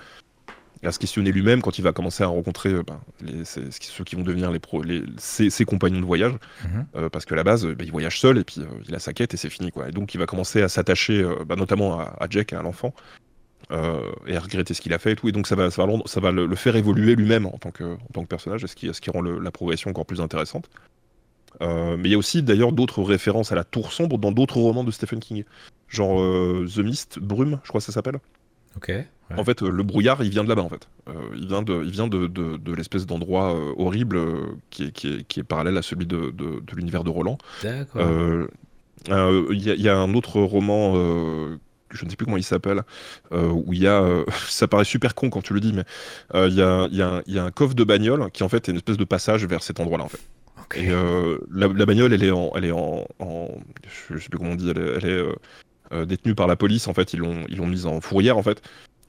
à se questionner lui-même quand il va commencer à rencontrer euh, ben, les, ceux qui vont devenir les, pro, les ses, ses compagnons de voyage. Mhm. Euh, parce que à la base, euh, bah, il voyage seul et puis il a sa quête et c'est fini quoi. Et donc il va commencer à s'attacher, bah, notamment à, à Jack, à l'enfant, euh, et à regretter ce qu'il a fait et tout. Et donc ça va, ça va, le- ça va le, le faire évoluer lui-même en tant que, en tant que personnage, ce qui, ce qui rend le- la progression encore plus intéressante. Euh, mais il y a aussi d'ailleurs d'autres références à la Tour sombre dans d'autres romans de Stephen King, genre euh, The Mist, Brume, je crois que ça s'appelle. Ouais. En fait, euh, le brouillard, il vient de là-bas, en fait. Euh, il vient de, il vient de, de, de l'espèce d'endroit euh, horrible euh, qui, est, qui, est, qui est parallèle à celui de, l'univers de Roland. D'accord. Il y, a- il y a un autre roman, je ne sais plus comment il s'appelle, où il y a, (laughs) ça paraît super con quand tu le dis, mais il y, a, il y, a un- il y a un coffre de bagnole qui en fait est une espèce de passage vers cet endroit-là en fait. Et la, la bagnole, elle est en, elle est en, en- je sais plus comment on dit, elle est, elle est, détenue par la police en fait. Ils l'ont, ils l'ont mise en fourrière en fait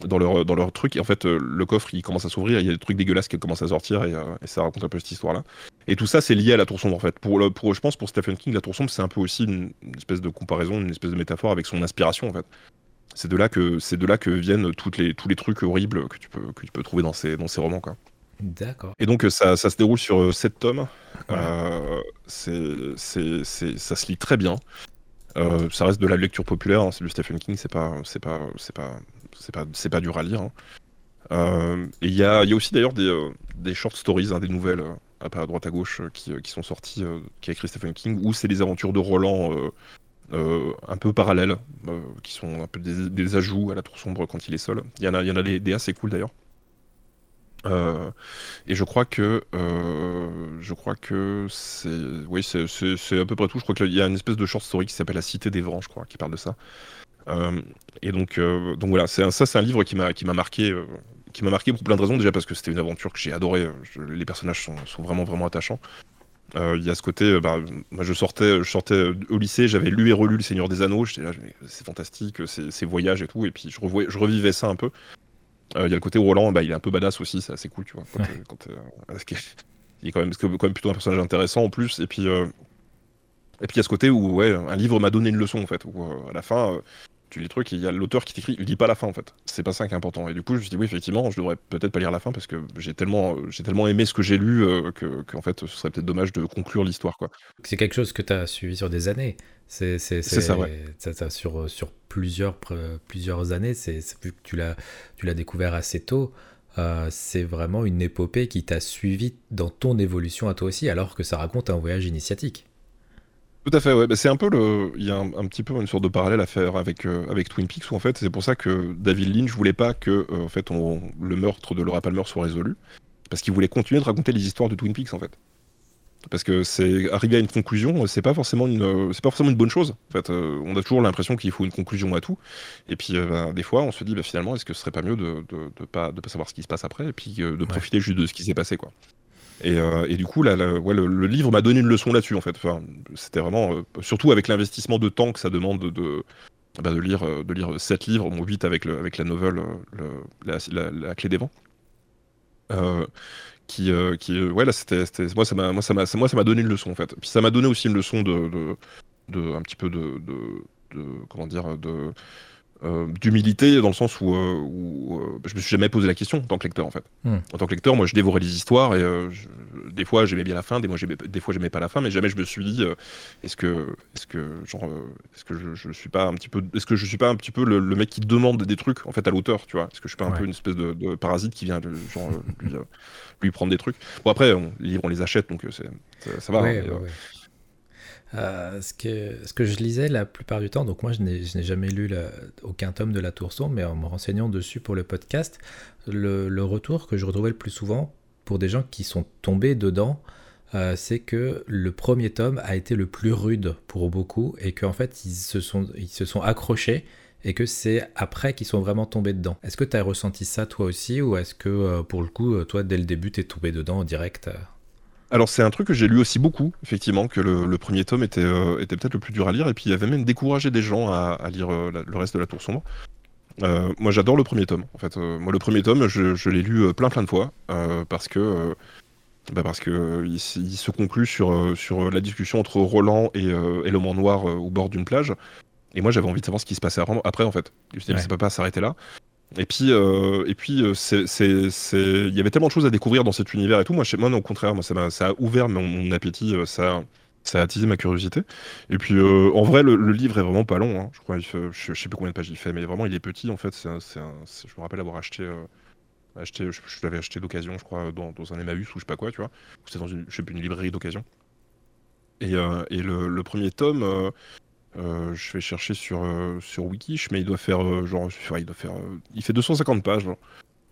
dans leur, dans leur truc. Et en fait, euh, le coffre il commence à s'ouvrir. Il y a des trucs dégueulasses qui commencent à sortir et, euh, et ça raconte un peu cette histoire-là. Et tout ça, c'est lié à la tour sombre en fait. Pour, le, pour, je pense pour Stephen King, la tour sombre, c'est un peu aussi une, une espèce de comparaison, une espèce de métaphore avec son inspiration en fait. C'est de là que c'est de là que viennent toutes les, tous les trucs horribles que tu peux, que tu peux trouver dans ces, dans ces romans quoi. D'accord. Et donc euh, ça, ça se déroule sur euh, sept tomes. Ouais. Euh, c'est, c'est, c'est- ça se lit très bien. Euh, ça reste de la lecture populaire. hein, c'est du Stephen King. C'est pas, c'est pas, c'est pas, c'est pas, c'est pas dur à lire. hein. Euh, et il y a, y a aussi d'ailleurs des, euh, des short stories, hein, des nouvelles à à droite à gauche qui, qui sont sorties, qui a écrit Stephen King, où c'est les aventures de Roland. un peu parallèles, qui sont un peu des, des ajouts à la tour sombre quand il est seul. Il y en a, y en a des assez cool d'ailleurs. Euh, et je crois que euh, je crois que c'est oui c'est à peu près tout. Je crois qu'il y a une espèce de short story qui s'appelle La Cité des Vents, je crois, qui parle de ça. Euh, et donc donc voilà, c'est ça c'est un livre qui m'a qui m'a marqué qui m'a marqué pour plein de raisons. Déjà parce que c'était une aventure que j'ai adorée. Les personnages sont, sont vraiment vraiment attachants. Il y a ce côté, bah, je sortais, je sortais au lycée, j'avais lu et relu Le Seigneur des Anneaux, j'étais là, c'est fantastique, ces, voyages et tout, et puis je, revoyais- je revivais ça un peu. Euh, Il y a le côté Roland, bah, il est un peu badass aussi, c'est assez cool, tu vois. Quand, Ouais. euh, quand, euh, il est quand même, quand même plutôt un personnage intéressant en plus, et puis et puis il y a ce côté où ouais, un livre m'a donné une leçon en fait, où à la fin, tu lis le truc, il y a l'auteur qui t'écrit, il lit pas la fin en fait. C'est pas ça qui est important. Et du coup, je me suis dit oui, effectivement, je devrais peut-être pas lire la fin parce que j'ai tellement, j'ai tellement aimé ce que j'ai lu euh, que qu'en fait, ce serait peut-être dommage de conclure l'histoire quoi. C'est quelque chose que tu as suivi sur des années. C'est c'est- C'est ça, ouais. ça- ça, sur, sur plusieurs, plusieurs années. C'est c'est- vu que tu l'as tu l'as découvert assez tôt. euh, c'est vraiment une épopée qui t'a suivi dans ton évolution à toi aussi, alors que ça raconte un voyage initiatique. Tout à fait, ouais. Bah, c'est un peu le. Il y a un, un petit peu une sorte de parallèle à faire avec, euh, avec Twin Peaks, où en fait, c'est pour ça que David Lynch voulait pas que euh, en fait, on- le meurtre de Laura Palmer soit résolu. Parce qu'il voulait continuer de raconter les histoires de Twin Peaks, en fait. Parce que c'est arriver à une conclusion, c'est pas forcément une, euh, c'est pas forcément une bonne chose. En fait, Euh, on a toujours l'impression qu'il faut une conclusion à tout. Et puis, euh, bah, des fois, on se dit, bah, finalement, est-ce que ce serait pas mieux de, de, de pas, de pas savoir ce qui se passe après, et puis euh, de profiter juste de ce qui s'est passé, quoi. Et, et, du coup, là, ouais, le, livre m'a donné une leçon là-dessus, en fait. Enfin, c'était vraiment, surtout avec l'investissement de temps que ça demande de, bah, de lire de lire sept livres, bon, 8 avec, le, avec la nouvelle la, la, clé des vents. qui, qui ouais, là, c'était, moi, ça m'a, moi, ça m'a, moi, ça m'a donné une leçon, en fait. Puis ça m'a donné aussi une leçon de, de, de un petit peu de, de, de comment dire, de euh, d'humilité dans le sens où, euh, où euh, je me suis jamais posé la question en tant que lecteur en fait. Hmm. En tant que lecteur, moi je dévorais les histoires et des fois j'aimais bien la fin, des, fois j'aimais, des fois j'aimais pas la fin, mais jamais je me suis dit est-ce que est-ce que genre est-ce que je, je, suis pas un petit peu est-ce que je suis pas un petit peu le, mec qui demande des trucs en fait à l'auteur, tu vois? Est-ce que je suis pas un peu une espèce de, parasite qui vient de, genre, lui, prendre des trucs? Bon après les livres on les achète donc c'est, ça, va. Hein, euh, ce, que, je lisais la plupart du temps, donc moi je n'ai jamais lu aucun tome de La Tour mais en me renseignant dessus pour le podcast, le, retour que je retrouvais le plus souvent pour des gens qui sont tombés dedans, euh, c'est que le premier tome a été le plus rude pour beaucoup et qu'en fait ils se sont, ils se sont accrochés et que c'est après qu'ils sont vraiment tombés dedans. Est-ce que tu as ressenti ça toi aussi ou est-ce que euh, pour le coup, toi dès le début, tu es tombé dedans en direct alors c'est un truc que j'ai lu aussi beaucoup, effectivement, que le, premier tome était, euh, était peut-être le plus dur à lire, et puis il avait même découragé des gens à, lire euh, le reste de la Tour Sombre. Euh, moi j'adore le premier tome, en fait. moi le premier tome, je, l'ai lu plein plein de fois, parce que... Bah parce que il, se conclut sur, sur la discussion entre Roland et, et l'homme noir au bord d'une plage. Et moi j'avais envie de savoir ce qui se passait après en fait. Je me suis dit, ça peut pas s'arrêter là. Et puis, euh, et puis, euh, il y avait tellement de choses à découvrir dans cet univers et tout. Moi, chez moi, non, au contraire, moi, ça, a ouvert mon, appétit, euh, ça, a attisé ma curiosité. Et puis, en vrai, le, livre est vraiment pas long. Hein. Je crois, sais plus combien de pages il fait, mais vraiment, il est petit. En fait, je me rappelle avoir acheté, acheté, je, l'avais acheté d'occasion, je crois, dans, un Emmaüs ou je sais pas quoi, tu vois. C'était dans une, librairie d'occasion. Et, le, premier tome, euh, je vais chercher sur, euh, sur Wiki, mais il doit faire euh, genre, il doit faire, il fait 250 pages.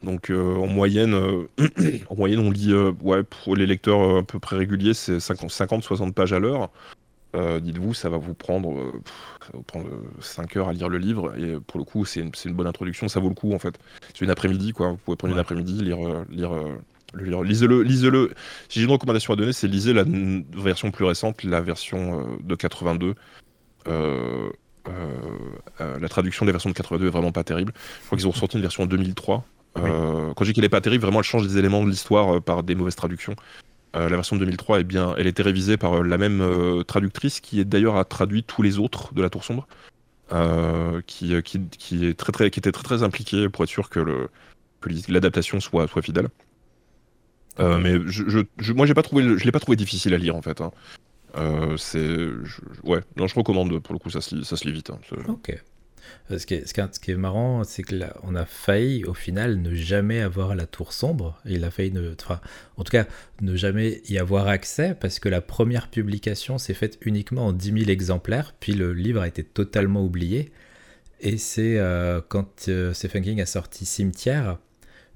Donc en moyenne, (clears throat) en moyenne, on lit, ouais, pour les lecteurs à peu près réguliers, c'est 50-60 pages à l'heure. Dites-vous, ça va vous prendre, prendre 5 heures à lire le livre. Et pour le coup, c'est une, une, bonne introduction, ça vaut le coup en fait. C'est une après-midi, quoi. Vous pouvez prendre une après-midi, lire, lire, lire. Lisez-le, lisez-le. Si j'ai une recommandation à donner, c'est lisez la version plus récente, la version de 82. Euh, euh, euh, la traduction des versions de 82 est vraiment pas terrible. Je crois qu'ils ont sorti une version en 2003. quand je dis qu'elle est pas terrible, vraiment elle change des éléments de l'histoire par des mauvaises traductions. la version de 2003 est bien, elle été révisée par la même traductrice qui est d'ailleurs a traduit tous les autres de la Tour sombre, qui, qui, est très, très, qui était très très impliquée pour être sûr que l'adaptation soit, soit fidèle. mais je, je, moi j'ai pas trouvé, je l'ai pas trouvé difficile à lire en fait. Hein. Euh. Ouais, non, je recommande, pour le coup, ça se lit, ça se vite. Hein, ok. Euh, ce qui, est, ce, qui est, marrant, c'est que on a failli au final ne jamais avoir la tour sombre. Il a failli enfin, en tout cas, ne jamais y avoir accès parce que la première publication s'est faite uniquement en 10 000 exemplaires, puis le livre a été totalement oublié. Et c'est euh, quand Stephen King a sorti Cimetière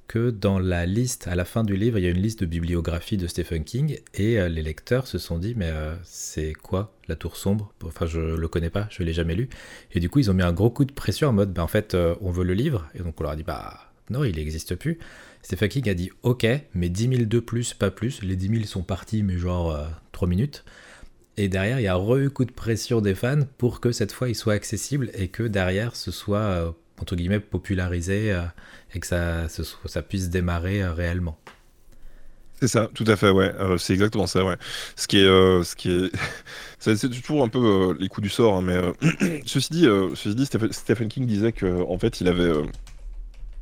que dans la liste, à la fin du livre, il y a une liste de bibliographie de Stephen King et euh, les lecteurs se sont dit mais euh, c'est quoi la tour sombre? Enfin je le connais pas, je l'ai jamais lu. Et du coup ils ont mis un gros coup de pression en mode ben, en fait euh, on veut le livre et donc on leur a dit bah non il n'existe plus. Stephen King a dit ok mais 10 000 de plus, pas plus. Les 10 000 sont partis mais genre 3 minutes. Et derrière, il y a re coup de pression des fans pour que cette fois il soit accessible et que derrière ce soit entre guillemets popularisé euh, et que ça, puisse démarrer euh, réellement. C'est ça, tout à fait, ouais. Euh, c'est exactement ça, ouais. Ce qui est, ce qui est, (laughs) c'est toujours un peu les coups du sort, hein, mais (clears throat) ceci dit, ceci dit, Stephen, King disait que en fait, il avait,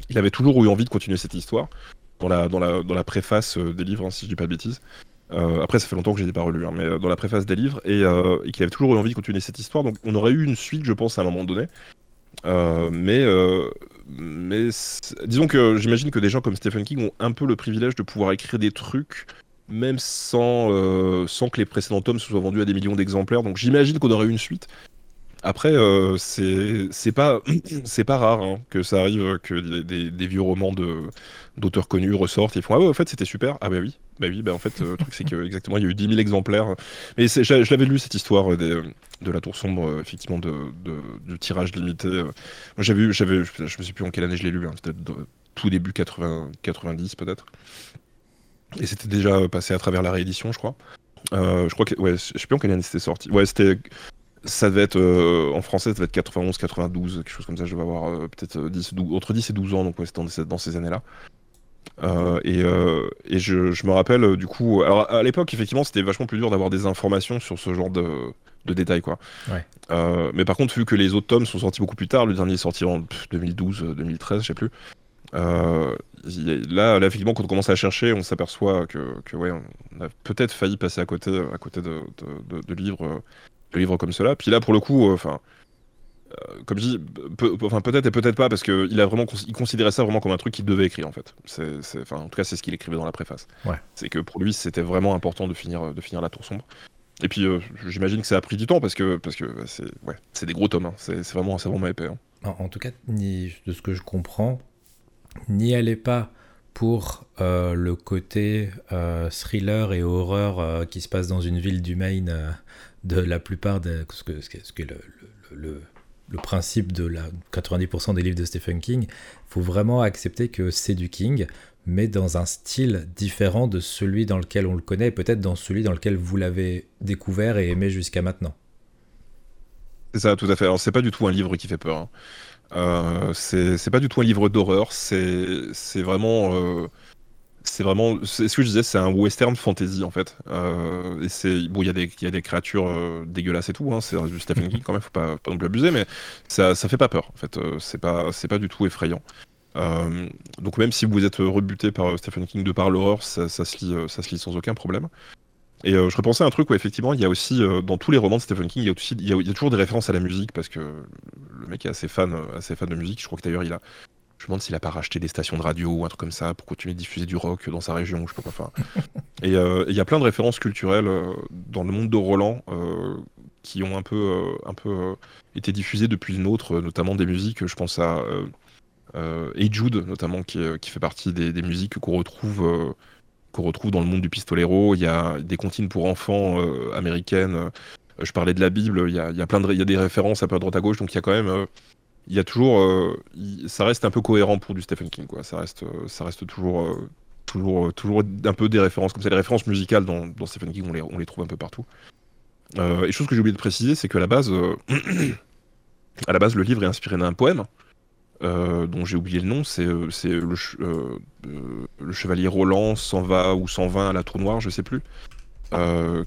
il avait toujours eu envie de continuer cette histoire dans la, dans la, dans la préface des livres, hein, si je dis pas de bêtises. après, ça fait longtemps que je n'ai pas relu, hein, mais dans la préface des livres, et, et qu'il avait toujours eu envie de continuer cette histoire. Donc, on aurait eu une suite, je pense, à un moment donné. Euh, mais euh, disons que j'imagine que des gens comme Stephen King ont un peu le privilège de pouvoir écrire des trucs même sans, euh, que les précédents tomes soient vendus à des millions d'exemplaires. Donc j'imagine qu'on aurait eu une suite. Après, euh, c'est pas, (clears throat) pas rare hein, que ça arrive que des, des, vieux romans d'auteurs connus ressortent et font Ah ouais, en fait, c'était super. Ah bah oui, bah oui, bah en fait, le truc, c'est que exactement, il y a eu 10 000 exemplaires. Mais je, l'avais lu cette histoire de la Tour Sombre, effectivement, de, de, tirage limité. Moi, j'avais vu, je me sais plus en quelle année je l'ai lu, hein, peut-être tout début 80, 90 peut-être. Et c'était déjà passé à travers la réédition, je crois. je crois que, ouais, je sais plus en quelle année c'était sorti. Ouais, c'était ça devait être en français, ça devait être 91, 92, quelque chose comme ça. Je vais avoir peut-être entre 10 et 12 ans, donc ouais, c'était dans, ces années-là. et, et je, je, me rappelle du coup, alors à l'époque effectivement c'était vachement plus dur d'avoir des informations sur ce genre de, de détails quoi. Ouais. mais par contre vu que les autres tomes sont sortis beaucoup plus tard, le dernier est sorti en 2012, 2013, je sais plus. là, là, effectivement, quand on commence à chercher, on s'aperçoit que, que, ouais, on a peut-être failli passer à côté, à côté de, de, de livres de livres comme cela. Puis là, pour le coup, euh, enfin. Euh, comme je dis, enfin peut-être et peut-être pas, parce qu'il a vraiment, il considérait ça vraiment comme un truc qu'il devait écrire en fait. C'est, enfin, en tout cas, c'est ce qu'il écrivait dans la préface. Ouais. C'est que pour lui, c'était vraiment important de finir, de finir la Tour sombre. Et puis, euh, j'imagine que ça a pris du temps parce que, parce que c'est, ouais, c'est des gros tomes. Hein. C'est, vraiment, c'est vraiment épais. Hein. En, tout cas, ni, de ce que je comprends, n'y allez pas pour le côté thriller et horreur qui se passe dans une ville du Maine de la plupart de ce que, ce le, le, le, principe de la 90% des livres de Stephen King, faut vraiment accepter que c'est du King, mais dans un style différent de celui dans lequel on le connaît, peut-être dans celui dans lequel vous l'avez découvert et aimé jusqu'à maintenant. C'est ça, tout à fait. Alors, c'est pas du tout un livre qui fait peur. Hein. Euh, c'est pas du tout un livre d'horreur. C'est vraiment. Euh, c'est vraiment c'est ce que je disais c'est un western fantasy en fait. Euh, et c'est bon il y a des il y a des créatures euh, dégueulasses et tout hein, c'est du Stephen King (laughs) quand même faut pas, pas non plus abuser mais ça ça fait pas peur en fait. Euh, c'est pas c'est pas du tout effrayant. Donc même si vous êtes rebuté par Stephen King de par l'horreur ça, ça, se lit ça se lit sans aucun problème. Et je repensais à un truc où effectivement il y a aussi dans tous les romans de Stephen King il y a aussi il y a, il y a toujours des références à la musique parce que le mec est assez fan assez fan de musique. Je crois que d'ailleurs il a je me demande s'il a pas racheté des stations de radio ou un truc comme ça pour continuer de diffuser du rock dans sa région, je sais pas quoi. (laughs) et euh, il y a plein de références culturelles euh, dans le monde de Roland euh, qui ont un peu, un peu été diffusées depuis une autre, notamment des musiques. Je pense à Hey Jude, notamment, qui, qui fait partie des, musiques qu'on retrouve, qu'on retrouve dans le monde du pistolero. Il y a des comptines pour enfants américaines. je parlais de la Bible. Il y a, y a plein de, il y a des références un peu à droite à gauche, donc il y a quand même il y a toujours, euh, ça reste un peu cohérent pour du Stephen King, quoi. Ça reste, euh, ça reste toujours, euh, toujours, toujours un peu des références comme ça. Les références musicales dans, Stephen King, on les, trouve un peu partout. et chose que j'ai oublié de préciser, c'est qu'à la base, (clears throat) à la base, le livre est inspiré d'un poème. dont j'ai oublié le nom, c'est le, le, chevalier Roland s'en va ou s'en va à la Tour Noire, je sais plus,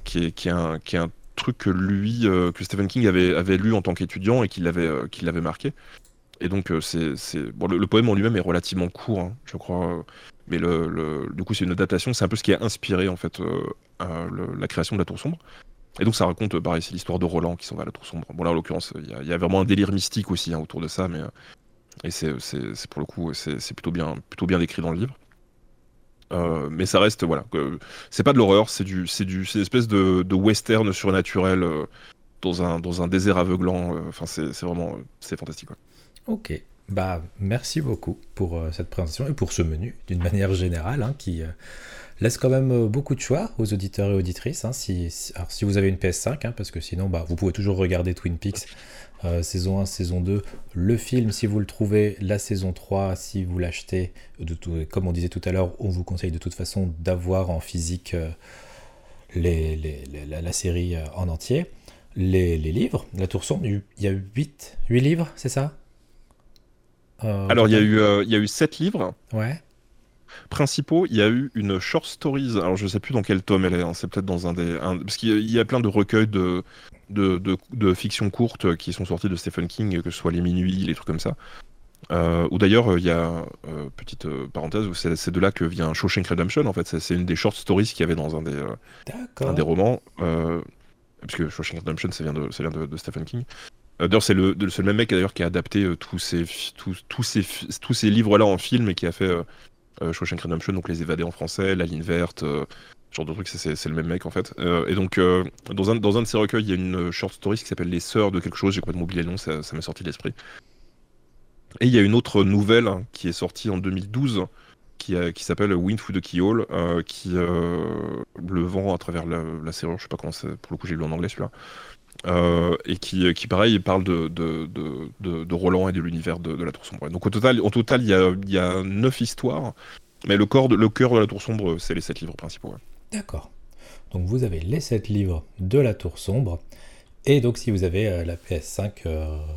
qui est, qui, est un, qui est truc que lui, euh, que Stephen King avait, lu en tant qu'étudiant et qui l'avait euh, marqué. Et donc, euh, c'est, bon, le, poème en lui-même est relativement court, hein, je crois. mais le, le, du coup, c'est une adaptation. C'est un peu ce qui a inspiré en fait la création de la Tour sombre. Et donc, ça raconte, pareil, c'est l'histoire de Roland qui s'en va à la Tour sombre. Bon, là, en l'occurrence, il y, a vraiment un délire mystique aussi hein, autour de ça, mais et c'est, pour le coup, c'est, plutôt bien, plutôt bien décrit dans le livre. Euh, mais ça reste, voilà, c'est pas de l'horreur, c'est du, c'est du, c'est une espèce de, western surnaturel euh, dans un, dans un désert aveuglant. Euh, enfin, c'est, c'est vraiment, c'est fantastique. Ok, bah merci beaucoup pour cette présentation et pour ce menu d'une manière générale, hein, qui laisse quand même beaucoup de choix aux auditeurs et auditrices. Hein, si, alors, si vous avez une PS5, hein, parce que sinon, bah, vous pouvez toujours regarder Twin Peaks euh, saison 1, saison 2, le film si vous le trouvez, la saison 3 si vous l'achetez. Comme on disait tout à l'heure, on vous conseille de toute façon d'avoir en physique euh, les, la, série euh, en entier. Les, livres, La Tour Sombre, il y a 8, 8 livres, c'est ça? Alors il y, a eu, il y a eu 7 livres. Ouais principaux, il y a eu une short stories. Alors je sais plus dans quel tome elle est. Hein, c'est peut-être dans un des, parce qu'il y a plein de recueils de de, de, fiction courte qui sont sortis de Stephen King, que ce soit les minuits, les trucs comme ça. Euh, ou d'ailleurs, il y a, euh, petite euh, parenthèse, c'est de là que vient Shawshank Redemption, en fait. C'est une des short stories qu'il y avait dans un des, un des romans. parce que Shawshank Redemption, ça vient de, ça vient de, Stephen King. d'ailleurs, c'est le, le, même mec qui a adapté tous ces, tous, tous ces, tous ces livres-là en film et qui a fait Shawshank Redemption, donc Les Évadés en français, La Ligne Verte, genre de truc, c'est le même mec en fait. Euh, et donc, euh, dans, un, dans un de ces recueils, il y a une short story qui s'appelle Les Sœurs de quelque chose, j'ai complètement oublié le nom, ça, m'est sorti de l'esprit. Et il y a une autre nouvelle qui est sortie en 2012 qui, qui s'appelle Wind Through the Keyhole, euh, qui le vend à travers la, serrure, je sais pas comment c'est, pour le coup j'ai lu en anglais celui-là. et qui, qui, pareil parle de, de, de, de Roland et de l'univers de, la Tour Sombre. Donc au total, au total il, y a, il y a 9 histoires Mais le, corps le cœur de la Tour Sombre, c'est les 7 livres principaux. D'accord. Donc vous avez les 7 livres de la Tour Sombre. Et donc si vous avez la PS5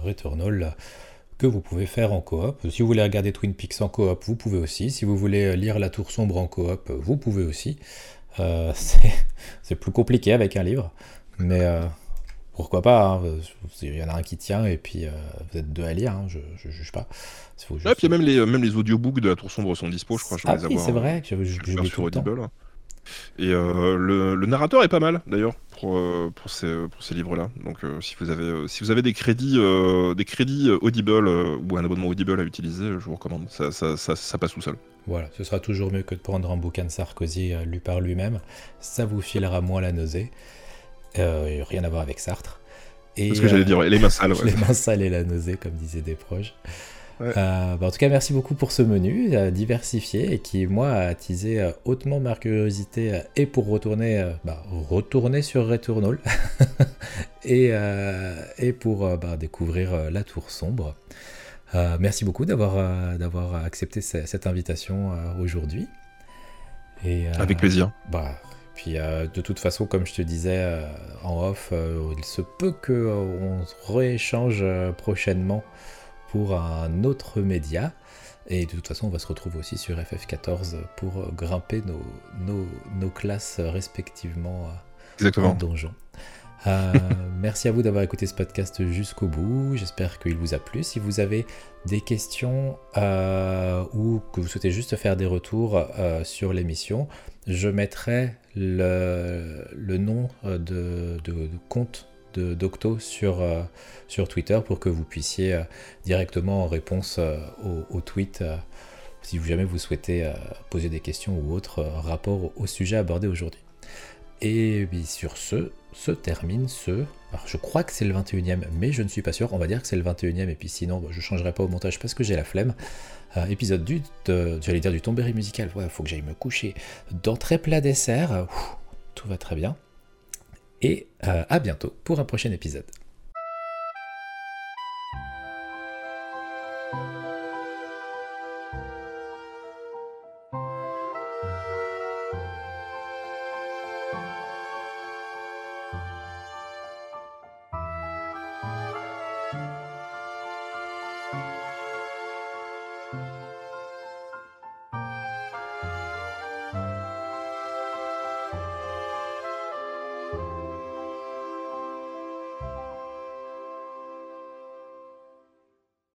Returnal que vous pouvez faire en coop. Si vous voulez regarder Twin Peaks en coop, vous pouvez aussi. Si vous voulez lire La Tour Sombre en coop, vous pouvez aussi. (laughs) c'est plus compliqué avec un livre. Mais pourquoi pas hein, Il y en a un qui tient et puis euh, vous êtes deux à lire, hein, je, ne juge pas. et puis même les, même les audiobooks de la Tour Sombre sont dispo, je crois. Je ah oui, c'est vrai, je, je, je sur Audible. Et euh, le, narrateur est pas mal d'ailleurs pour, euh, pour ces, pour ces livres-là. Donc si, vous avez, si vous avez des crédits, des crédits Audible ou un abonnement Audible à utiliser, je vous recommande. Ça, ça, ça, passe tout seul. Voilà, ce sera toujours mieux que de prendre un bouquin de Sarkozy lu par lui-même. Ça vous filera moins la nausée. Euh, rien à voir avec Sartre. Et, ce que j'allais dire, les mains sales. (laughs) Les mains sales et la nausée, comme disaient des proches. Euh, bah, en tout cas, merci beaucoup pour ce menu euh, diversifié et qui, moi, a attisé hautement ma curiosité et pour retourner, bah, retourner sur Returnal (laughs) et, et pour bah, découvrir la tour sombre. merci beaucoup d'avoir d'avoir accepté cette invitation aujourd'hui. Et, Avec plaisir. Bah, puis euh, de toute façon, comme je te disais euh, en off, euh, il se peut qu'on rééchange prochainement pour un autre média. Et de toute façon, on va se retrouver aussi sur FF14 pour grimper nos, nos, classes respectivement Exactement. en donjon. Euh, (laughs) merci à vous d'avoir écouté ce podcast jusqu'au bout. J'espère qu'il vous a plu. Si vous avez des questions euh, ou que vous souhaitez juste faire des retours euh, sur l'émission, je mettrai le, le nom de, de, compte Docto sur, sur Twitter pour que vous puissiez directement en réponse au, au, tweet si jamais vous souhaitez poser des questions ou autres rapport au sujet abordé aujourd'hui. Et sur ce, se termine ce. Alors je crois que c'est le 21e, mais je ne suis pas sûr. On va dire que c'est le 21e, et puis sinon, je ne changerai pas au montage parce que j'ai la flemme. Euh, épisode du. J'allais dire du tombéry musical. Il faut que j'aille me coucher. D'entrée plat dessert. tout va très bien. Et euh, à bientôt pour un prochain épisode.